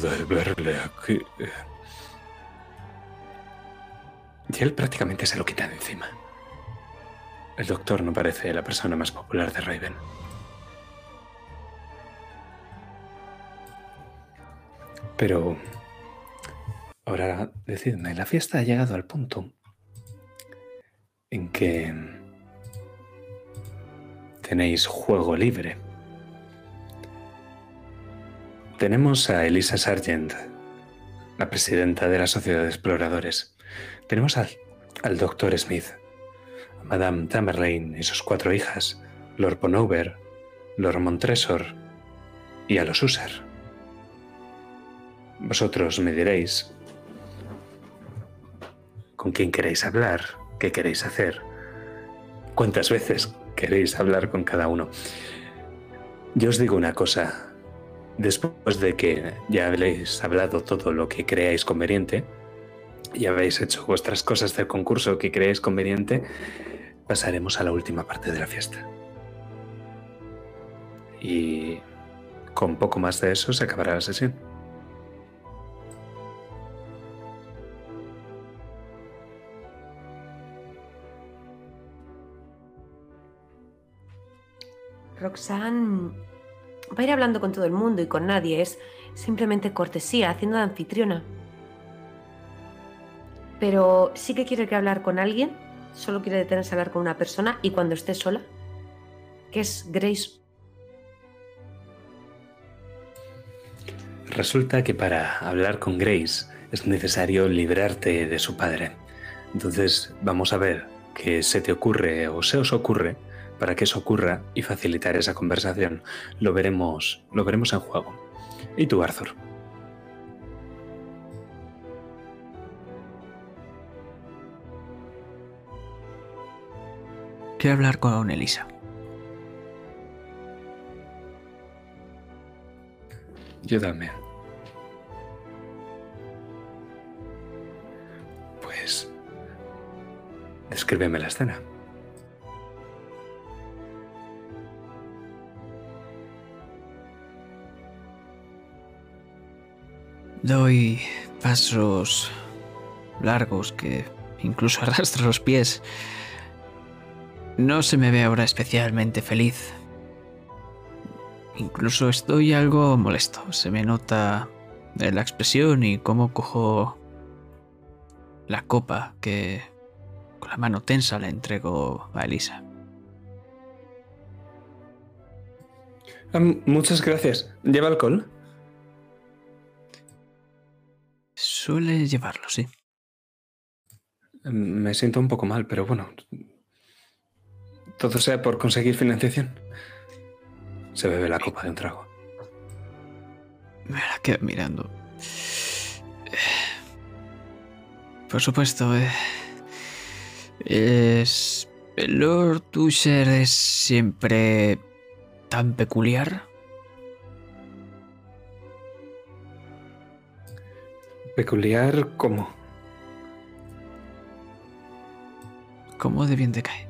de verle aquí. Y él prácticamente se lo quita de encima. El doctor no parece la persona más popular de Raven. Pero Ahora, decidme, la fiesta ha llegado al punto en que tenéis juego libre. Tenemos a Elisa Sargent, la presidenta de la Sociedad de Exploradores. Tenemos al, al Dr. Smith, a Madame Tamerlane y sus cuatro hijas, Lord Bonover, Lord Montresor y a los User. Vosotros me diréis con quién queréis hablar, qué queréis hacer, cuántas veces queréis hablar con cada uno. Yo os digo una cosa, después de que ya habéis hablado todo lo que creáis conveniente y habéis hecho vuestras cosas del concurso que creáis conveniente, pasaremos a la última parte de la fiesta. Y con poco más de eso se acabará la sesión. Roxanne va a ir hablando con todo el mundo y con nadie. Es simplemente cortesía, haciendo de anfitriona. Pero sí que quiere que hablar con alguien. Solo quiere detenerse a hablar con una persona y cuando esté sola. Que es Grace. Resulta que para hablar con Grace es necesario librarte de su padre. Entonces vamos a ver qué se te ocurre o se os ocurre para que eso ocurra y facilitar esa conversación. Lo veremos, lo veremos en juego. ¿Y tú, Arthur? Quiero hablar con Elisa. Yo también. Pues... Descríbeme la escena. Doy pasos largos que incluso arrastro los pies. No se me ve ahora especialmente feliz. Incluso estoy algo molesto. Se me nota la expresión y cómo cojo la copa que con la mano tensa le entrego a Elisa. Muchas gracias. ¿Lleva alcohol? Suele llevarlo, sí. Me siento un poco mal, pero bueno. Todo sea por conseguir financiación. Se bebe la copa de un trago. Me la quedo mirando. Por supuesto, eh, es. ¿El Lord Tusher es siempre tan peculiar? Peculiar como. ¿Cómo de bien te cae?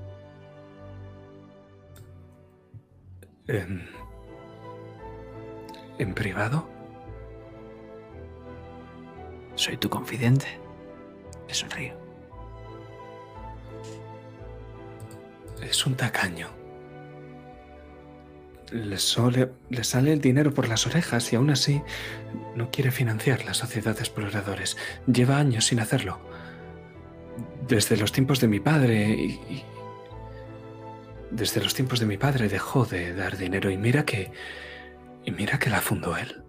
¿En, ¿En privado? Soy tu confidente. Le sonrío. Es un tacaño. Le, le sale el dinero por las orejas y aún así no quiere financiar la sociedad de exploradores. Lleva años sin hacerlo. Desde los tiempos de mi padre y- Desde los tiempos de mi padre dejó de dar dinero y mira que... Y mira que la fundó él.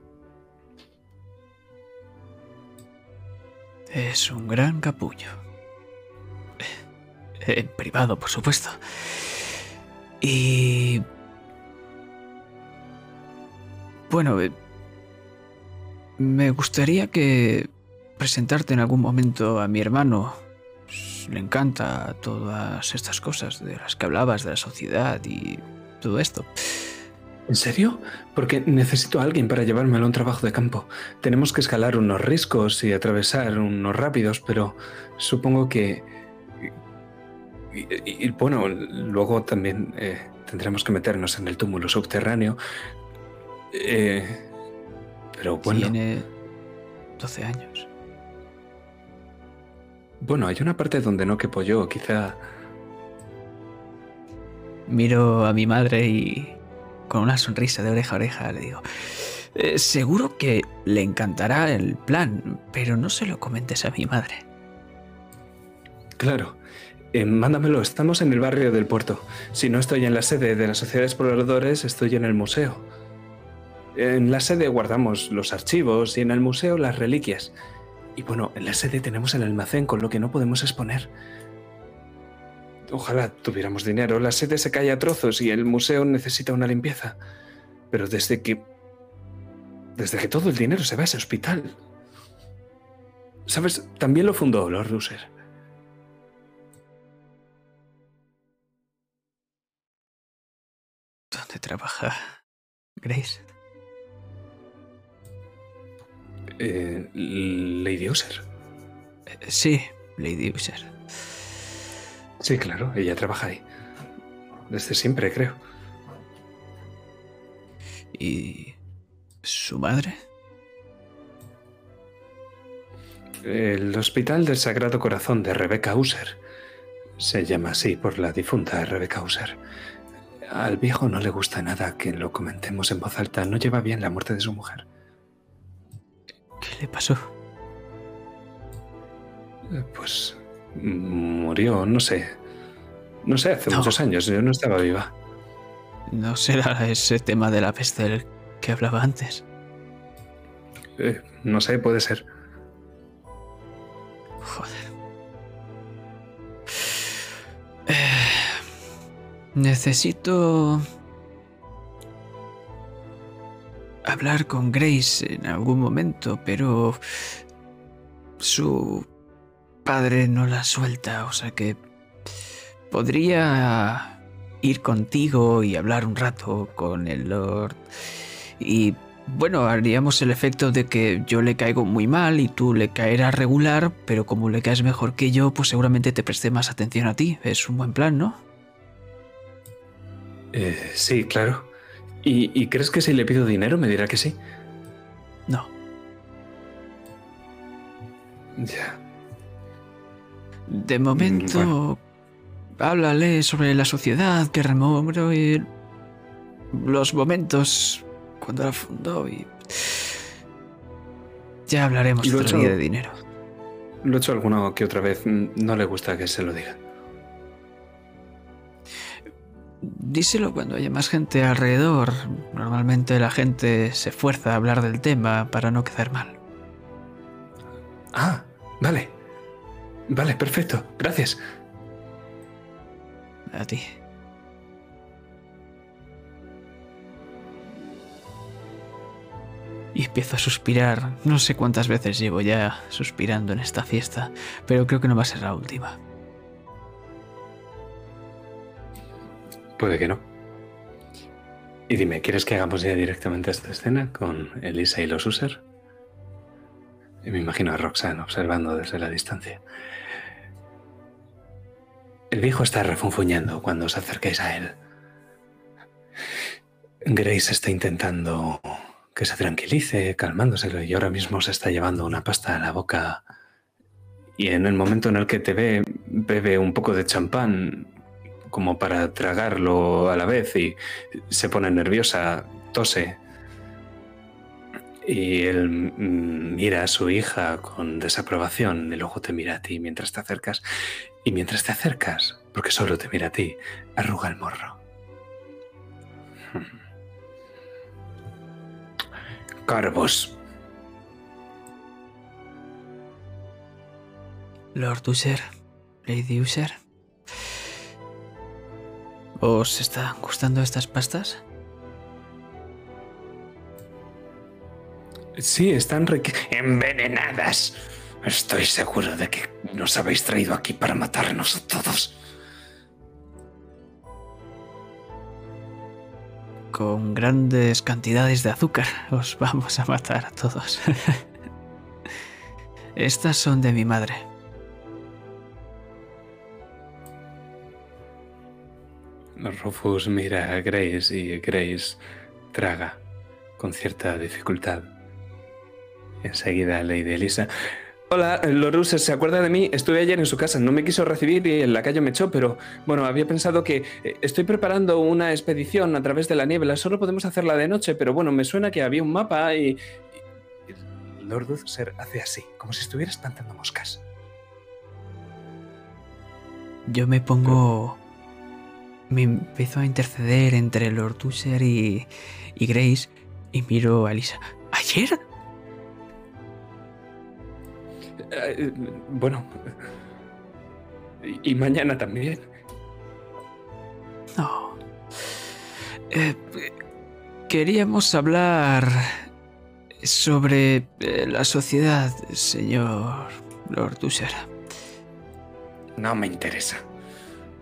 Es un gran capullo. En privado, por supuesto. Y... Bueno, eh, me gustaría que presentarte en algún momento a mi hermano. Pues, Le encanta todas estas cosas de las que hablabas, de la sociedad y todo esto. ¿En serio? Porque necesito a alguien para llevármelo a un trabajo de campo. Tenemos que escalar unos riscos y atravesar unos rápidos, pero supongo que... Y, bueno, luego también eh, tendremos que meternos en el túmulo subterráneo. Eh, pero bueno, Tiene 12 años. bueno, hay una parte donde no quepo yo, quizá... Miro a mi madre y con una sonrisa de oreja a oreja le digo, Eh, seguro que le encantará el plan, pero no se lo comentes a mi madre. Claro. Eh, mándamelo, estamos en el barrio del puerto. Si no estoy en la sede de la Sociedad de Exploradores, estoy en el museo. En la sede guardamos los archivos y en el museo las reliquias. Y bueno, en la sede tenemos el almacén con lo que no podemos exponer. Ojalá tuviéramos dinero. La sede se cae a trozos y el museo necesita una limpieza. Pero desde que... Desde que todo el dinero se va a ese hospital. ¿Sabes? También lo fundó Lord User. ¿Dónde trabaja Grace? Eh, Lady User. Eh, sí, Lady User. Sí, claro, ella trabaja ahí. Desde siempre, creo. ¿Y su madre? El Hospital del Sagrado Corazón de Rebecca User. Se llama así por la difunta Rebecca User. Al viejo no le gusta nada que lo comentemos en voz alta. No lleva bien la muerte de su mujer. ¿Qué le pasó? Eh, Pues murió, no sé. No sé, hace No. muchos años. Yo no estaba viva. ¿No será ese tema de la peste del que hablaba antes? Eh, no sé, puede ser. Joder. Eh, necesito hablar con Grace en algún momento, pero su padre no la suelta, o sea que podría ir contigo y hablar un rato con el Lord y bueno, haríamos el efecto de que yo le caigo muy mal y tú le caerás regular, pero como le caes mejor que yo, pues seguramente te presté más atención a ti. Es un buen plan, ¿no? Eh, sí, claro. ¿Y, y crees que si le pido dinero me dirá que sí? No. Ya. De momento, háblale sobre la sociedad que rememore los momentos cuando la fundó y ya hablaremos Y otro día de dinero. Lo he hecho alguna que otra vez. mm, No le gusta que se lo diga. Díselo cuando haya más gente alrededor. Normalmente la gente se esfuerza a hablar del tema para no quedar mal. Ah, vale. Vale, perfecto. Gracias. A ti. Y empiezo a suspirar. No sé cuántas veces llevo ya suspirando en esta fiesta, pero creo que no va a ser la última. Puede que no. Y dime, ¿quieres que hagamos ya directamente esta escena con Elisa y los User? Y me imagino a Roxanne observando desde la distancia. El viejo está refunfuñando cuando os acerquéis a él. Grace está intentando que se tranquilice, calmándoselo, y ahora mismo se está llevando una pasta a la boca. Y en el momento en el que te ve, bebe un poco de champán como para tragarlo a la vez y se pone nerviosa, tose. Y él mm, mira a su hija con desaprobación y luego te mira a ti mientras te acercas. Y mientras te acercas, porque solo te mira a ti, arruga el morro. Carvos. Lord User, Lady User. ¿Os están gustando estas pastas? Sí, están envenenadas. Estoy seguro de que nos habéis traído aquí para matarnos a todos. Con grandes cantidades de azúcar os vamos a matar a todos. Estas son de mi madre. Rufus mira a Grace y Grace traga con cierta dificultad. Enseguida Lady Elisa. Hola, Lord Ruser, ¿se acuerda de mí? Estuve ayer en su casa, no me quiso recibir y en la calle me echó, pero bueno, había pensado que eh, estoy preparando una expedición a través de la niebla, solo podemos hacerla de noche, pero bueno, me suena que había un mapa y... y- Lord Ruser hace así, como si estuviera espantando moscas. Yo me pongo. Me empiezo a interceder entre Lord Tusher y, y Grace y miro a Elisa. ¿Ayer? Eh, bueno, y, y mañana también. No. Eh, queríamos hablar sobre eh, la sociedad, señor Lord Tusher. No me interesa.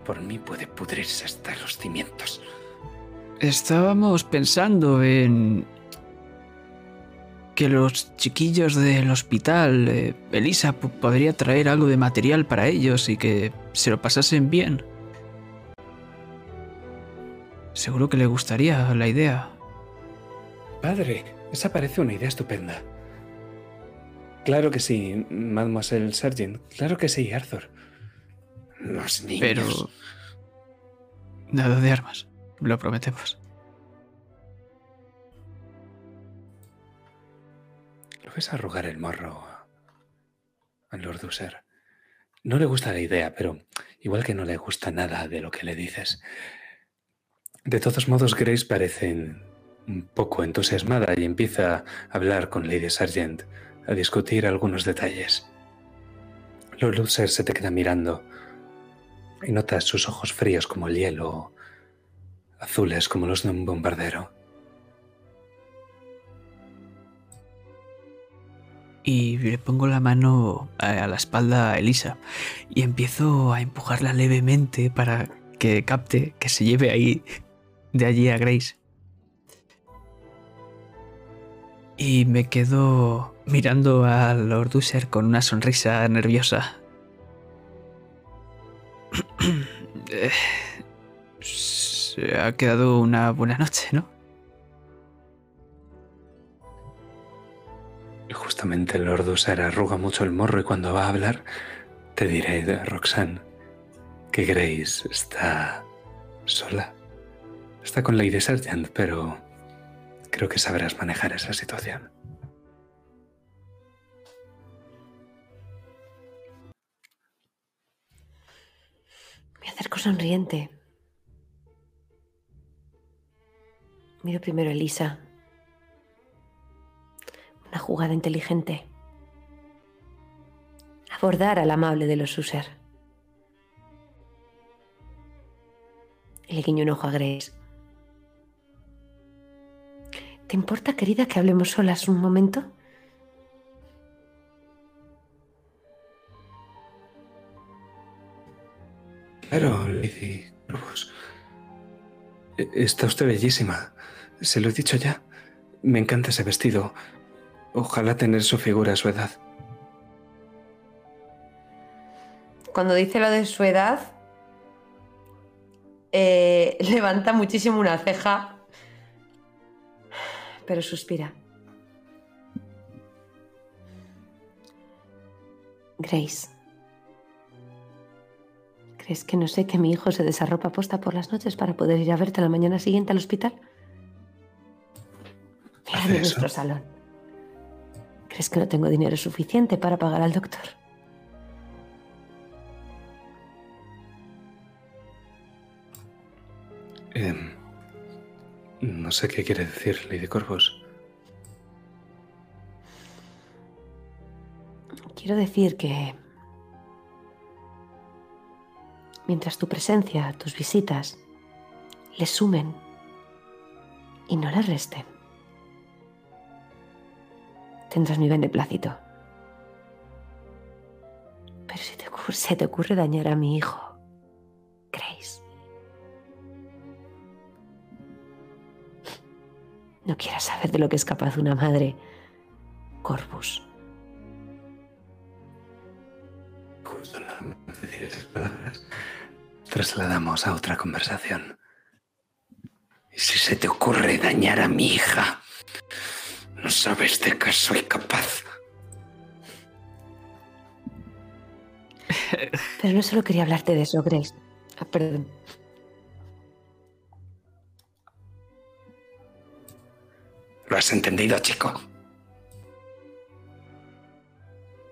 Por mí puede pudrirse hasta los cimientos. Estábamos pensando en que los chiquillos del hospital, eh, Elisa po- podría traer algo de material para ellos y que se lo pasasen bien. Seguro que le gustaría la idea. Padre, esa parece una idea estupenda. Claro que sí, Mademoiselle Sargent. Claro que sí, Arthur. Los niños. Pero... Nada de armas, lo prometemos. Lo ves arrugar el morro a Lord User. No le gusta la idea, pero igual que no le gusta nada de lo que le dices. De todos modos, Grace parece un poco entusiasmada y empieza a hablar con Lady Sargent, a discutir algunos detalles. Lord User se te queda mirando y notas sus ojos fríos como el hielo, azules como los de un bombardero. Y le pongo la mano a, a la espalda a Elisa y empiezo a empujarla levemente para que capte, que se lleve ahí, de allí a Grace. Y me quedo mirando a Lord Usher con una sonrisa nerviosa. Eh, Se ha quedado una buena noche, ¿no? Justamente el Lord Usar arruga mucho el morro y cuando va a hablar te diré, Roxanne, que Grace está sola. Está con Lady Sargent, pero creo que sabrás manejar esa situación. Me acerco sonriente. Miro primero a Elisa. Una jugada inteligente. Abordar al amable de los User. Le guiño un ojo a Grace. ¿Te importa, querida, que hablemos solas un momento? Claro, Lady. E- Está usted bellísima. Se lo he dicho ya. Me encanta ese vestido. Ojalá tener su figura a su edad. Cuando dice lo de su edad, eh, levanta muchísimo una ceja, pero suspira. Grace, ¿crees que no sé que mi hijo se desarropa posta por las noches para poder ir a verte la mañana siguiente al hospital? Mira nuestro salón. ¿Crees que no tengo dinero suficiente para pagar al doctor? Em, no sé qué quiere decir, Lady Corvus. Quiero decir que mientras tu presencia, tus visitas, le sumen y no le resten, tendrás mi beneplácito. Pero si se te ocurre dañar a mi hijo, Grace, no quieras saber de lo que es capaz una madre, Corvus. Justo trasladamos a otra conversación. Y si se te ocurre dañar a mi hija, no sabes de qué soy capaz. Pero no solo quería hablarte de eso, Grace. Ah, perdón. ¿Lo has entendido, chico?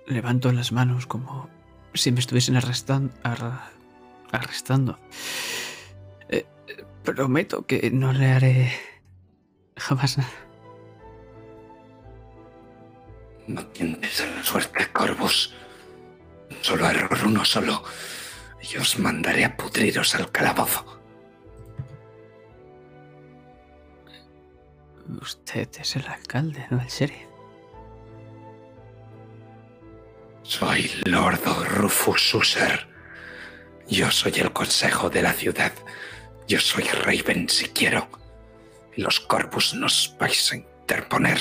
Levanto las manos como si me estuviesen arrestan- arra- arrestando. Eh, prometo que no le haré jamás nada. No tientes a la suerte, Corvus. Solo error uno solo. Y os mandaré a pudriros al calabozo. Usted es el alcalde, no el sheriff. Soy Lordo Rufus User. Yo soy el consejo de la ciudad. Yo soy Raven si quiero. Y los Corvus nos vais a interponer.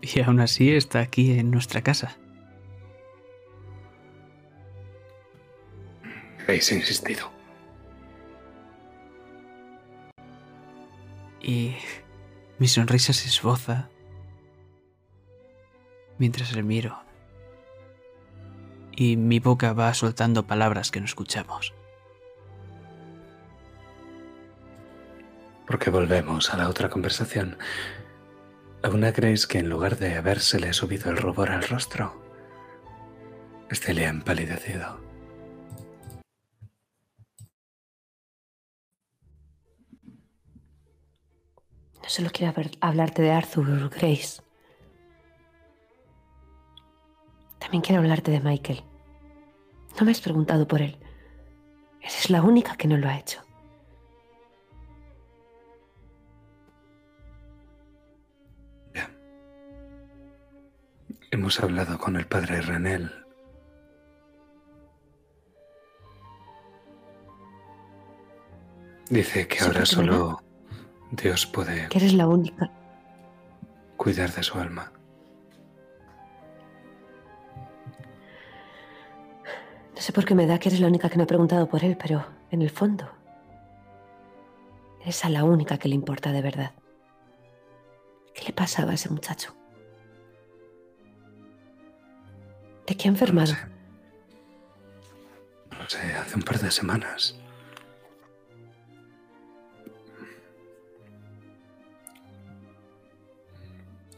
Y aún así está aquí en nuestra casa. Habéis insistido. Y mi sonrisa se esboza mientras le miro. Y mi boca va soltando palabras que no escuchamos. Porque volvemos a la otra conversación. ¿Aún creéis que en lugar de habérsele subido el rubor al rostro, este le ha empalidecido? No solo quiero hablarte de Arthur, Grace. También quiero hablarte de Michael. No me has preguntado por él. Eres la única que no lo ha hecho. Ya. Hemos hablado con el padre Renel. Dice que ahora solo Dios puede Que eres la única. cuidar de su alma. No sé por qué me da que eres la única que no ha preguntado por él, pero en el fondo. Eres a la única que le importa de verdad. ¿Qué le pasaba a ese muchacho? ¿De qué ha No enfermado? sé. No lo sé, hace un par de semanas.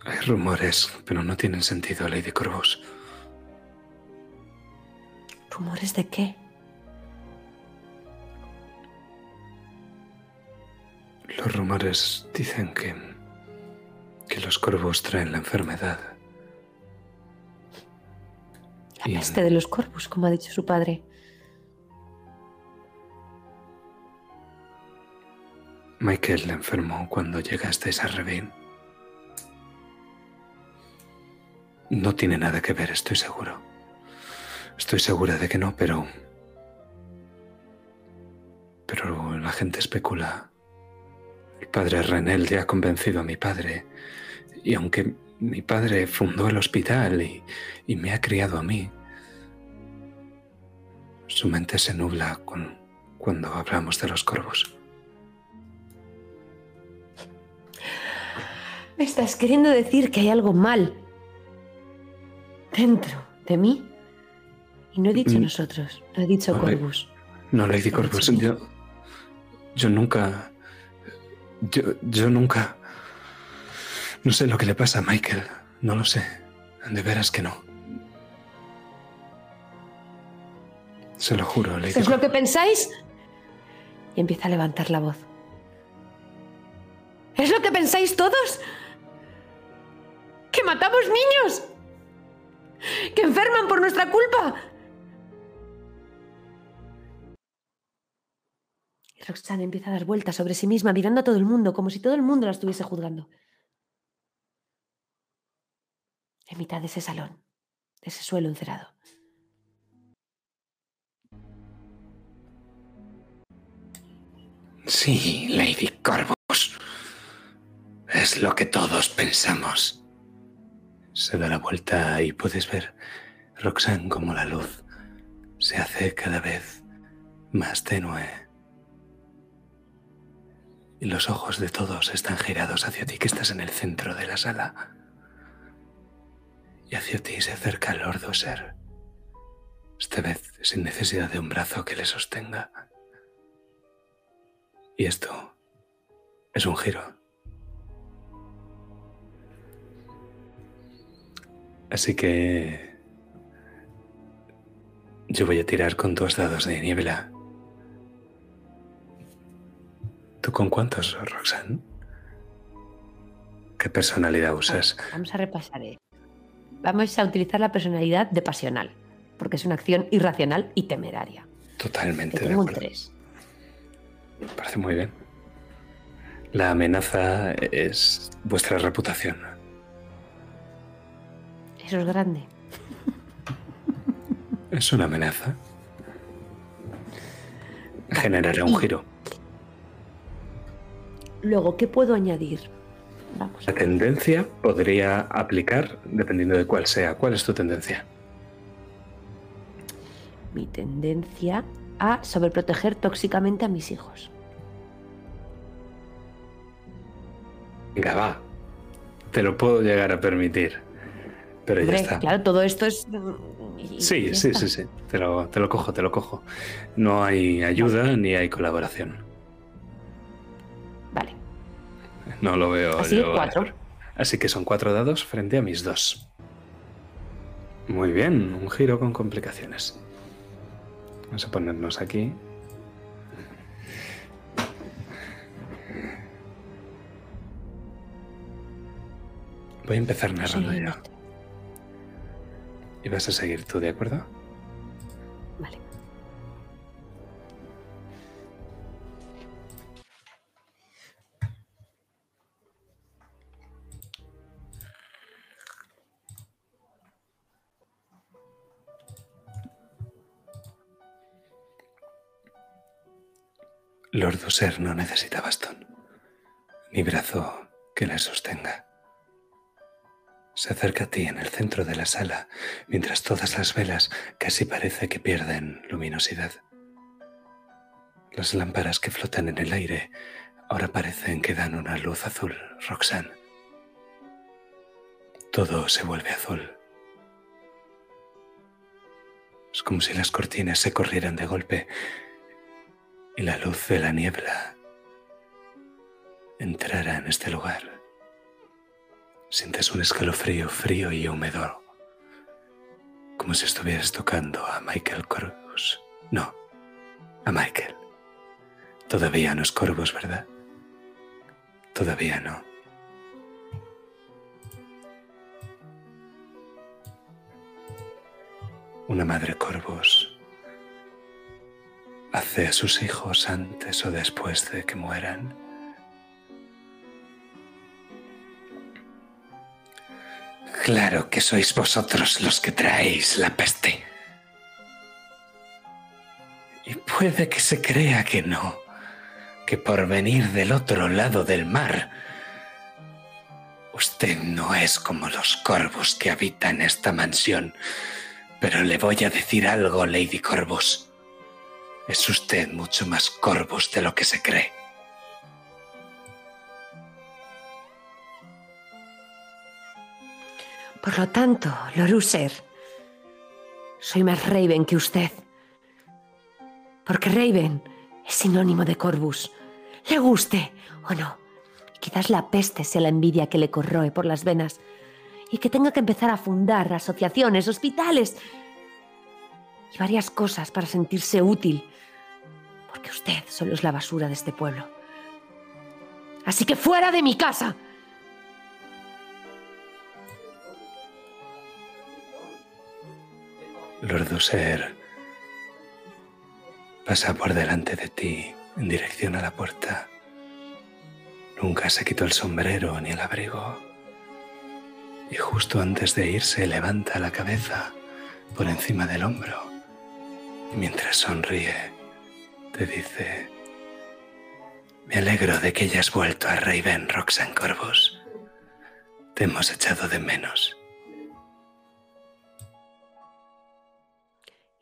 Hay rumores, pero no tienen sentido, Lady Corvus. ¿Rumores de qué? Los rumores dicen que, que los corvos traen la enfermedad. La peste de los corvus, como ha dicho su padre. Michael la enfermó cuando llegasteis a Revin. No tiene nada que ver, estoy seguro. Estoy segura de que no, pero... Pero la gente especula. El padre Renel ya ha convencido a mi padre. Y aunque mi padre fundó el hospital y, y me ha criado a mí, su mente se nubla cuando hablamos de los corvos. Me estás queriendo decir que hay algo mal dentro de mí. Y no he dicho Mm. nosotros, lo he dicho Vale. Corvus. No, Lady Corvus, yo, yo nunca, yo, yo nunca, no sé lo que le pasa a Michael, no lo sé, de veras que no. Se lo juro, Lady ¿Esto es lo que pensáis? Y empieza a levantar la voz. ¿Es lo que pensáis todos? ¿Que matamos niños? ¿Que enferman por nuestra culpa? Roxanne empieza a dar vueltas sobre sí misma, mirando a todo el mundo, como si todo el mundo la estuviese juzgando. En mitad de ese salón, de ese suelo encerado. Sí, Lady Corvus. Es lo que todos pensamos. Se da la vuelta y puedes ver, Roxanne, como la luz se hace cada vez más tenue. Y los ojos de todos están girados hacia ti, que estás en el centro de la sala. Y hacia ti se acerca Lord Oser. Esta vez sin necesidad de un brazo que le sostenga. Y esto es un giro. Así que yo voy a tirar con dos dados de niebla. ¿Tú con cuántos, Roxanne? ¿Qué personalidad usas? Vamos a repasar. eh. Vamos a utilizar la personalidad de pasional, porque es una acción irracional y temeraria. Totalmente de tengo un acuerdo. 3. Me parece muy bien. La amenaza es vuestra reputación. Eso es grande. Es una amenaza. Generará un giro. Luego, ¿qué puedo añadir? Vamos. La tendencia podría aplicar dependiendo de cuál sea. ¿Cuál es tu tendencia? Mi tendencia a sobreproteger tóxicamente a mis hijos. Venga, va. Te lo puedo llegar a permitir. Pero ya está. claro, todo esto es. y Sí, sí, sí, sí. Te lo, te lo cojo, te lo cojo. No hay ayuda ni hay colaboración. No lo veo. Así, yo cuatro. Así que son cuatro dados frente a mis dos. Muy bien, un giro con complicaciones. Vamos a ponernos aquí. Voy a empezar narrando Sí, yo. Y vas a seguir tú, ¿de acuerdo? Lord no necesita bastón, ni brazo que le sostenga. Se acerca a ti en el centro de la sala, mientras todas las velas casi parece que pierden luminosidad. Las lámparas que flotan en el aire ahora parecen que dan una luz azul, Roxanne. Todo se vuelve azul. Es como si las cortinas se corrieran de golpe y la luz de la niebla entrara en este lugar. Sientes un escalofrío frío y húmedo, como si estuvieras tocando a Michael Corvus. No, a Michael. Todavía no es Corvus, ¿verdad? Todavía no. Una madre Corvus hace a sus hijos antes o después de que mueran. Claro que sois vosotros los que traéis la peste. Y puede que se crea que no, que por venir del otro lado del mar, usted no es como los corvos que habitan esta mansión. Pero le voy a decir algo, Lady Corvus. Es usted mucho más Corvus de lo que se cree. Por lo tanto, Loruser, soy más Raven que usted. Porque Raven es sinónimo de Corvus. Le guste o no. Quizás la peste sea la envidia que le corroe por las venas y que tenga que empezar a fundar asociaciones, hospitales y varias cosas para sentirse útil. Porque usted solo es la basura de este pueblo. Así que fuera de mi casa. Lord User pasa por delante de ti en dirección a la puerta. Nunca se quitó el sombrero ni el abrigo. Y justo antes de irse levanta la cabeza por encima del hombro. Y mientras sonríe, te dice, me alegro de que hayas vuelto a Raven Roxanne Corvus. Te hemos echado de menos.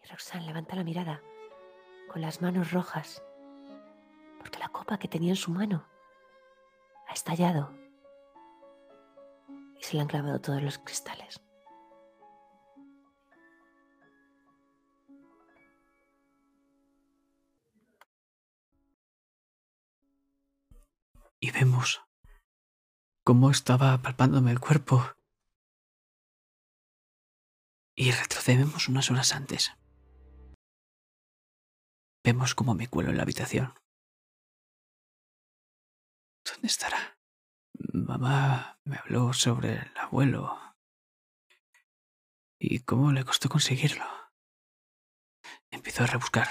Y Roxanne levanta la mirada con las manos rojas, porque la copa que tenía en su mano ha estallado y se le han clavado todos los cristales. Y vemos cómo estaba palpándome el cuerpo. Y retrocedemos unas horas antes. Vemos cómo me cuelo en la habitación. ¿Dónde estará? Mamá me habló sobre el abuelo. ¿Y cómo le costó conseguirlo? Empiezo a rebuscar.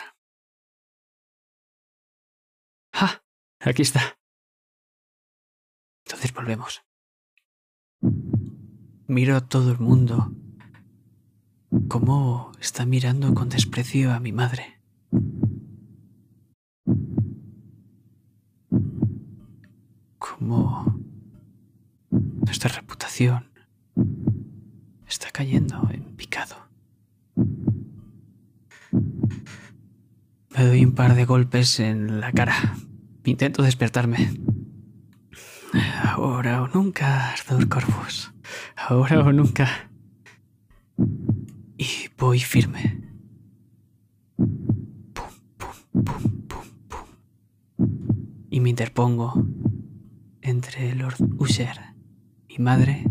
¡Ah! Aquí está. Entonces volvemos. Miro a todo el mundo. Cómo está mirando con desprecio a mi madre. Cómo nuestra reputación está cayendo en picado. Me doy un par de golpes en la cara. Intento despertarme. Ahora o nunca, Arthur Corvus. Ahora o nunca. Y voy firme. Pum, pum, pum, pum, pum. Y me interpongo entre Lord Usher, mi madre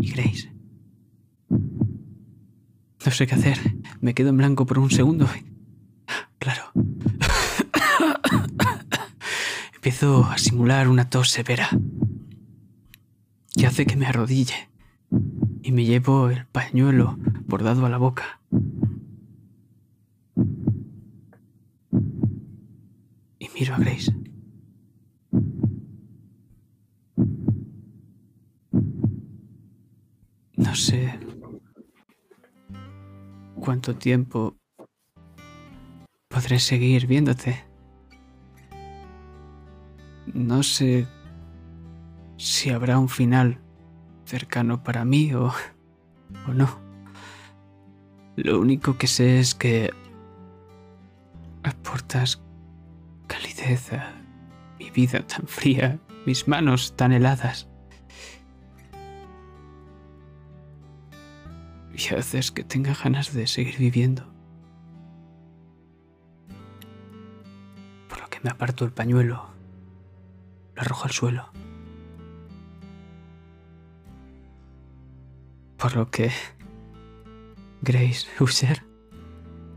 y Grace. No sé qué hacer. Me quedo en blanco por un segundo. Claro. Empiezo a simular una tos severa que hace que me arrodille y me llevo el pañuelo bordado a la boca. Y miro a Grace. No sé cuánto tiempo podré seguir viéndote. No sé si habrá un final cercano para mí o, o no. Lo único que sé es que aportas calidez a mi vida tan fría, mis manos tan heladas. Y haces que tenga ganas de seguir viviendo. Por lo que me aparto el pañuelo, lo arrojo al suelo. Por lo que Grace Usher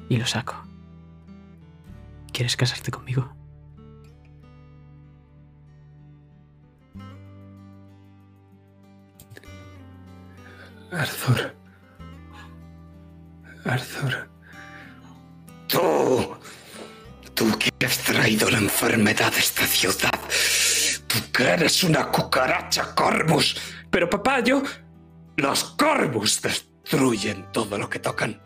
y lo saco. ¿Quieres casarte conmigo? Arthur. Arthur. Tú. Tú que has traído la enfermedad a esta ciudad. Que eres una cucaracha Corvus. Pero papá, yo... Los Corvus destruyen todo lo que tocan.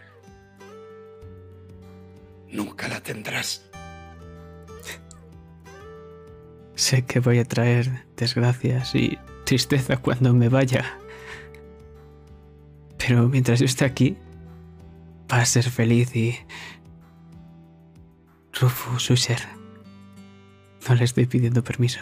Nunca la tendrás. Sé que voy a traer desgracias y tristeza cuando me vaya. Pero mientras yo esté aquí, va a ser feliz y... Rufus Usher. No le estoy pidiendo permiso.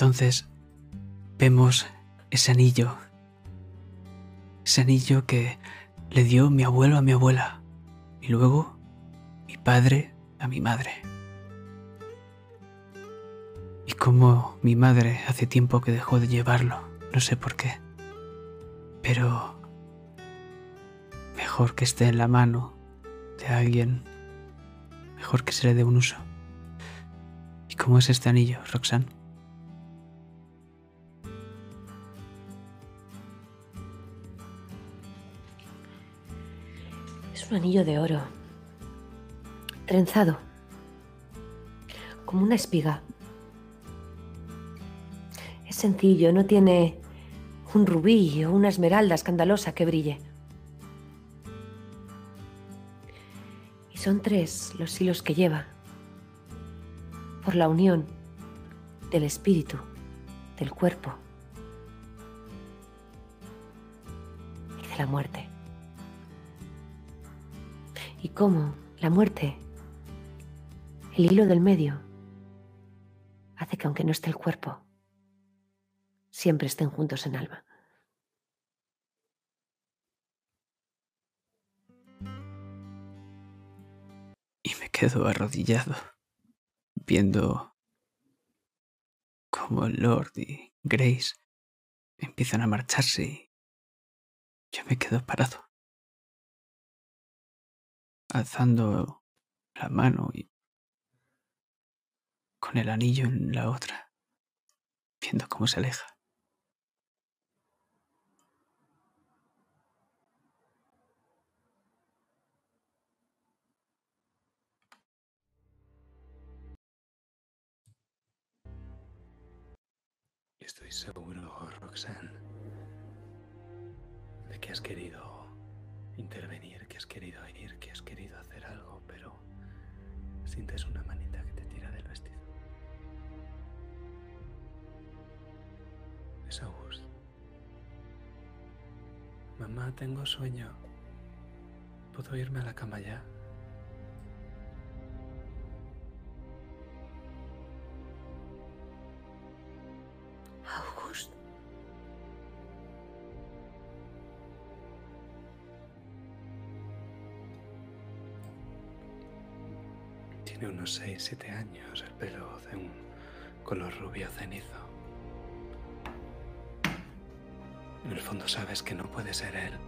Entonces vemos ese anillo. Ese anillo que le dio mi abuelo a mi abuela. Y luego mi padre a mi madre. Y como mi madre hace tiempo que dejó de llevarlo. No sé por qué. Pero mejor que esté en la mano de alguien. Mejor que se le dé un uso. ¿Y cómo es este anillo, Roxanne? Un anillo de oro. Trenzado. Como una espiga. Es sencillo, no tiene un rubí o una esmeralda escandalosa que brille. Y son tres los hilos que lleva. Por la unión del espíritu, del cuerpo y de la muerte. Y cómo la muerte, el hilo del medio, hace que aunque no esté el cuerpo, siempre estén juntos en alma. Y me quedo arrodillado, viendo cómo Lord y Grace empiezan a marcharse y yo me quedo parado, alzando la mano y con el anillo en la otra, viendo cómo se aleja. Estoy seguro, Roxanne, de que has querido Mamá, tengo sueño. ¿Puedo irme a la cama ya? August. Tiene unos 6, 7 años, el pelo de un color rubio cenizo. En el fondo sabes que no puede ser él.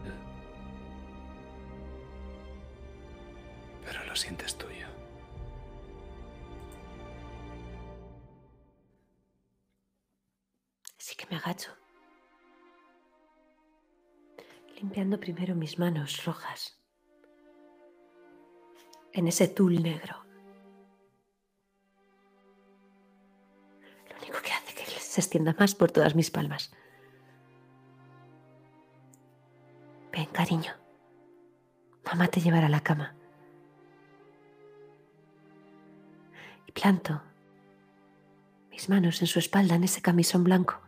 Pero lo sientes tuyo. Así que me agacho. Limpiando primero mis manos rojas. En ese tul negro. Lo único que hace que se extienda más por todas mis palmas. Ven, cariño. Mamá te llevará a la cama. Y planto mis manos en su espalda en ese camisón blanco,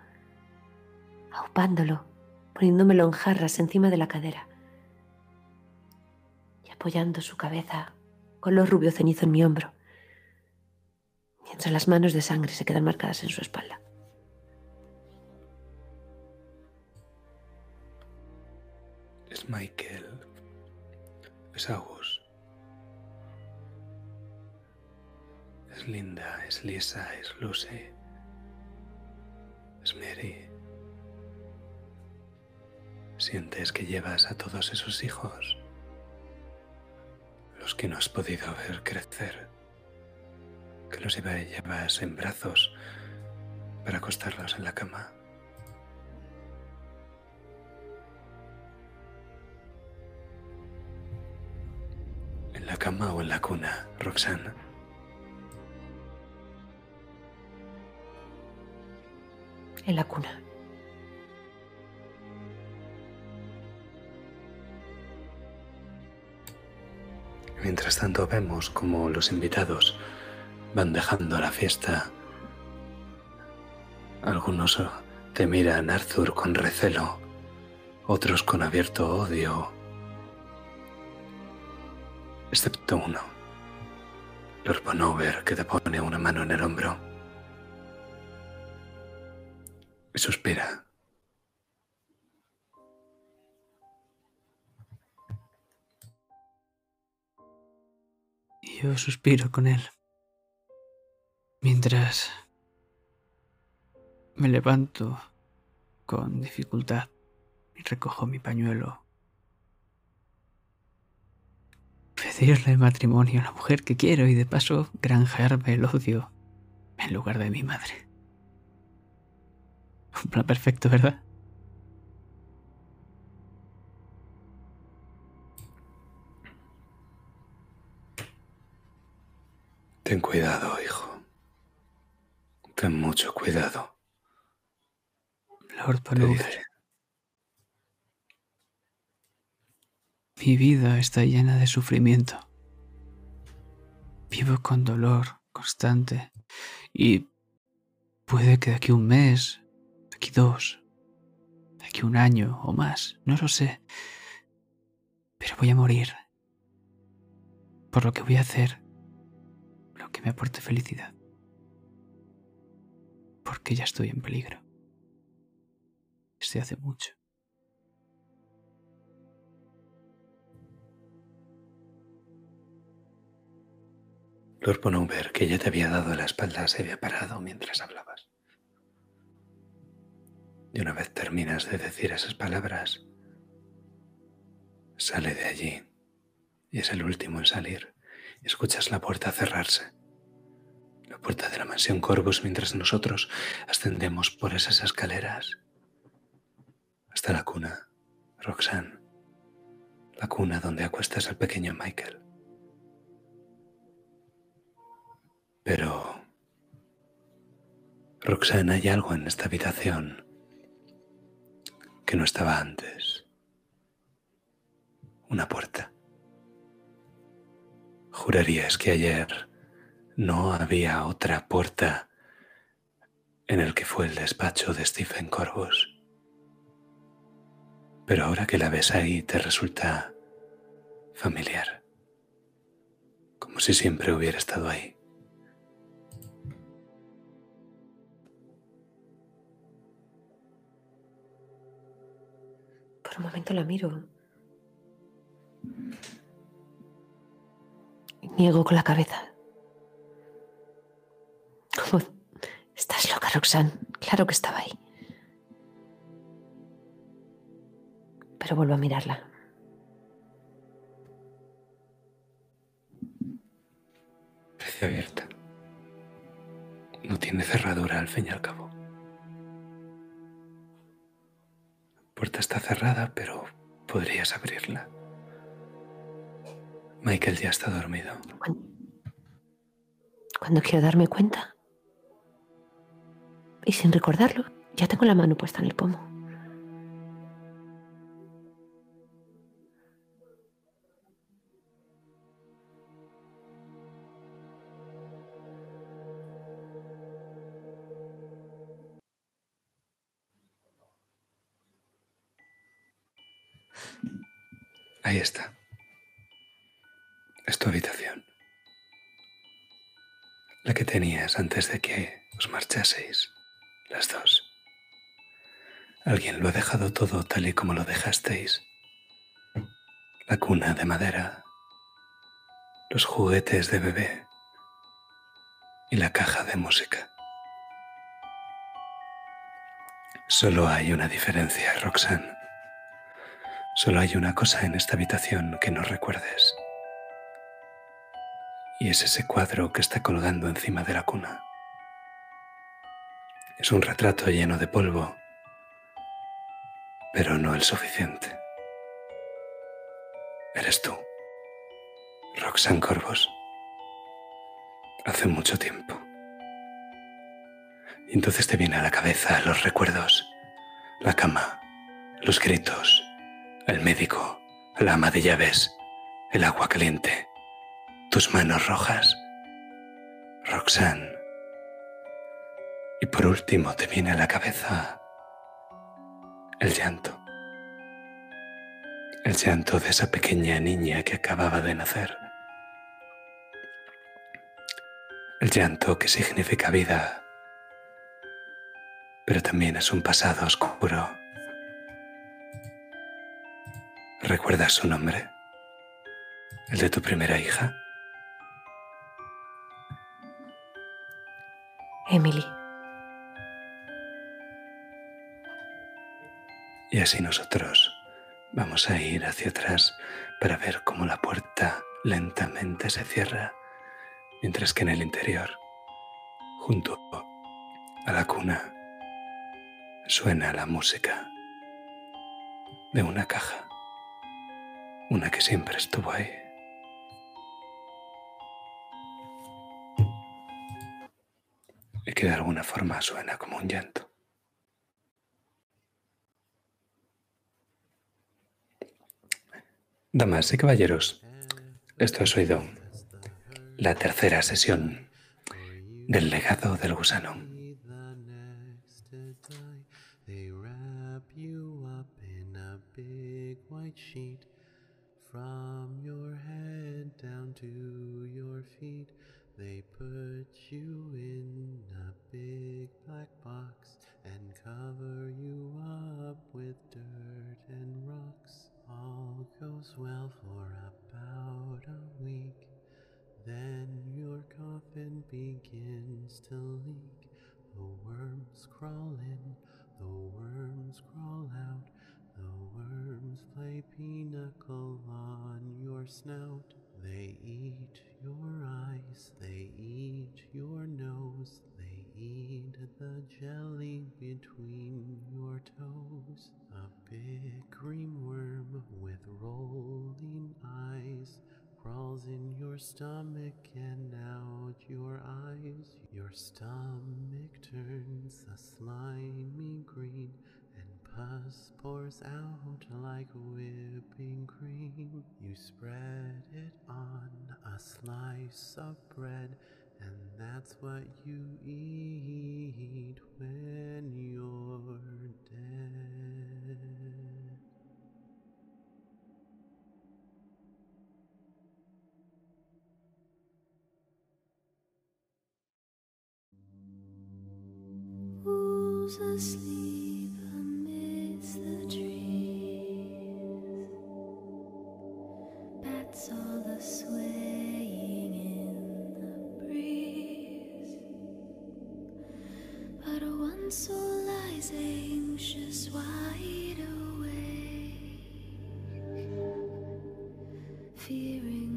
aupándolo, poniéndomelo en jarras encima de la cadera y apoyando su cabeza color rubio cenizo en mi hombro, mientras las manos de sangre se quedan marcadas en su espalda. Michael. Es August. Es Linda, es Lisa, es Lucy. Es Mary. Sientes que llevas a todos esos hijos, los que no has podido ver crecer, que los lleva- llevas en brazos para acostarlos en la cama. Cama o en la cuna, Roxanne? En la cuna. Mientras tanto vemos como los invitados van dejando la fiesta. Algunos te miran, Arthur, con recelo, otros con abierto odio, excepto uno, Lord Bonover, que te pone una mano en el hombro y suspira. Yo suspiro con él. Mientras me levanto con dificultad y recojo mi pañuelo. Pedirle matrimonio a la mujer que quiero y de paso granjearme el odio en lugar de mi madre. Un plan perfecto, ¿verdad? Ten cuidado, hijo. Ten mucho cuidado. Lord Te Bonover. diré. Mi vida está llena de sufrimiento. Vivo con dolor constante y puede que de aquí un mes, de aquí dos, de aquí un año o más, no lo sé. Pero voy a morir. Por lo que voy a hacer lo que me aporte felicidad. porque ya estoy en peligro. Estoy hace mucho. Lord Bonover, que ya te había dado la espalda, se había parado mientras hablabas. Y una vez terminas de decir esas palabras, sale de allí y es el último en salir. Escuchas la puerta cerrarse. La puerta de la mansión Corvus mientras nosotros ascendemos por esas escaleras hasta la cuna, Roxanne. La cuna donde acuestas al pequeño Michael. Pero... Roxanne, hay algo en esta habitación que no estaba antes. Una puerta. Jurarías que ayer no había otra puerta en el que fue el despacho de Stephen Corvus. Pero ahora que la ves ahí te resulta familiar. Como si siempre hubiera estado ahí. Por un momento la miro. Niego con la cabeza. Estás loca, Roxanne. Claro que estaba ahí. Pero vuelvo a mirarla. Parece abierta. No tiene cerradura al fin y al cabo. Puerta está cerrada, pero podrías abrirla. Michael ya está dormido. Cuan- Cuando quiero darme cuenta. Y sin recordarlo, ya tengo la mano puesta en el pomo. Ahí está. Es tu habitación. La que tenías antes de que os marchaseis, las dos. Alguien lo ha dejado todo tal y como lo dejasteis. La cuna de madera, los juguetes de bebé y la caja de música. Solo hay una diferencia, Roxanne. Solo hay una cosa en esta habitación que no recuerdes. Y es ese cuadro que está colgando encima de la cuna. Es un retrato lleno de polvo, pero no el suficiente. Eres tú, Roxanne Corvos. Hace mucho tiempo. Y entonces te viene a la cabeza los recuerdos, la cama, los gritos, el médico, la ama de llaves, el agua caliente, tus manos rojas, Roxanne. Y por último te viene a la cabeza el llanto. El llanto de esa pequeña niña que acababa de nacer. El llanto que significa vida, pero también es un pasado oscuro. ¿Recuerdas su nombre? ¿El de tu primera hija? Emily. Y así nosotros vamos a ir hacia atrás para ver cómo la puerta lentamente se cierra, mientras que en el interior, junto a la cuna, suena la música de una caja, una que siempre estuvo ahí. Y que de alguna forma suena como un llanto. Damas y caballeros, esto ha sido la tercera sesión del legado del gusano. From your head down to your feet, they put you in a big black box and cover you up with dirt and rocks. All goes well for about a week. Then your coffin begins to leak. The worms crawl in, the worms crawl out. Worms play pinochle on your snout. They eat your eyes, they eat your nose, they eat the jelly between your toes. A big green worm with rolling eyes crawls in your stomach and out your eyes. Your stomach turns a slimy green, pus pours out like whipping cream. You spread it on a slice of bread, and that's what you eat when you're dead. Who's asleep soul lies anxious, wide awake, fearing